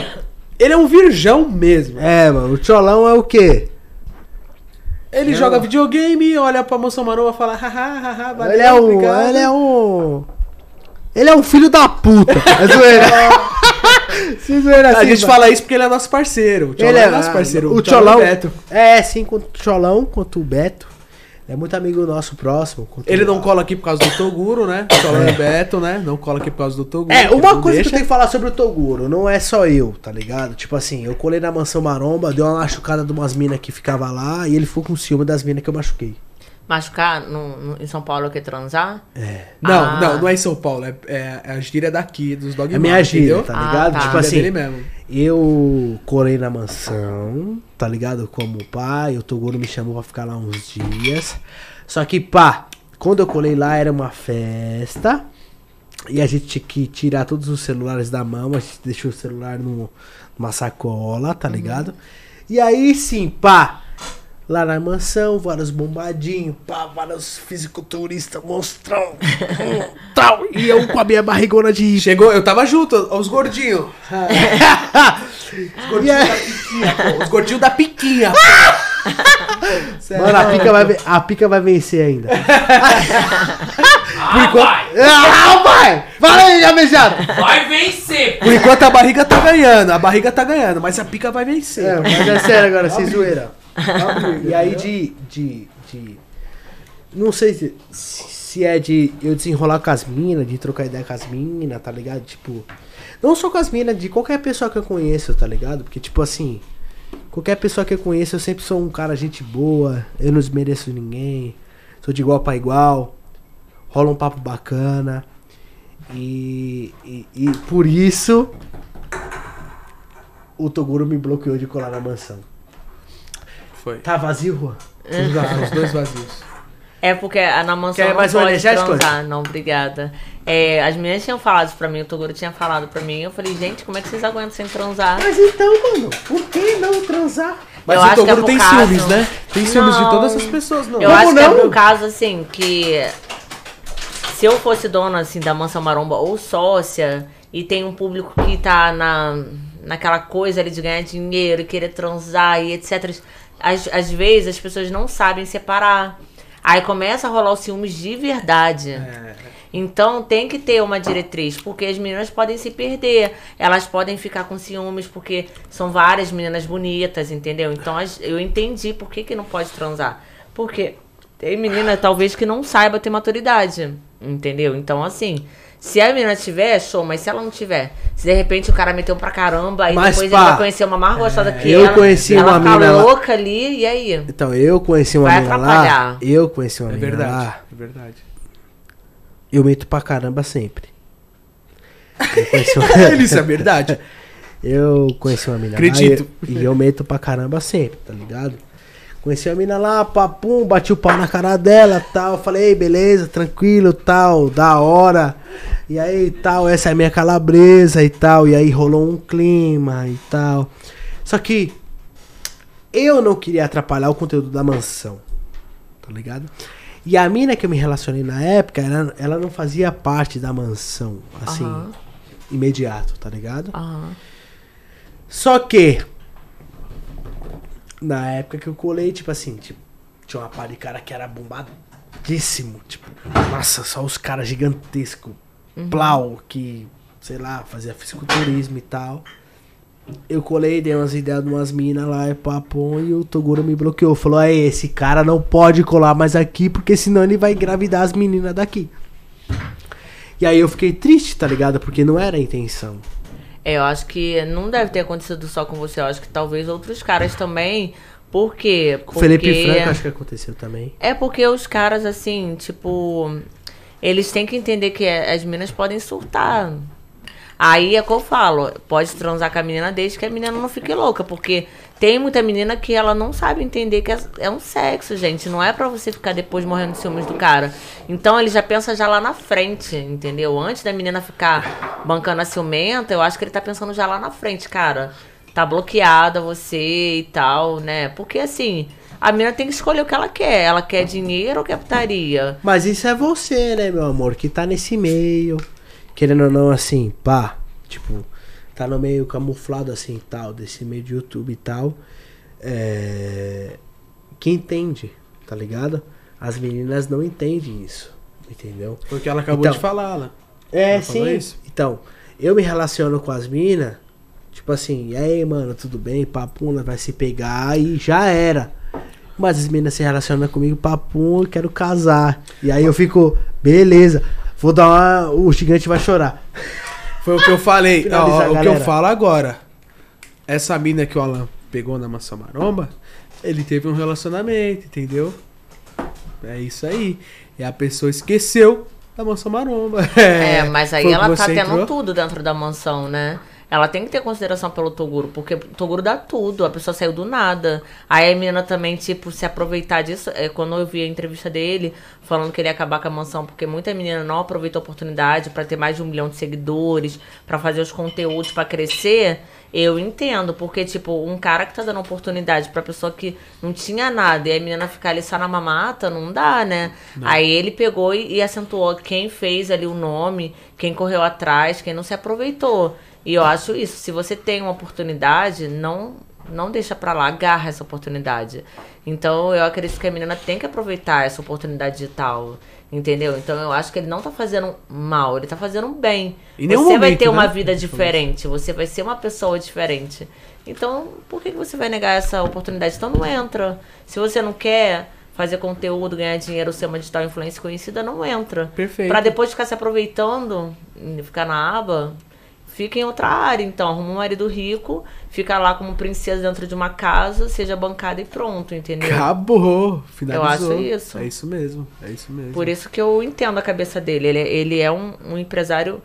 Ele é um virgão mesmo. É, mano, o Tcholão é o quê? Ele joga videogame, olha pra moça e fala, haha, haha, valeu, ele é um. obrigado." Ele é um. Ele é um filho da puta. É zoeira. Se zoeira A assim, gente mano. fala isso porque ele é nosso parceiro. O Tcholão Ele é, é nosso parceiro. O Tcholão Tcholão. é Beto. É, sim, quanto o Tcholão, quanto o Beto. É muito amigo nosso próximo. Ele o- não cola aqui por causa do Toguro, né? O Tcholão é Beto, né? Não cola aqui por causa do Toguro. É, que uma coisa que deixa. eu tenho que falar sobre o Toguro, não é só eu, tá ligado? Tipo assim, eu colei na mansão maromba, deu uma machucada de umas minas que ficava lá e ele ficou com ciúme das minas que eu machuquei. Machucar no, no- em São Paulo que transar? Não, Ah. não, não é em São Paulo. É, é, é a gíria daqui, dos dog É minha gíria, entendeu? tá Ah, ligado? tá. Tipo Gíria assim, eu colei na mansão, tá ligado? Como pai, o Toguro me chamou pra ficar lá uns dias. Só que, pá, quando eu colei lá era uma festa. E a gente tinha que tirar todos os celulares da mão. A gente deixou o celular no- numa sacola, tá ligado? E aí sim, pá. Lá na mansão, vários bombadinhos, pá, vários fisiculturistas, monstrão, tal. E eu com a minha barrigona de Chegou, eu tava junto, os gordinhos. Os gordinhos da piquinha, pô. Os gordinhos da piquinha, pô. Mano, a pica, vai, a pica vai vencer ainda. Ah, vai! Ah, vai! Fala aí, já Vai vencer! Por enquanto a barriga tá ganhando, a barriga tá ganhando, mas a pica vai vencer. É, mas é sério agora, sem zoeira. E aí de, de, de... Não sei se, se é de eu desenrolar com as minas, de trocar ideia com as minas, tá ligado? Tipo... Não só com as minas, de qualquer pessoa que eu conheço, tá ligado? Porque, tipo assim... Qualquer pessoa que eu conheço, eu sempre sou um cara gente boa. Eu não desmereço ninguém. Sou de igual pra igual. Rola um papo bacana. E, e, e por isso... O Toguro me bloqueou de colar na mansão. Foi. Tá vazio, Juan? Os dois- Os dois vazios. É porque a- na mansão Quer não mais um pode transar. Não, obrigada. É, as meninas tinham falado isso pra mim, o Toguro tinha falado pra mim. Eu falei, gente, como é que vocês aguentam sem transar? Mas então, mano, por que não transar? Mas Eu o acho que é Toguro por tem causa- ciúmes, né? Tem ciúmes de Não. todas essas pessoas, não. Eu Como acho que é não? por causa, assim, que se eu fosse dona, assim, da Mansão Maromba ou sócia, e tem um público que tá na, naquela coisa ali de ganhar dinheiro e querer transar e etc. Às, às vezes as pessoas não sabem separar. Aí começa a rolar os ciúmes de verdade. É. Então tem que ter uma diretriz, porque as meninas podem se perder, elas podem ficar com ciúmes, porque são várias meninas bonitas, entendeu? Então eu entendi por que, que não pode transar. Porque tem menina, talvez, que não saiba ter maturidade, entendeu? Então, assim, se a menina tiver, show, mas se ela não tiver, se de repente o cara meteu pra caramba, aí Mas, depois pá, ele vai conhecer uma mais gostosa que eu ela, conheci ela uma fica mina lá- louca ali, e aí? Então, eu conheci uma Vai mina lá. atrapalhar. Eu conheci uma É mina verdade, lá. é verdade. Eu meto pra caramba sempre. Eu conheci uma, Isso é verdade. eu conheci uma mina Acredito. lá e, e eu meto pra caramba sempre, tá ligado? Conheci a mina lá, papum, bati o pau na cara dela, tal. Falei, "Ei, beleza, tranquilo, tal, da hora. E aí, tal, essa é a minha calabresa e tal. E aí rolou um clima e tal. Só que eu não queria atrapalhar o conteúdo da mansão, tá ligado? E a mina que eu me relacionei na época, ela, ela não fazia parte da mansão, assim, imediato, tá ligado? Aham. Só que na época que eu colei, tipo assim, tipo, tinha uma par de cara que era bombadíssimo, tipo, nossa, só os caras gigantescos, plau, que, sei lá, fazia fisiculturismo e tal. Eu colei, dei umas ideias de umas minas lá e papo, e o Toguro me bloqueou. Falou, aí, esse cara não pode colar mais aqui, porque senão ele vai engravidar as meninas daqui. E aí eu fiquei triste, tá ligado? Porque não era a intenção. É, eu acho que não deve ter acontecido só com você. Eu acho que talvez outros caras também. Por quê? O Felipe Porque- Franco acho que aconteceu também. É porque os caras, assim, tipo. Eles têm que entender que as meninas podem surtar. Aí é o que eu falo, pode transar com a menina desde que a menina não fique louca, porque Tem muita menina que ela não sabe entender que é, é um sexo, gente. Não é pra você ficar depois morrendo de ciúmes do cara. Então ele já pensa já lá na frente, entendeu? Antes da menina ficar bancando a ciumenta, eu acho que ele tá pensando já lá na frente, cara. Tá bloqueada você e tal, né? Porque assim, a menina tem que escolher o que ela quer. Ela quer dinheiro ou quer putaria? Mas isso é você, né, meu amor? Que tá nesse meio. Querendo ou não, assim, pá. Tipo, tá no meio camuflado assim tal, desse meio de YouTube e tal. É. Que entende, tá ligado? As meninas não entendem isso. Entendeu? Porque ela acabou Então. de falar lá. É, Ela sim. isso? Então, eu me relaciono com as minas, tipo assim, e aí, mano, tudo bem? Papum, nós vai se pegar e já era. Mas as meninas se relacionam comigo, papum, eu quero casar. E aí eu fico, beleza, vou dar uma. O gigante vai chorar. Foi o que eu falei. Ó, ó, o que eu falo agora. Essa mina que o Alan pegou na maçã maromba, ele teve um relacionamento, entendeu? É isso aí. E a pessoa esqueceu da maçã maromba. É, mas aí ela tá tendo entrou. tudo dentro da mansão, né? Ela tem que ter consideração pelo Toguro, porque o Toguro dá tudo, a pessoa saiu do nada. Aí a menina também, tipo, se aproveitar disso. É, quando eu vi a entrevista dele, falando que ele ia acabar com a mansão, porque muita menina não aproveitou a oportunidade pra ter mais de um milhão de seguidores, pra fazer os conteúdos pra crescer. Eu entendo, porque, tipo, um cara que tá dando oportunidade pra pessoa que não tinha nada e a menina ficar ali só na mamata, não dá, né? Aí ele pegou e, e acentuou quem fez ali o nome, quem correu atrás, quem não se aproveitou. E eu acho isso, se você tem uma oportunidade, não não deixa pra lá, agarra essa oportunidade. Então eu acredito que a menina tem que aproveitar essa oportunidade digital. Entendeu? Então eu acho que ele não tá fazendo mal, ele tá fazendo bem. Em você vai momento, ter uma né? vida diferente, você vai ser uma pessoa diferente. Então, por que você vai negar essa oportunidade? Então não entra. Se você não quer fazer conteúdo, ganhar dinheiro, ser uma digital influencer conhecida, não entra. Perfeito. Pra depois ficar se aproveitando, e ficar na aba, fica em outra área. Então, arruma um marido rico, fica lá como princesa dentro de uma casa, seja bancada e pronto, entendeu? Acabou. Finalizou. acho isso. É isso mesmo. É isso mesmo. Por isso que eu entendo a cabeça dele. Ele, ele é um, um empresário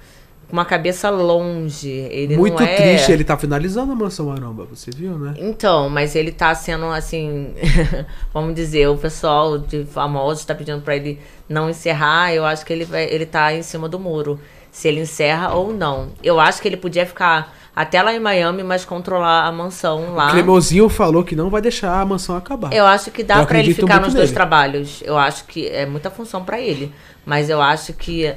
com uma cabeça longe. Ele Muito é... triste, ele tá finalizando a mansão maromba, você viu, né? Então, mas ele tá sendo assim, vamos dizer, o pessoal de famosos tá pedindo pra ele não encerrar, eu acho que ele vai, ele tá em cima do muro, se ele encerra ou não. Eu acho que ele podia ficar até lá em Miami, mas controlar a mansão lá. O Cremosinho falou que não vai deixar a mansão acabar. Eu acho que dá pra ele ficar nos dois nele. trabalhos. Eu acho que é muita função pra ele, mas eu acho que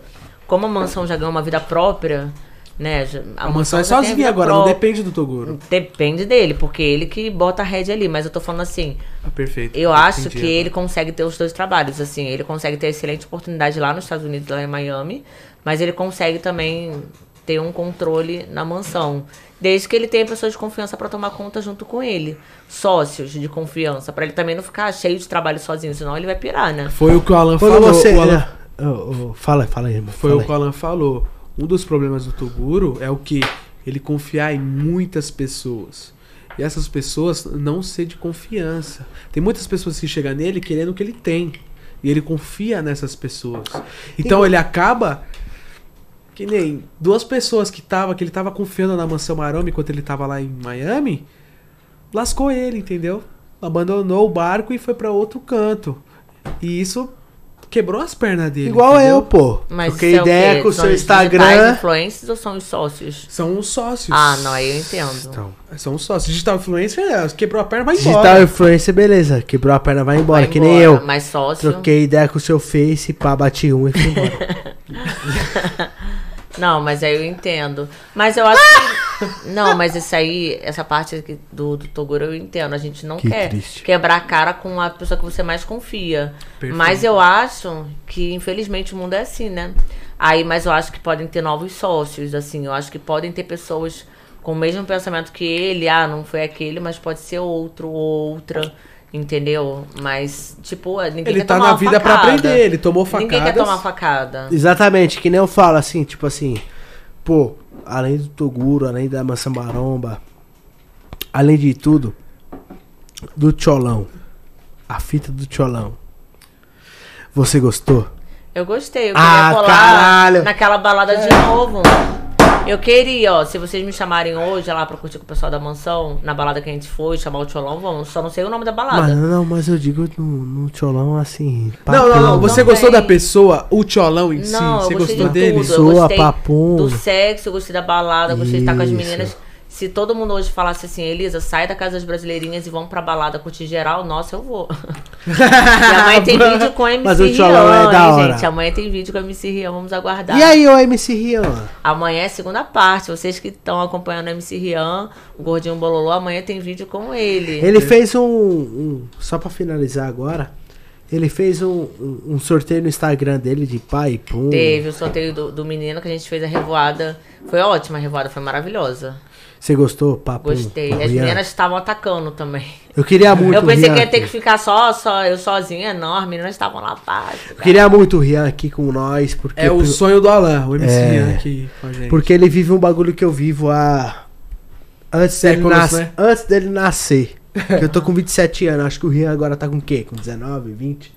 como a mansão já ganhou uma vida própria, né? já- a, mansão é a sozinha agora, não depende do Toguro. Depende dele, porque ele que bota a rédea ali. Mas eu tô falando assim, Ah, perfeito. eu acho que agora. ele consegue ter os dois trabalhos. Assim, ele consegue ter excelente oportunidade lá nos Estados Unidos, lá em Miami. Mas ele consegue também ter um controle na mansão. Desde que ele tenha pessoas de confiança pra tomar conta junto com ele. Sócios de confiança. pra ele também não ficar cheio de trabalho sozinho, senão ele vai pirar, né? Foi o que o Alan Quando falou. você. o Alan- né, ô, ô, fala, fala aí, irmão. Foi fala o que o Alan falou. Um dos problemas do Toguro é o que? Ele confiar em muitas pessoas. E essas pessoas não ser de confiança. Tem muitas pessoas que chegam nele querendo o que ele tem. E ele confia nessas pessoas. Então ele acaba. Que nem duas pessoas que, tava, que ele tava confiando na mansão Maroma enquanto ele tava lá em Miami. Lascou ele, entendeu? Abandonou o barco e foi pra outro canto. E isso quebrou as pernas dele. Igual entendeu? eu, pô. Mas Troquei isso é ideia com o São seu Instagram. influencers ou são os sócios? São os sócios. Ah, não, aí eu entendo. Então, São os sócios. Digital influencer, é, quebrou a perna, vai digital embora. influencer, beleza. Quebrou a perna, vai embora. Vai que nem embora, eu. Mas sócio. Troquei ideia com o seu Face, pá, bati um e fui embora. Não, mas aí eu entendo. Mas eu acho que. Não, mas isso aí, essa parte aqui do, do Toguro eu entendo. A gente não Que quer triste. quebrar a cara com a pessoa que você mais confia. Perfeito. Mas eu acho que, infelizmente, o mundo é assim, né? Aí, mas eu acho que podem ter novos sócios, assim. Eu acho que podem ter pessoas com o mesmo pensamento que ele. Ah, não foi aquele, mas pode ser outro ou outra. Entendeu? Mas, tipo, ninguém Ele quer tá tomar na vida pra facada. aprender, ele tomou Ninguém quer tomar facada. Exatamente, que nem eu falo assim, tipo assim, pô, além do Toguro, além da Maçã Maromba, além de tudo, do Tcholão. A fita do Tcholão. Você gostou? Eu gostei, eu Ah, queria colar caralho. naquela balada de novo. Eu queria, ó, se vocês me chamarem hoje lá pra curtir com o pessoal da mansão, na balada que a gente foi, chamar o Tcholão, vamos. Só não sei o nome da balada. Mano, não, mas eu digo no, no tcholão assim. Não, não, não. Você Também. gostou da pessoa, o tcholão em si? Não, Você eu gostei gostou de dele? tudo. Eu Pessoa, gostei papum. do sexo, eu gostei da balada, eu gostei de estar com as Isso. meninas. Se todo mundo hoje falasse assim, Elisa, sai da casa das brasileirinhas e vamos pra balada curtir geral, nossa, eu vou. e amanhã tem vídeo com a MC Mas o Rian, Tcholão é da hora. gente? Amanhã tem vídeo com a MC Rian, vamos aguardar. E aí, ô MC Rian? Amanhã é a segunda parte. Vocês que estão acompanhando o MC Rian, o Gordinho Bololô, amanhã tem vídeo com ele. Ele fez um, um- Só pra finalizar agora. Ele fez um, um, um sorteio no Instagram dele de pai e pum. Teve o sorteio do, do menino que a gente fez a revoada. Foi ótima a revoada, foi maravilhosa. Você gostou, papo? Gostei. As meninas estavam atacando também. Eu queria muito Eu pensei o que Rian ia ter que ficar só, só eu sozinha, não. As meninas estavam lá, pá. Eu queria muito o Rian aqui com nós, porque, É o sonho do Alan, o MC É. Ian aqui com a gente. porque ele vive um bagulho que eu vivo há. Antes dele, Séculos, nas... né? Antes dele nascer. Eu tô com 27 anos, acho que o Rian agora tá com o quê? Com 19, 20?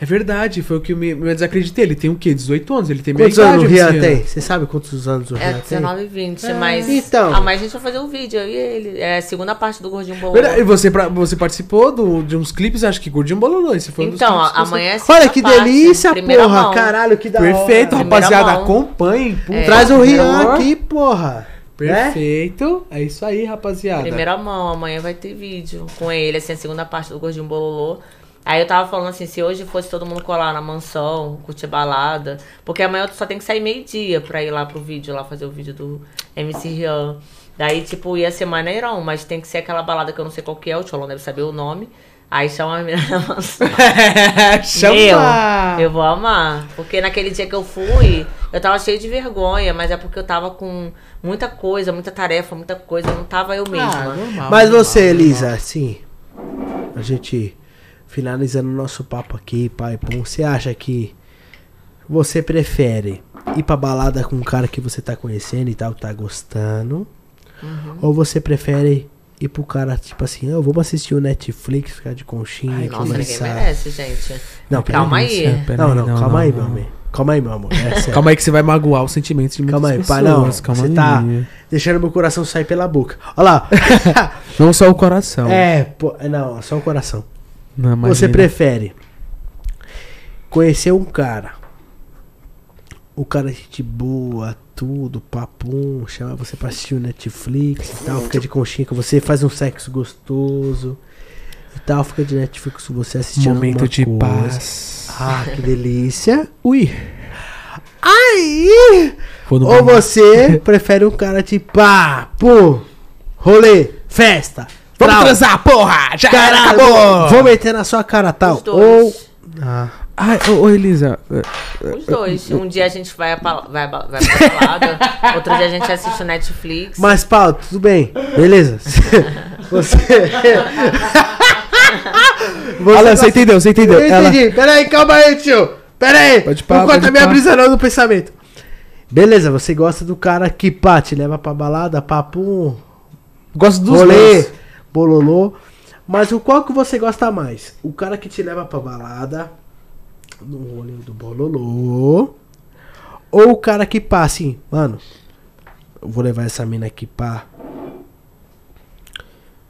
É verdade, foi o que eu me, me desacreditei. Ele tem o quê? 18 anos? Ele tem minha Quantos idade, anos o Rian tem? Você sabe quantos anos o É Rian tem? 19 e 20, mas. Então. Ah, mas a gente vai fazer um vídeo, eu e ele. É a segunda parte do Gordinho Bololô. Verdade, E você, pra- você participou do- de uns clipes, acho que Gordinho Bololô. Esse foi um dos Então, clipes que você- amanhã é Olha que parte, delícia, porra! mão. Caralho, que da hora. Perfeito, rapaziada. mão. Acompanhem. puta. É. Traz o Rian Amor. aqui, porra. Né? Perfeito. É isso aí, rapaziada. Primeira mão, amanhã vai ter vídeo com ele, assim, a segunda parte do Gordinho Bololô. Aí eu tava falando assim, se hoje fosse todo mundo colar na mansão, curtir balada, porque amanhã eu só tenho que sair meio-dia pra ir lá pro vídeo, lá fazer o vídeo do MC Rian. Daí, tipo, ia ser maneirão, mas tem que ser aquela balada que eu não sei qual que é, o Tcholão deve saber o nome. Aí chama a menina na mansão. Chama! Meu, eu vou amar. Porque naquele dia que eu fui, eu tava cheio de vergonha, mas é porque eu tava com muita coisa, muita tarefa, muita coisa, não tava eu mesma. Ah, normal, Mas normal, você, normal. Elisa, assim, a gente finalizando o nosso papo aqui, pai, pum, você acha que você prefere ir pra balada com um cara que você tá conhecendo e tal, tá gostando? Uhum. Ou você prefere ir pro cara, tipo assim, ah, vamos assistir o Netflix, ficar de conchinha, Ai, nossa, ninguém conversar. merece, gente. Não, Calma aí. Pera Não, não, não, calma não, aí, não. meu amor. Calma aí, meu amor. É. Calma aí que você vai magoar os sentimentos de muitas Calma aí, pessoas. pai, não. Calma Você aí. tá deixando meu coração sair pela boca. Olha lá. Não só o coração. é, pô, não, só o coração. Não, Você prefere conhecer um cara, o cara é gente boa, tudo, papum, chama você pra assistir o Netflix e tal, fica de conchinha com você, faz um sexo gostoso e tal, fica de Netflix com você assistindo Momento de coisa. paz. Ah, que delícia. Ui. Aí! Ou banheiro. você prefere um cara tipo, pá, pum, rolê, festa. Vamos trau, transar, porra! Já Caralho, acabou! vou meter na sua cara tal. Os dois. Ou. Ah. Ai, ô, ô, Elisa. Os dois. Um dia a gente vai, pra, vai, vai pra balada, outro dia a gente assiste o Netflix. Mas, Paulo, tudo bem. Beleza. Você. Você Alan, você gosta- entendeu, você entendeu. Eu Ela- entendi. Pera aí, calma aí, tio. Pera aí. Pode pá, não corta pode minha pá. brisa não do pensamento. Beleza, você gosta do cara que, pá, te leva pra balada, papum, Gosto dos rolê, dois. Bololô. Mas o qual que você gosta mais? O cara que te leva pra balada, no rolê do bololô, ou o cara que pá, assim, mano, eu vou levar essa mina aqui pra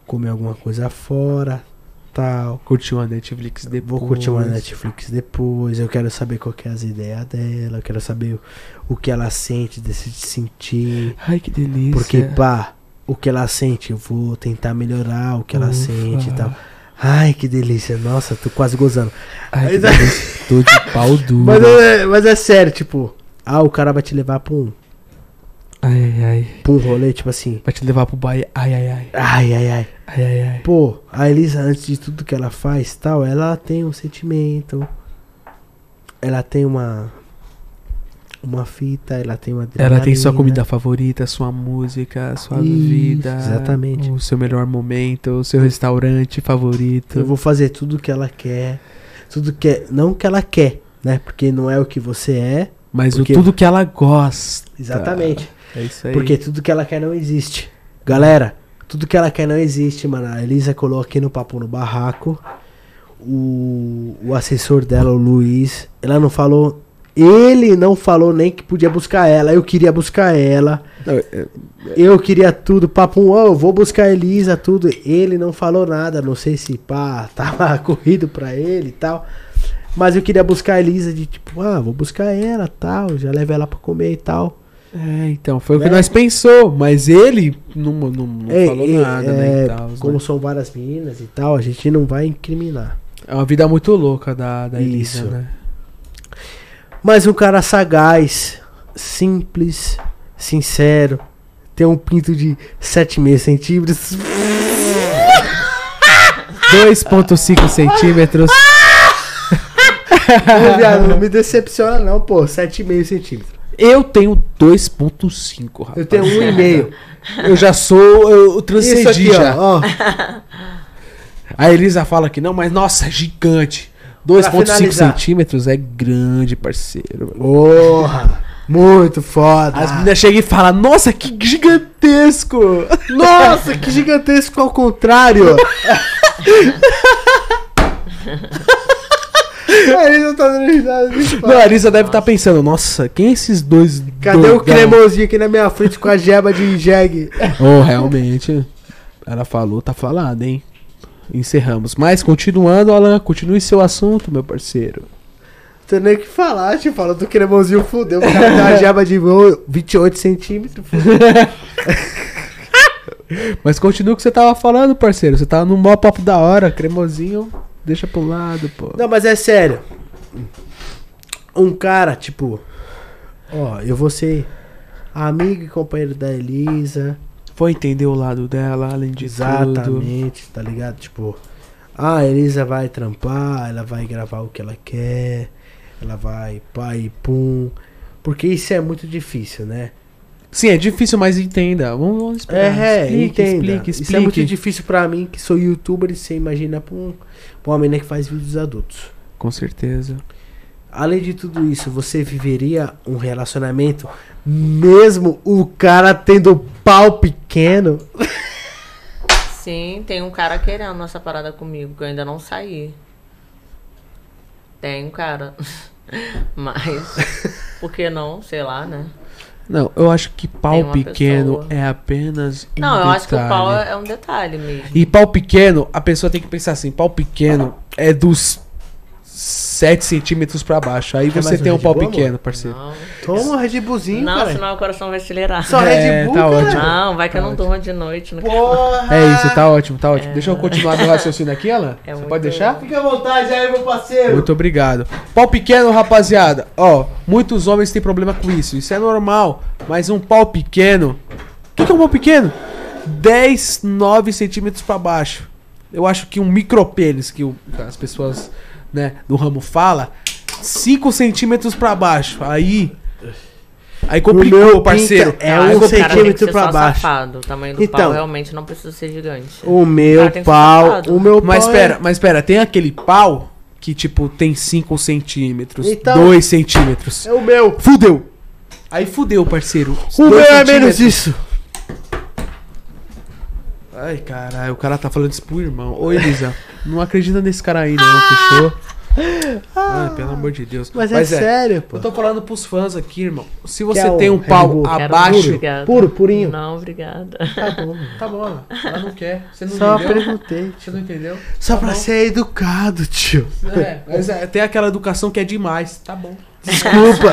comer alguma coisa fora, tal. Curtiu a Netflix depois. Vou curtir uma Netflix depois. Eu quero saber qual que é as ideias dela. Eu quero saber o, o que ela sente, desse de sentir. Ai, que delícia. Porque, pá, o que ela sente, eu vou tentar melhorar o que ela Ufa. sente e tal. Ai, que delícia. Nossa, tô quase gozando. Ai, Mas é-. Tô de pau duro. Mas é, mas é sério, tipo, ah, o cara vai te levar pra um, Ai, ai, ai. pra um rolê, tipo assim. Vai te levar pro baile. Ai, ai, ai. Ai, ai, ai. Ai, ai, ai. Pô, a Elisa, antes de tudo que ela faz tal, ela tem um sentimento. Ela tem uma. Uma fita, ela tem uma. Ela tem sua comida favorita, sua música, sua Isso, vida. exatamente. O seu melhor momento, o seu restaurante favorito. Eu vou fazer tudo que ela quer. Tudo que é. Não que ela quer, né? Porque não é o que você é. Mas Porque- o tudo que ela gosta. Exatamente. É isso aí. Porque tudo que ela quer não existe. Galera, tudo que ela quer não existe, mano. A Elisa colou aqui no Papo no Barraco. O, o assessor dela, o Luiz, ela não falou Ele não falou nem que podia buscar ela. Eu queria buscar ela. Não, é- Eu queria tudo. Papo, ó, eu vou buscar a Elisa, tudo. Ele não falou nada. Não sei se pá, tava corrido pra ele e tal. Mas eu queria buscar a Elisa de tipo, ah, vou buscar ela tal. Já levo ela pra comer e tal. É, então, foi o que Né? nós pensou, mas ele não, não, não É, falou é, nada, né, é, tal, como né? são várias meninas e tal, a gente não vai incriminar. É uma vida muito louca da, da Elisa, Isso. né? Mas um cara sagaz, simples, sincero, tem um pinto de 7,5 centímetros. 2.5 centímetros. Ô, viado, não me decepciona não, pô, 7,5 centímetros. Eu tenho 2.5, rapaz. Eu tenho 1,5. Eu já sou, eu transcendi aqui, já. ó, ó. A Elisa fala que não, mas nossa, é gigante. Pra 2.5 finalizar. centímetros é grande, parceiro. Porra, muito foda. As meninas chegam e falam, nossa, que gigantesco! Nossa, que gigantesco ao contrário. Ele não tá dando risada. Não, a Elisa deve estar pensando, nossa, quem é esses dois Cadê o cremosinho aqui na minha frente com a geba de jegue? Oh, realmente. Ela falou, tá falado, hein? Encerramos. Mas continuando, Alan, continue seu assunto, meu parceiro. Tem nem o que falar, te fala do cremosinho fudeu. O cara tem uma jeba de 28 centímetros. Mas continua o que você tava falando, parceiro. Você tava no maior papo da hora, cremosinho, deixa pro lado, pô. Não, mas é sério. Um cara, tipo. Ó, eu vou ser amigo e companheiro da Elisa. Vou entender o lado dela, além de tudo. Exatamente, tá ligado? Tipo, ah, a Elisa vai trampar, ela vai gravar o que ela quer, ela vai pai e pum. Porque isso é muito difícil, né? Sim, é difícil, mas entenda. Vamos, vamos explicar. É, explique, entenda. explique, Isso é muito explique. difícil pra mim, que sou youtuber, e você imagina pra, um, pra uma menina que faz vídeos adultos. Com certeza. Além de tudo isso, você viveria um relacionamento mesmo o cara tendo pau pequeno? Sim, tem um cara querendo essa parada comigo, que eu ainda não saí. Tem um cara. Mas, por que não? Sei lá, né? Não, eu acho que pau pequeno pessoa. é apenas um Não, eu acho que o pau detalhe. é é um detalhe mesmo. E pau pequeno, a pessoa tem que pensar assim, pau pequeno é dos 7 centímetros pra baixo. Aí Quer você mais um tem um Red pau Bull, pequeno, parceiro. Não, Toma um Red Bullzinho, não cara. senão o coração vai acelerar. Só É, Red Bull, tá cara. ótimo. Não, vai que eu Tá não durmo de noite. Não Porra! É isso, tá ótimo, tá ótimo. Deixa eu continuar meu raciocínio aqui, Alan. É você muito- pode deixar? Fica à vontade aí, meu parceiro. Muito obrigado. Pau pequeno, rapaziada. Ó, muitos homens têm problema com isso. Isso é normal. Mas um pau pequeno. O que, que é um pau pequeno? 10, 9 centímetros pra baixo. Eu acho que um micropênis, que o- as pessoas né, do ramo fala, 5 centímetros pra baixo. Aí. Aí complicou, meu parceiro. é um o centímetro pra baixo. Safado. O tamanho do Então. pau realmente não precisa ser gigante. O O meu ser pau, safado. o meu Mas pau espera, é- mas espera, tem aquele pau que tipo tem 5 centímetros, Então- 2 centímetros. é o meu. Fudeu! Aí fudeu, parceiro. O meu é menos isso. Ai, caralho, o cara tá falando isso pro irmão. Ô, Elisa, não acredita nesse cara aí, não, fechou? Ai, pelo amor de Deus. Mas, é, sério, pô. Eu tô falando pros fãs aqui, irmão. Se você Quer tem um pau Bull? Abaixo. Puro, purinho. Não, obrigada. Tá bom. Tá bom, ela não quer. Você não Só entendeu? perguntei. Você não entendeu? Só Tá pra bom. ser educado, tio. É, mas é, tem aquela educação que é demais. Tá bom. Desculpa.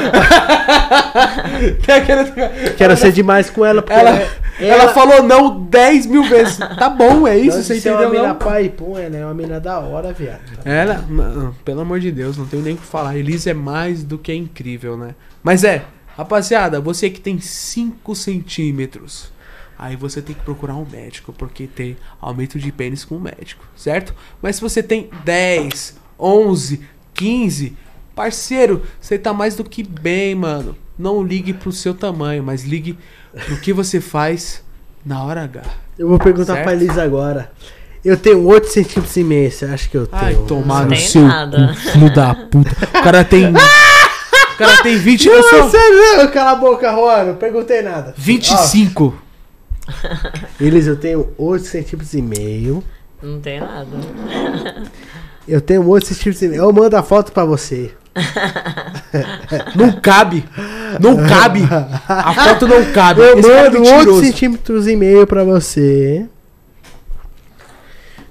Quero ser demais com ela, porque Ela, ela, ela, falou não 10 mil vezes. Tá bom, é isso, você é uma entendeu? mina Não? pai, pô, ela é uma mina da hora, viado. Ela, não, pelo amor de Deus, não tenho nem o que falar. Elisa é mais do que incrível, né? Mas é, rapaziada, você que tem 5 centímetros, aí você tem que procurar um médico, porque tem aumento de pênis com o médico, certo? Mas se você tem 10, 11, 15, parceiro, você tá mais do que bem, mano. Não ligue pro seu tamanho, mas ligue pro que você faz na hora H. Eu vou perguntar Certo. pra Elisa agora. Eu tenho 8 centímetros e meio, você acha que eu tenho? Ai, tomar Não no tem seu filho da puta. O cara tem. O cara tem 20. eu Não, sou sério, não, cala a boca, Juan, não perguntei nada. 25. Ó, Elisa, eu tenho 8 centímetros e meio. Não tem nada. Eu tenho 8 centímetros e meio. Eu mando a foto pra você. Não cabe. Não cabe. A foto não cabe. Eu Esse é mando 8 mentiroso. centímetros e meio pra você.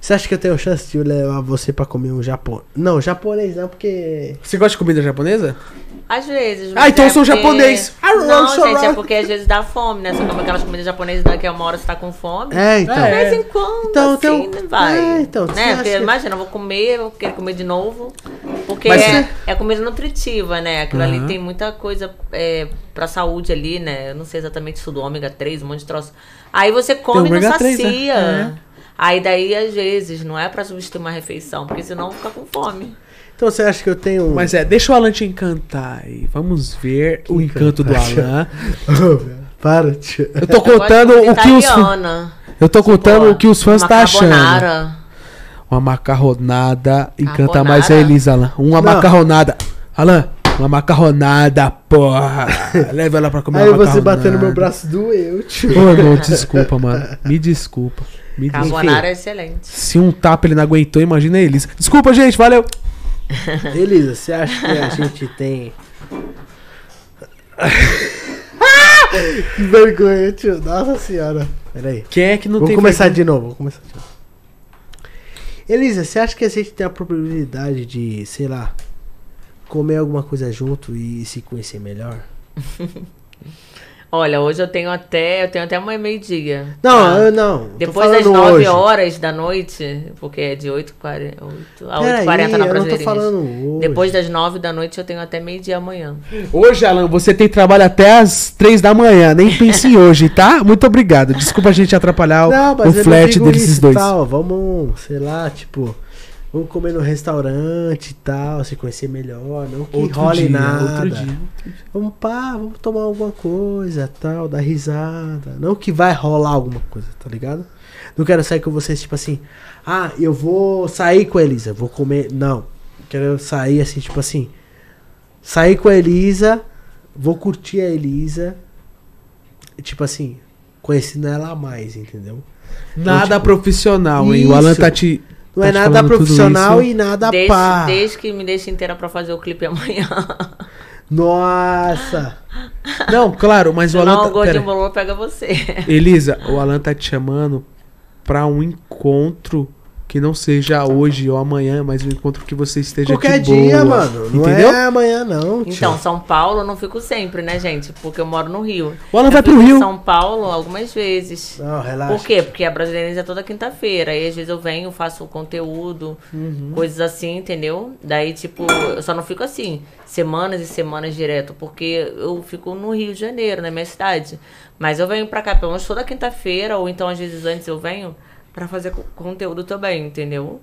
Você acha que eu tenho chance de levar você pra comer um japonês? Não, japonês não, porque. Você gosta de comida japonesa? Às vezes. Ah, então é eu sou porque- japonês. Ah, Não, sou gente, é porque às vezes dá fome, né? Você come aquelas comidas japonesas daqui a uma hora você tá com fome. É, então. De É. vez em quando, Então, assim, então- né, vai. é, então, você né? acha Porque, que- imagina, eu vou comer, eu vou querer comer de novo. Porque Mas é, você- é comida nutritiva, né? Aquilo ali Aham. tem muita coisa é, pra saúde ali, né? Eu não sei exatamente isso do ômega 3, um monte de troço. Aí você come e não ômega 3, né? Aí daí, às vezes, não é pra substituir uma refeição, porque senão fica com fome. Então você acha que eu tenho. Mas é, deixa o Alan te encantar aí. Vamos ver o encanto do Alan. Para, tio. Eu tô Eu contando comida o que os. Eu tô contando Pô, o que os fãs tá achando. Uma macarronada encanta Carbonara? mais a Elisa, Alan. Uma Não. macarronada. Alan, uma macarronada, porra. Leva ela pra comer Aí uma você no meu braço, doeu, tio. Ô, não, desculpa, mano. Me desculpa. Me. Carbonara é excelente. Se um tapa ele não aguentou, imagina a Elisa. Desculpa, gente, valeu. Elisa, você acha que a gente tem. que vergonha, tio. Nossa senhora. Pera aí. Quem é que não Vou tem começar vergonha? de novo. Vou começar de novo. Elisa, você acha que a gente tem a probabilidade de, sei lá, comer alguma coisa junto e se conhecer melhor? Olha, hoje eu tenho até. Eu tenho até uma meio-dia. Não, tá? eu não. Depois das falando 9 hoje. horas da noite, porque é de 8h40 a Peraí, 8h40 na eu não tô Brasileirinhas. falando hoje. Depois das 9 da noite eu tenho até meio-dia amanhã. Hoje, Alan, você tem trabalho até as três da manhã. Nem pense em hoje, tá? Muito obrigado. Desculpa a gente atrapalhar o- Não, o eu não flat desses dois. Tal. Vamos, sei lá, tipo, vamos comer no restaurante e tal, se conhecer melhor, não que Outro role dia, nada. outro dia. Vamos pá, vamos tomar alguma coisa, tal, dar risada. Não que vai rolar alguma coisa, tá ligado? Não quero sair com vocês, tipo assim, ah, eu vou sair com a Elisa, vou comer. Não. Quero sair assim, tipo assim. Sair com a Elisa, vou curtir a Elisa. Tipo assim, conhecendo ela a mais, entendeu? Nada tipo, profissional, hein? O Alan isso. tá te. Não tá é te nada profissional e nada Desde, pá. desde que me deixe inteira pra fazer o clipe amanhã. Nossa! Não, claro, mas o Alan. o Tá... gordinho bolou pega você. Elisa, o Alan tá te chamando pra um encontro que não seja hoje ou amanhã, mas um encontro que você esteja Qualquer de boa. dia, mano. Não entendeu? é amanhã, não. tio. Então, São Paulo eu não fico sempre, né, gente? Porque eu moro no Rio. O Alan Eu vai pro Rio. São Paulo algumas vezes. Não, relaxa. Por quê? Porque a Brasileirinhas é toda quinta-feira. Aí às vezes eu venho, faço conteúdo, Uhum. coisas assim, entendeu? Daí, tipo, eu só não fico assim, semanas e semanas direto, porque eu fico no Rio de Janeiro, na minha cidade. Mas eu venho pra cá pelo menos toda quinta-feira, ou então às vezes antes eu venho pra fazer co- conteúdo também, entendeu?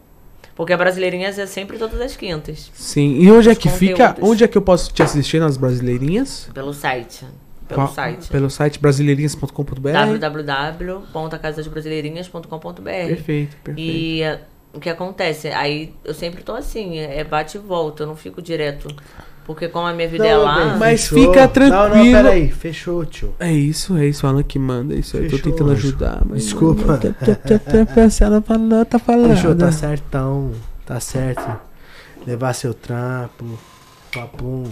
Porque a Brasileirinhas é sempre todas as quintas, Sim. E onde é que fica? conteúdos. Onde é que eu posso te assistir nas brasileirinhas? pelo site. Pelo Qual- site. Pelo site brasileirinhas.com.br. www.casadasbrasileirinhas.com.br Perfeito, perfeito. E o que acontece? Aí eu sempre tô assim, é bate e volta, eu não fico direto. Porque como a minha vida é Não, lá. bem, Mas fechou. fica Não, tranquilo. não, peraí. Fechou, tio. É isso, é isso, Alan que manda. é Isso aí, eu tô Fechou, tentando ajudar, mas. Desculpa. Ela falou, tá falando. Fechou, tá certão. Tá certo. Levar seu trampo. Papum.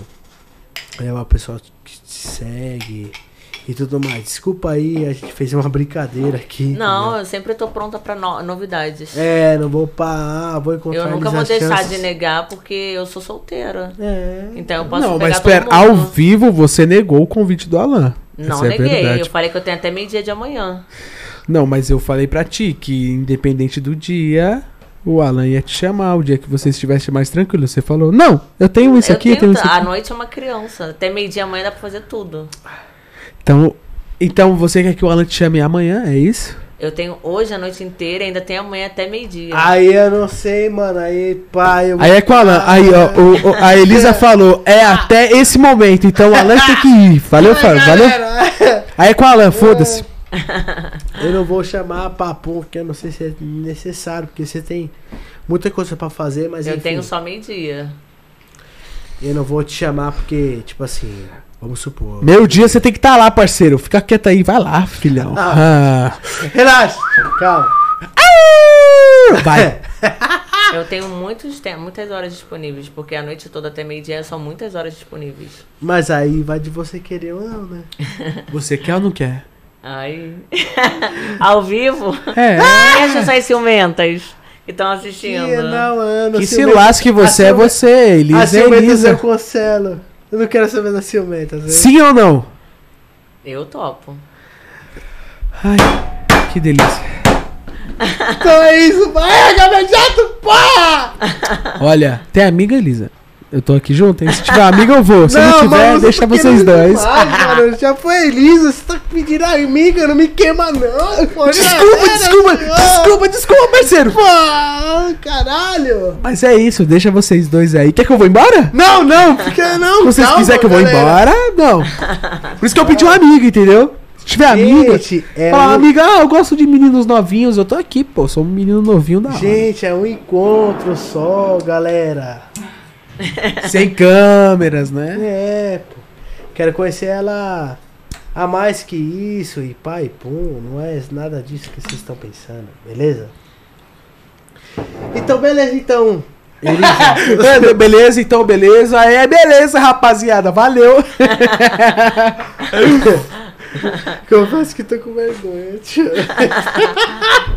Levar o pessoal que te segue. E tudo mais. Desculpa aí, a gente fez uma brincadeira aqui. Não, entendeu? eu sempre tô pronta pra no- novidades. É, não vou parar, vou encontrar eu nunca vou deixar chances. de negar porque eu sou solteira. É. Então eu posso Não, pegar mas todo pera, mundo. ao vivo você negou o convite do Alan. Não Essa é a neguei, verdade. eu falei que eu tenho até meio-dia de amanhã. Não, mas eu falei pra ti que independente do dia, o Alan ia te chamar. O dia que você estivesse mais tranquilo, você falou: Não, eu tenho isso eu aqui, eu tenho, tenho isso a aqui. noite é uma criança. Até meio-dia amanhã dá pra fazer tudo. Então, então você quer que o Alan te chame amanhã? É isso? Eu tenho hoje a noite inteira, ainda tem amanhã até meio-dia. Aí eu não sei, mano. Aí, pai, eu. Aí é com o Alan. Aí, ó, o- o- a Elisa falou: É até esse momento. Então o Alan tem que ir. Valeu, Fábio? Valeu? Galera, Aí é com o Alan, foda-se. Eu não vou chamar papo, porque eu não sei se é necessário, porque você tem muita coisa pra fazer, mas eu enfim, tenho só meio-dia. eu não vou te chamar porque, tipo assim, vamos supor. Meu dia você tem que estar lá, parceiro. Fica quieto aí, vai lá, filhão. Ah. Relaxa, calma. Vai. Eu tenho muitos, tem- muitas horas disponíveis, porque a noite toda até meio-dia são muitas horas disponíveis. Mas aí vai de você querer ou não, né? Você quer ou não quer? Ai. Ao vivo? É. Deixa essas ciumentas que estão assistindo. Que não, ano. Que se ciumenta- lasque você a é você, A Elisa é Elisa. eu cancelo. Eu não quero saber das ciumentas. né? Sim ou não? Eu topo. Ai, que delícia. Então é isso. Vai, Gabriel Jato, porra! Olha, tem amiga, Elisa? Eu tô aqui junto, hein? Se tiver amiga, eu vou. Se não, tiver, mano, você deixa tá vocês dois. demais, mano. Já foi Elisa, você tá pedindo amiga, não me queima não. Pô, Desculpa, era, desculpa, senhor. desculpa, desculpa, parceiro. Pô, caralho. Mas é isso, deixa vocês dois aí. Quer que eu vou embora? Não, não, fica não. Se vocês calma, quiserem que eu vou galera. embora, não. Por isso que eu pedi uma amiga, entendeu? Se tiver amiga, é fala, um- amiga, ah, eu gosto de meninos novinhos. Eu tô aqui, pô, sou um menino novinho da hora. Gente, é um encontro só, galera. Sem câmeras, né? É, pô. Quero conhecer ela a mais que isso e pai, pum. Não é nada disso que vocês estão pensando, beleza? Então, beleza, então. É, beleza, então beleza. É, beleza, rapaziada. Valeu. confesso que tô com vergonha.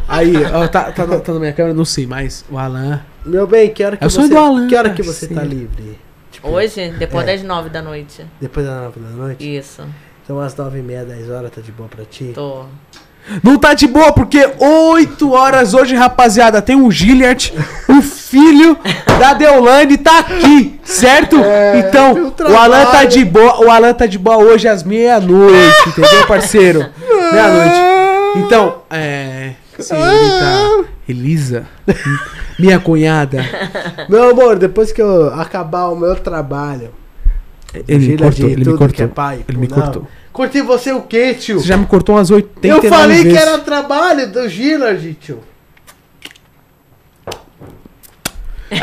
Aí, ó, tá, tá, na- tá na minha câmera, não sei mais. O Alan. Meu bem, que hora que É o você, do Alan, que hora que você tá parceiro. livre? Tipo, Hoje, depois É. das nove da noite. Depois das nove da noite? Isso, Então às nove e meia, dez horas, tá de boa pra ti? tô. Não tá de boa, porque 8 horas hoje, rapaziada, tem um Gilliard, o filho da Deolane tá aqui, certo? É, então, o Alan tá de boa, o Alan tá de boa hoje às meia-noite, entendeu, parceiro? Meia-noite. Então, é. Senhorita Elisa, minha cunhada, Meu amor, depois que eu acabar o meu trabalho, ele me cortou, ele me tudo cortou. é pai, ele me não. cortou. Curti você o quê, tio? Você já me cortou umas 89 Eu falei vezes. que era trabalho do Gillard, tio.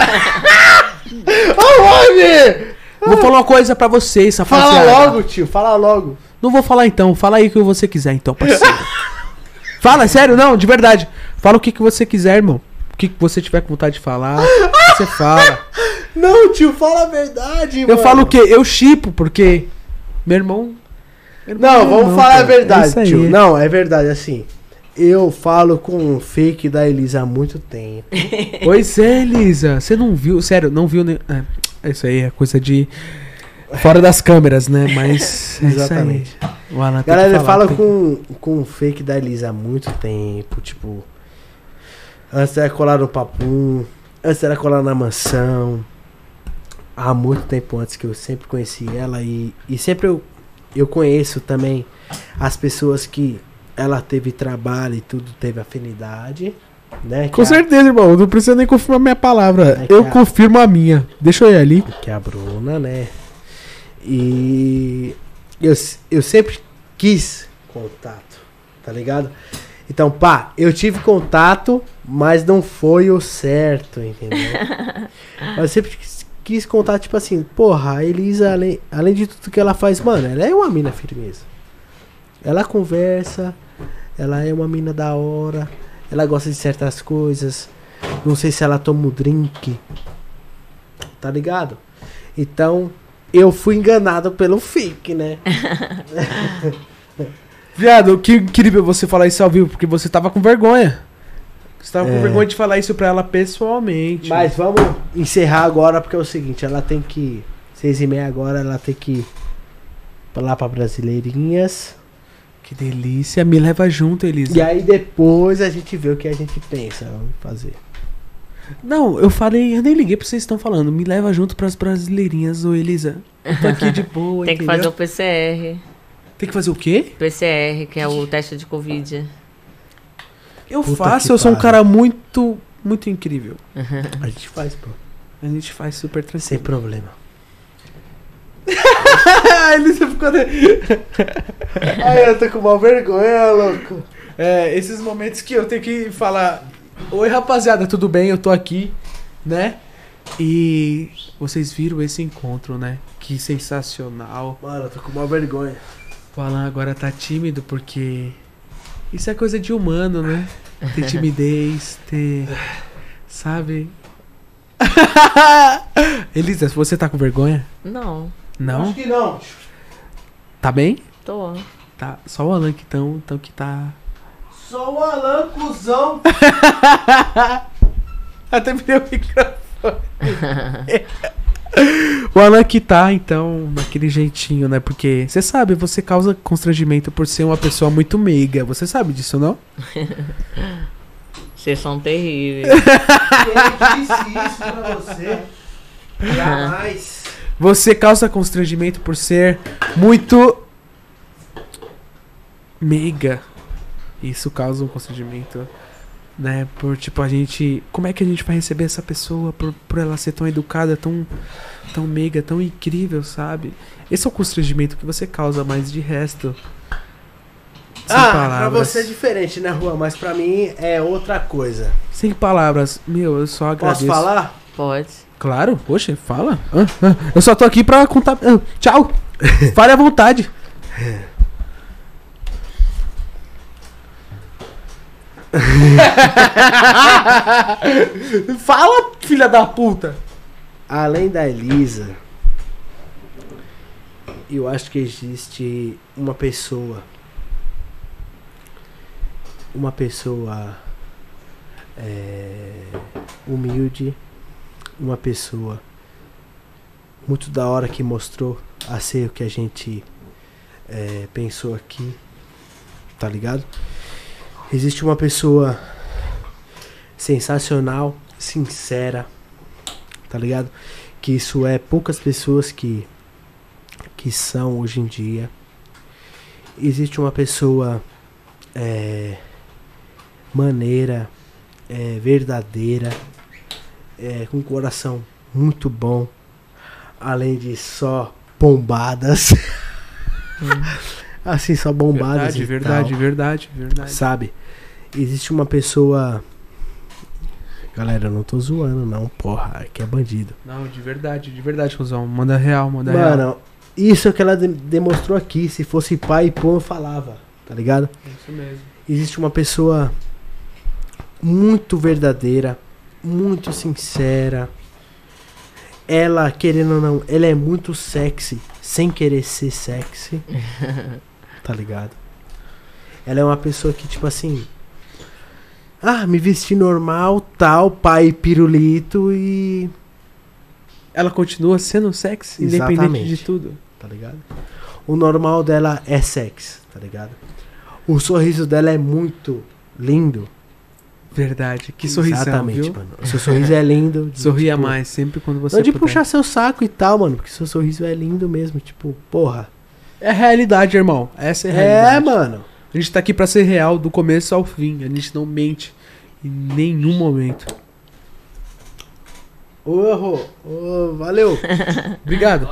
Ô, homem! Vou falar uma coisa pra vocês, Fala rapaziada. logo, tio, fala logo. Não vou falar então, fala aí o que você quiser então, parceiro. fala, sério, não, de verdade. Fala o que, que você quiser, irmão. O que, que você tiver com vontade de falar, você fala. Não, tio, fala a verdade, Eu mano. falo o quê? Eu chipo, porque meu irmão... meu irmão é Não, meu vamos irmão, falar a cara. É verdade, aí. tio. Não, é verdade, assim. Eu falo com um fake da Elisa há muito tempo. Pois é, Elisa. Você não viu, sério, não viu... Ne... É, isso aí é coisa de... Fora das câmeras, né? Mas... é isso aí. Exatamente. O Alan tem Galera, que eu falar, falo tem- com, com um fake da Elisa há muito tempo, tipo. Antes era colar no papum, antes era colar na mansão. Há muito tempo antes que eu sempre conheci ela e, e sempre eu, eu conheço também as pessoas que ela teve trabalho e tudo teve afinidade, né? Com a, certeza, irmão. Não precisa nem confirmar minha palavra. É eu a- confirmo a minha. Deixa eu ir ali. que é a Bruna, né? E eu, eu sempre quis contato, tá ligado? Então, pá, eu tive contato, mas não foi o certo, entendeu? mas eu sempre quis, contato, tipo assim, porra, a Elisa, além, além de tudo que ela faz, mano, ela é uma mina firmeza. Ela conversa, ela é uma mina da hora, ela gosta de certas coisas. Não sei se ela toma um drink, tá ligado? Então, eu fui enganado pelo fake, né? Viado, que incrível você falar isso ao vivo, porque você tava com vergonha. Você tava É. com vergonha de falar isso pra ela pessoalmente. Mas vamos encerrar agora, porque é o seguinte, ela tem que. Seis e meia agora, ela tem que ir pra lá pra Brasileirinhas. Que delícia. Me leva junto, Elisa. E aí depois a gente vê o que a gente pensa vamos fazer. Não, eu falei, eu nem liguei pra vocês estão falando. Me leva junto pras brasileirinhas, ô Elisa. Eu tô aqui de boa, Tem que fazer o PCR. Tem que fazer o quê? PCR, que é o teste de Covid. Eu Puta faço, eu sou um cara muito, muito incrível. A gente faz, pô. A gente faz super tranquilo. Sem problema. Elisa ficou... Ai, eu tô com mal vergonha, louco. É, esses momentos que eu tenho que falar: Oi, rapaziada, tudo bem? Eu tô aqui, né? E vocês viram esse encontro, né? Que sensacional. Mano, eu tô com mal vergonha. O Alan agora tá tímido porque isso é coisa de humano, né? Ter timidez, ter. Sabe? Elisa, você tá com vergonha? Não, Não? Acho que não. Tá bem? tô. Tá. Só o Alan que, tão, então, que tá. Sou o Alan Cusão. Até virei o microfone. o Alan que tá, então, daquele jeitinho, né? Porque você sabe, você causa constrangimento por ser uma pessoa muito meiga. Você sabe disso, não? Vocês são terríveis. Quem disse isso pra você? Jamais. Você causa constrangimento por ser muito meiga. Isso causa um constrangimento, né? Por tipo a gente, como é que a gente vai receber essa pessoa por, por ela ser tão educada, tão tão meiga, tão incrível, sabe? Esse é o constrangimento que você causa, mas de resto sem ah, pra palavras. você é diferente, né, Juan? Mas pra mim é outra coisa. Sem palavras. Meu, eu só agradeço. Posso falar? Pode. Claro, poxa, fala. Ah, ah, eu só tô aqui pra contar. ah, tchau. Fale à vontade. Fala, filha da puta. Além da Elisa, eu acho que existe uma pessoa. Uma pessoa é, humilde, uma pessoa muito da hora que mostrou a ser o que a gente é, pensou aqui, tá ligado? Existe uma pessoa sensacional, sincera, tá ligado? Que isso é poucas pessoas que que são hoje em dia. Existe uma pessoa é, maneira, é, verdadeira, é, com um coração muito bom, além de só bombadas. assim, só bombadas. Verdade, e verdade, tal verdade, verdade. sabe? Existe uma pessoa. Galera, eu não tô zoando, não, porra, aqui é bandido. Não, de verdade, de verdade, Rosão. Manda real, manda real. Mano, isso é que ela de- demonstrou aqui. Se fosse pai e pô, eu falava, tá ligado? Isso mesmo. Existe uma pessoa muito verdadeira, muito sincera. Ela, querendo ou não, ela é muito sexy, sem querer ser sexy. tá ligado? Ela é uma pessoa que, tipo assim. Ah, me vesti normal, tal, pai pirulito e. Ela continua sendo sexy, independente Exatamente. de tudo. Tá ligado? O normal dela é sexy, tá ligado? O sorriso dela é muito lindo. Verdade. Que sorrisão, Exatamente, viu? mano. O seu sorriso é lindo. de, Sorria tipo, mais sempre quando você Não de puder. puxar seu saco e tal, mano. Porque seu sorriso é lindo mesmo. Tipo, porra. É realidade, irmão. Essa é a É, realidade. mano. A gente tá aqui pra ser real do começo ao fim. A gente não mente em nenhum momento. Ô, Rô, ô, valeu. Obrigado.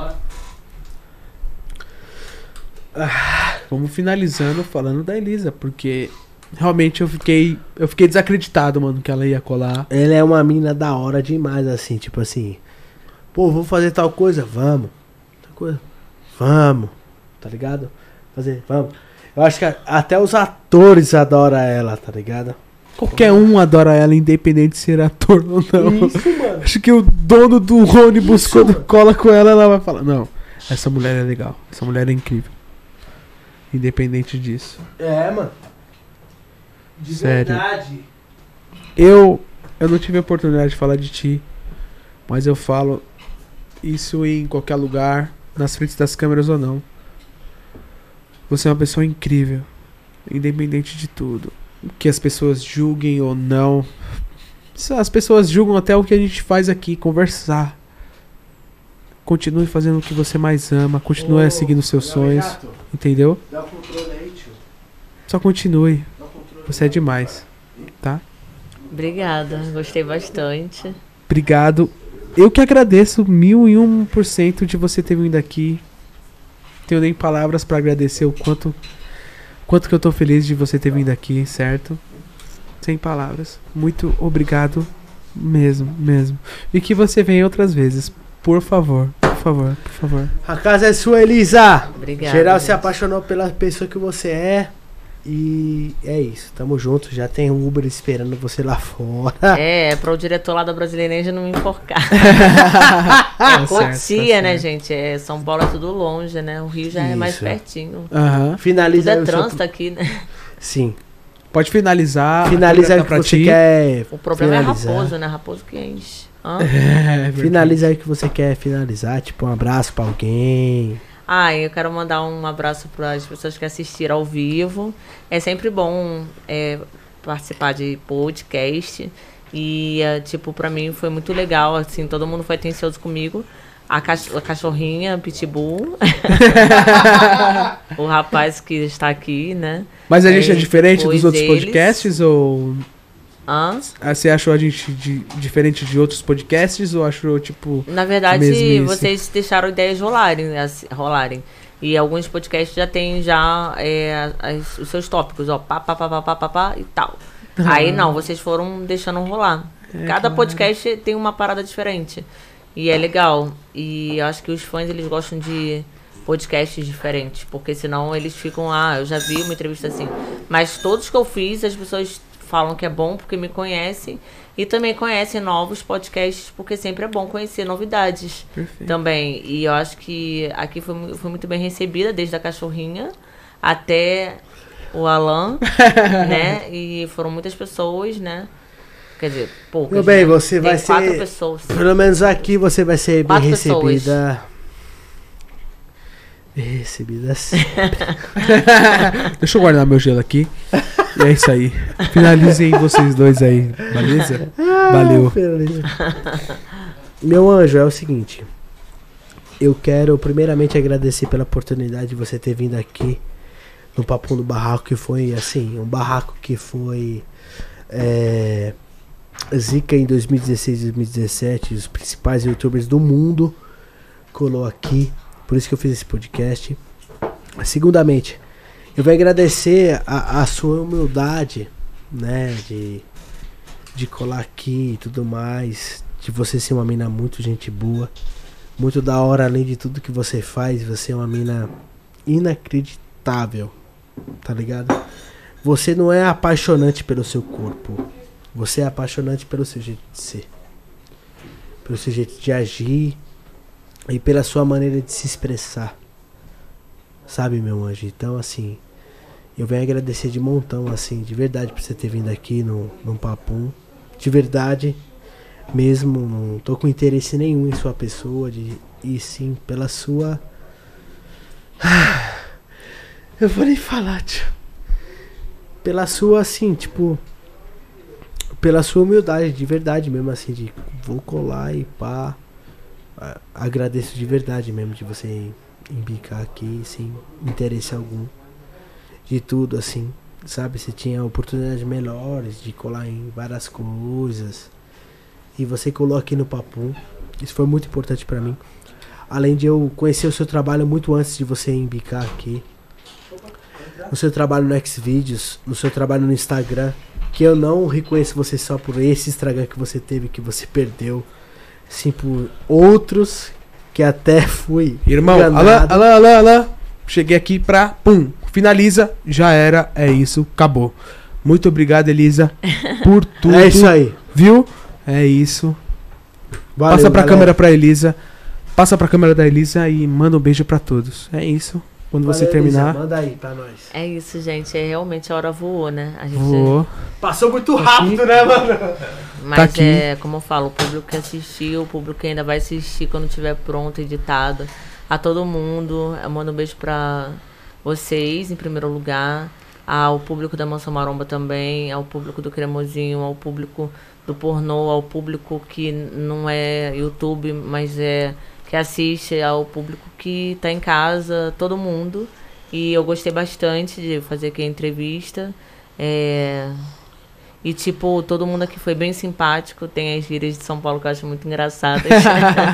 Vamos finalizando falando da Elisa, porque realmente eu fiquei, eu fiquei desacreditado, mano, que ela ia colar. Ela é uma mina da hora demais, assim, tipo assim. Pô, vamos fazer tal coisa? Vamos. Tal coisa? Vamos. Tá ligado? Fazer, vamos. Eu acho que até os atores adoram ela, tá ligado? Qualquer um adora ela, independente de ser ator ou não. Isso, mano. Acho que o dono do ônibus, Isso, quando mano. cola com ela, ela vai falar: Não, essa mulher é legal. Essa mulher é incrível. Independente disso. É, mano. De Sério. verdade. Eu, eu não tive a oportunidade de falar de ti, mas eu falo isso em qualquer lugar, nas frentes das câmeras ou não. Você é uma pessoa incrível, independente de tudo. Que as pessoas julguem ou não. As pessoas julgam até o que a gente faz aqui, conversar. Continue fazendo o que você mais ama, continue Ô, seguindo seus sonhos, Gato, entendeu? Dá o controle aí, tio. Só continue, Dá o controle. você é demais. Obrigada, gostei bastante. Obrigado. Eu que agradeço mil e um por cento de você ter vindo aqui. Tenho nem palavras pra agradecer o quanto, quanto que eu tô feliz de você ter vindo aqui, certo? Sem palavras. Muito obrigado mesmo, mesmo. E que você venha outras vezes, por favor, por favor, por favor. A casa é sua, Elisa. Obrigada. Geral se apaixonou pela pessoa que você é. E é isso, tamo junto. Já tem um Uber esperando você lá fora. É, para o diretor lá da Brasileirense não me enforcar. Tá é certo, tá Cotia, né, certo. gente? É, São Paulo é tudo longe, né? O Rio já é mais Isso. pertinho. Aham. Tudo Finaliza aí é trânsito aqui, né? Sim. Pode finalizar. Finaliza o que tá você ti. quer. O problema finalizar. é Raposo, né? Raposo que enche. É, verdade. Finaliza aí o que você quer finalizar. Tipo, um abraço pra alguém. Ah, eu quero mandar um abraço para as pessoas que assistiram ao vivo. É sempre bom é, participar de podcast. E, é, tipo, pra mim foi muito legal, assim, todo mundo foi atencioso comigo. A, cach- a cachorrinha, Pitbull. o rapaz que está aqui, né? Mas a gente é Aí, diferente dos outros eles- podcasts ou Hã? ah, você achou a gente de- diferente de outros podcasts ou achou tipo Na verdade, Mesmice. vocês deixaram ideias rolarem, né, assim, rolarem. E alguns podcasts já tem já é, as- os seus tópicos, ó, pá, pá, pá, pá, pá, pá, pá e tal. Aí não, vocês foram deixando rolar. Cada podcast tem uma parada diferente. E é legal. E eu acho que os fãs, eles gostam de podcasts diferentes. Porque senão eles ficam, ah, eu já vi uma entrevista assim. Mas todos que eu fiz, as pessoas falam que é bom porque me conhecem. E também conhecem novos podcasts, porque sempre é bom conhecer novidades perfeito. também. E eu acho que aqui foi, foi muito bem recebida, desde a cachorrinha até o Alan, né? E foram muitas pessoas, né? Quer dizer, poucas. Meu bem, né? você Tem vai ser- pessoas. Pelo menos aqui você vai ser bem Quatro pessoas. recebida. Bem recebida sim. Deixa eu guardar meu gelo aqui. E é isso aí. Finalizem vocês dois aí, beleza? Valeu. Beleza. Meu anjo, é o seguinte. Eu quero primeiramente agradecer pela oportunidade de você ter vindo aqui no Papo do Barraco, que foi assim, um barraco que foi é, zica em 2016 e 2017. Os principais youtubers do mundo colou aqui. Por isso que eu fiz esse podcast. Segundamente, eu vou agradecer a, a sua humildade, né? De de colar aqui e tudo mais. De você ser uma mina muito gente boa. Muito da hora, além de tudo que você faz. Você é uma mina inacreditável. Tá ligado? Você não é apaixonante pelo seu corpo. Você é apaixonante pelo seu jeito de ser. Pelo seu jeito de agir. E pela sua maneira de se expressar. Sabe, meu anjo? Então, assim. Eu venho agradecer de montão, assim, de verdade, por você ter vindo aqui no, no Papum. De verdade, mesmo, não tô com interesse nenhum em sua pessoa, de, e sim pela sua. Eu vou nem falar, tio. Pela sua, assim, tipo. Pela sua humildade, de verdade mesmo, assim, de vou colar e pá. Agradeço de verdade mesmo de você embicar aqui, sem interesse algum de tudo, assim, sabe? Você tinha oportunidades melhores de colar em várias coisas. E você colou aqui no Papum. Isso foi muito importante pra mim. Além de eu conhecer o seu trabalho muito antes de você embicar aqui. No seu trabalho no Xvideos, no seu trabalho no Instagram. Que eu não reconheço você só por esse Instagram que você teve, que você perdeu. Sim, por outros que até fui. Irmão, Alain, enganado. Alain, Alain, Alain. Cheguei aqui pra. Pum. Finaliza. Já era. É isso. Acabou. Muito obrigado, Elisa, por tudo. É isso aí. Viu? É isso. Valeu, Passa pra galera. câmera pra Elisa. Passa pra câmera da Elisa e manda um beijo pra todos. É isso. Quando você Valeu, terminar. Elisa, manda aí pra nós. É isso, gente. É realmente a hora voou, né? A gente, Vou. Passou muito rápido, né, mano? Mas Tá aqui. é, como eu falo, o público que assistiu, o público que ainda vai assistir quando tiver pronto, editado. A todo mundo. Eu mando um beijo pra vocês, em primeiro lugar. Ao público da Mansão Maromba também. Ao público do Cremosinho. Ao público do pornô. Ao público que não é YouTube, mas é que assiste. Ao público que tá em casa. Todo mundo. E eu gostei bastante de fazer aqui a entrevista. É, e, tipo, todo mundo aqui foi bem simpático. Tem as gírias de São Paulo que eu acho muito engraçadas.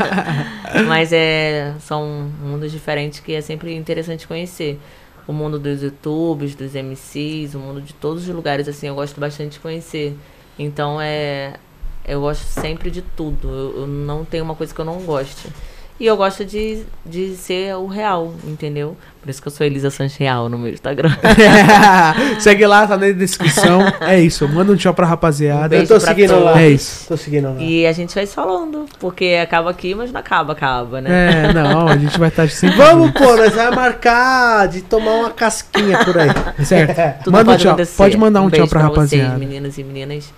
Mas é, são mundos diferentes que é sempre interessante conhecer. O mundo dos YouTubes, dos MCs, o mundo de todos os lugares, assim, eu gosto bastante de conhecer. Então, é... Eu gosto sempre de tudo. Eu, eu não tenho uma coisa que eu não goste. E eu gosto de, de ser o real, entendeu? Por isso que eu sou Elisa Sanches Real no meu Instagram. Segue lá, tá na descrição. É isso, manda um tchau pra rapaziada. Eu Beijo tô pra seguindo todos. lá. É isso. Tô seguindo lá. E a gente vai falando, porque acaba aqui, mas não acaba, acaba, né? É, não, a gente vai estar sempre. Vamos, pô, nós vamos marcar de tomar uma casquinha por aí. junto, certo? Tudo Manda um tchau. acontecer. Pode mandar um, tchau beijo pra rapaziada. Vocês, meninos e meninas.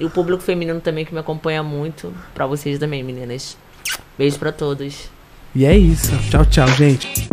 E o público feminino também que me acompanha muito. Pra vocês também, meninas. Beijo pra todos. E é isso. Tchau, tchau, gente.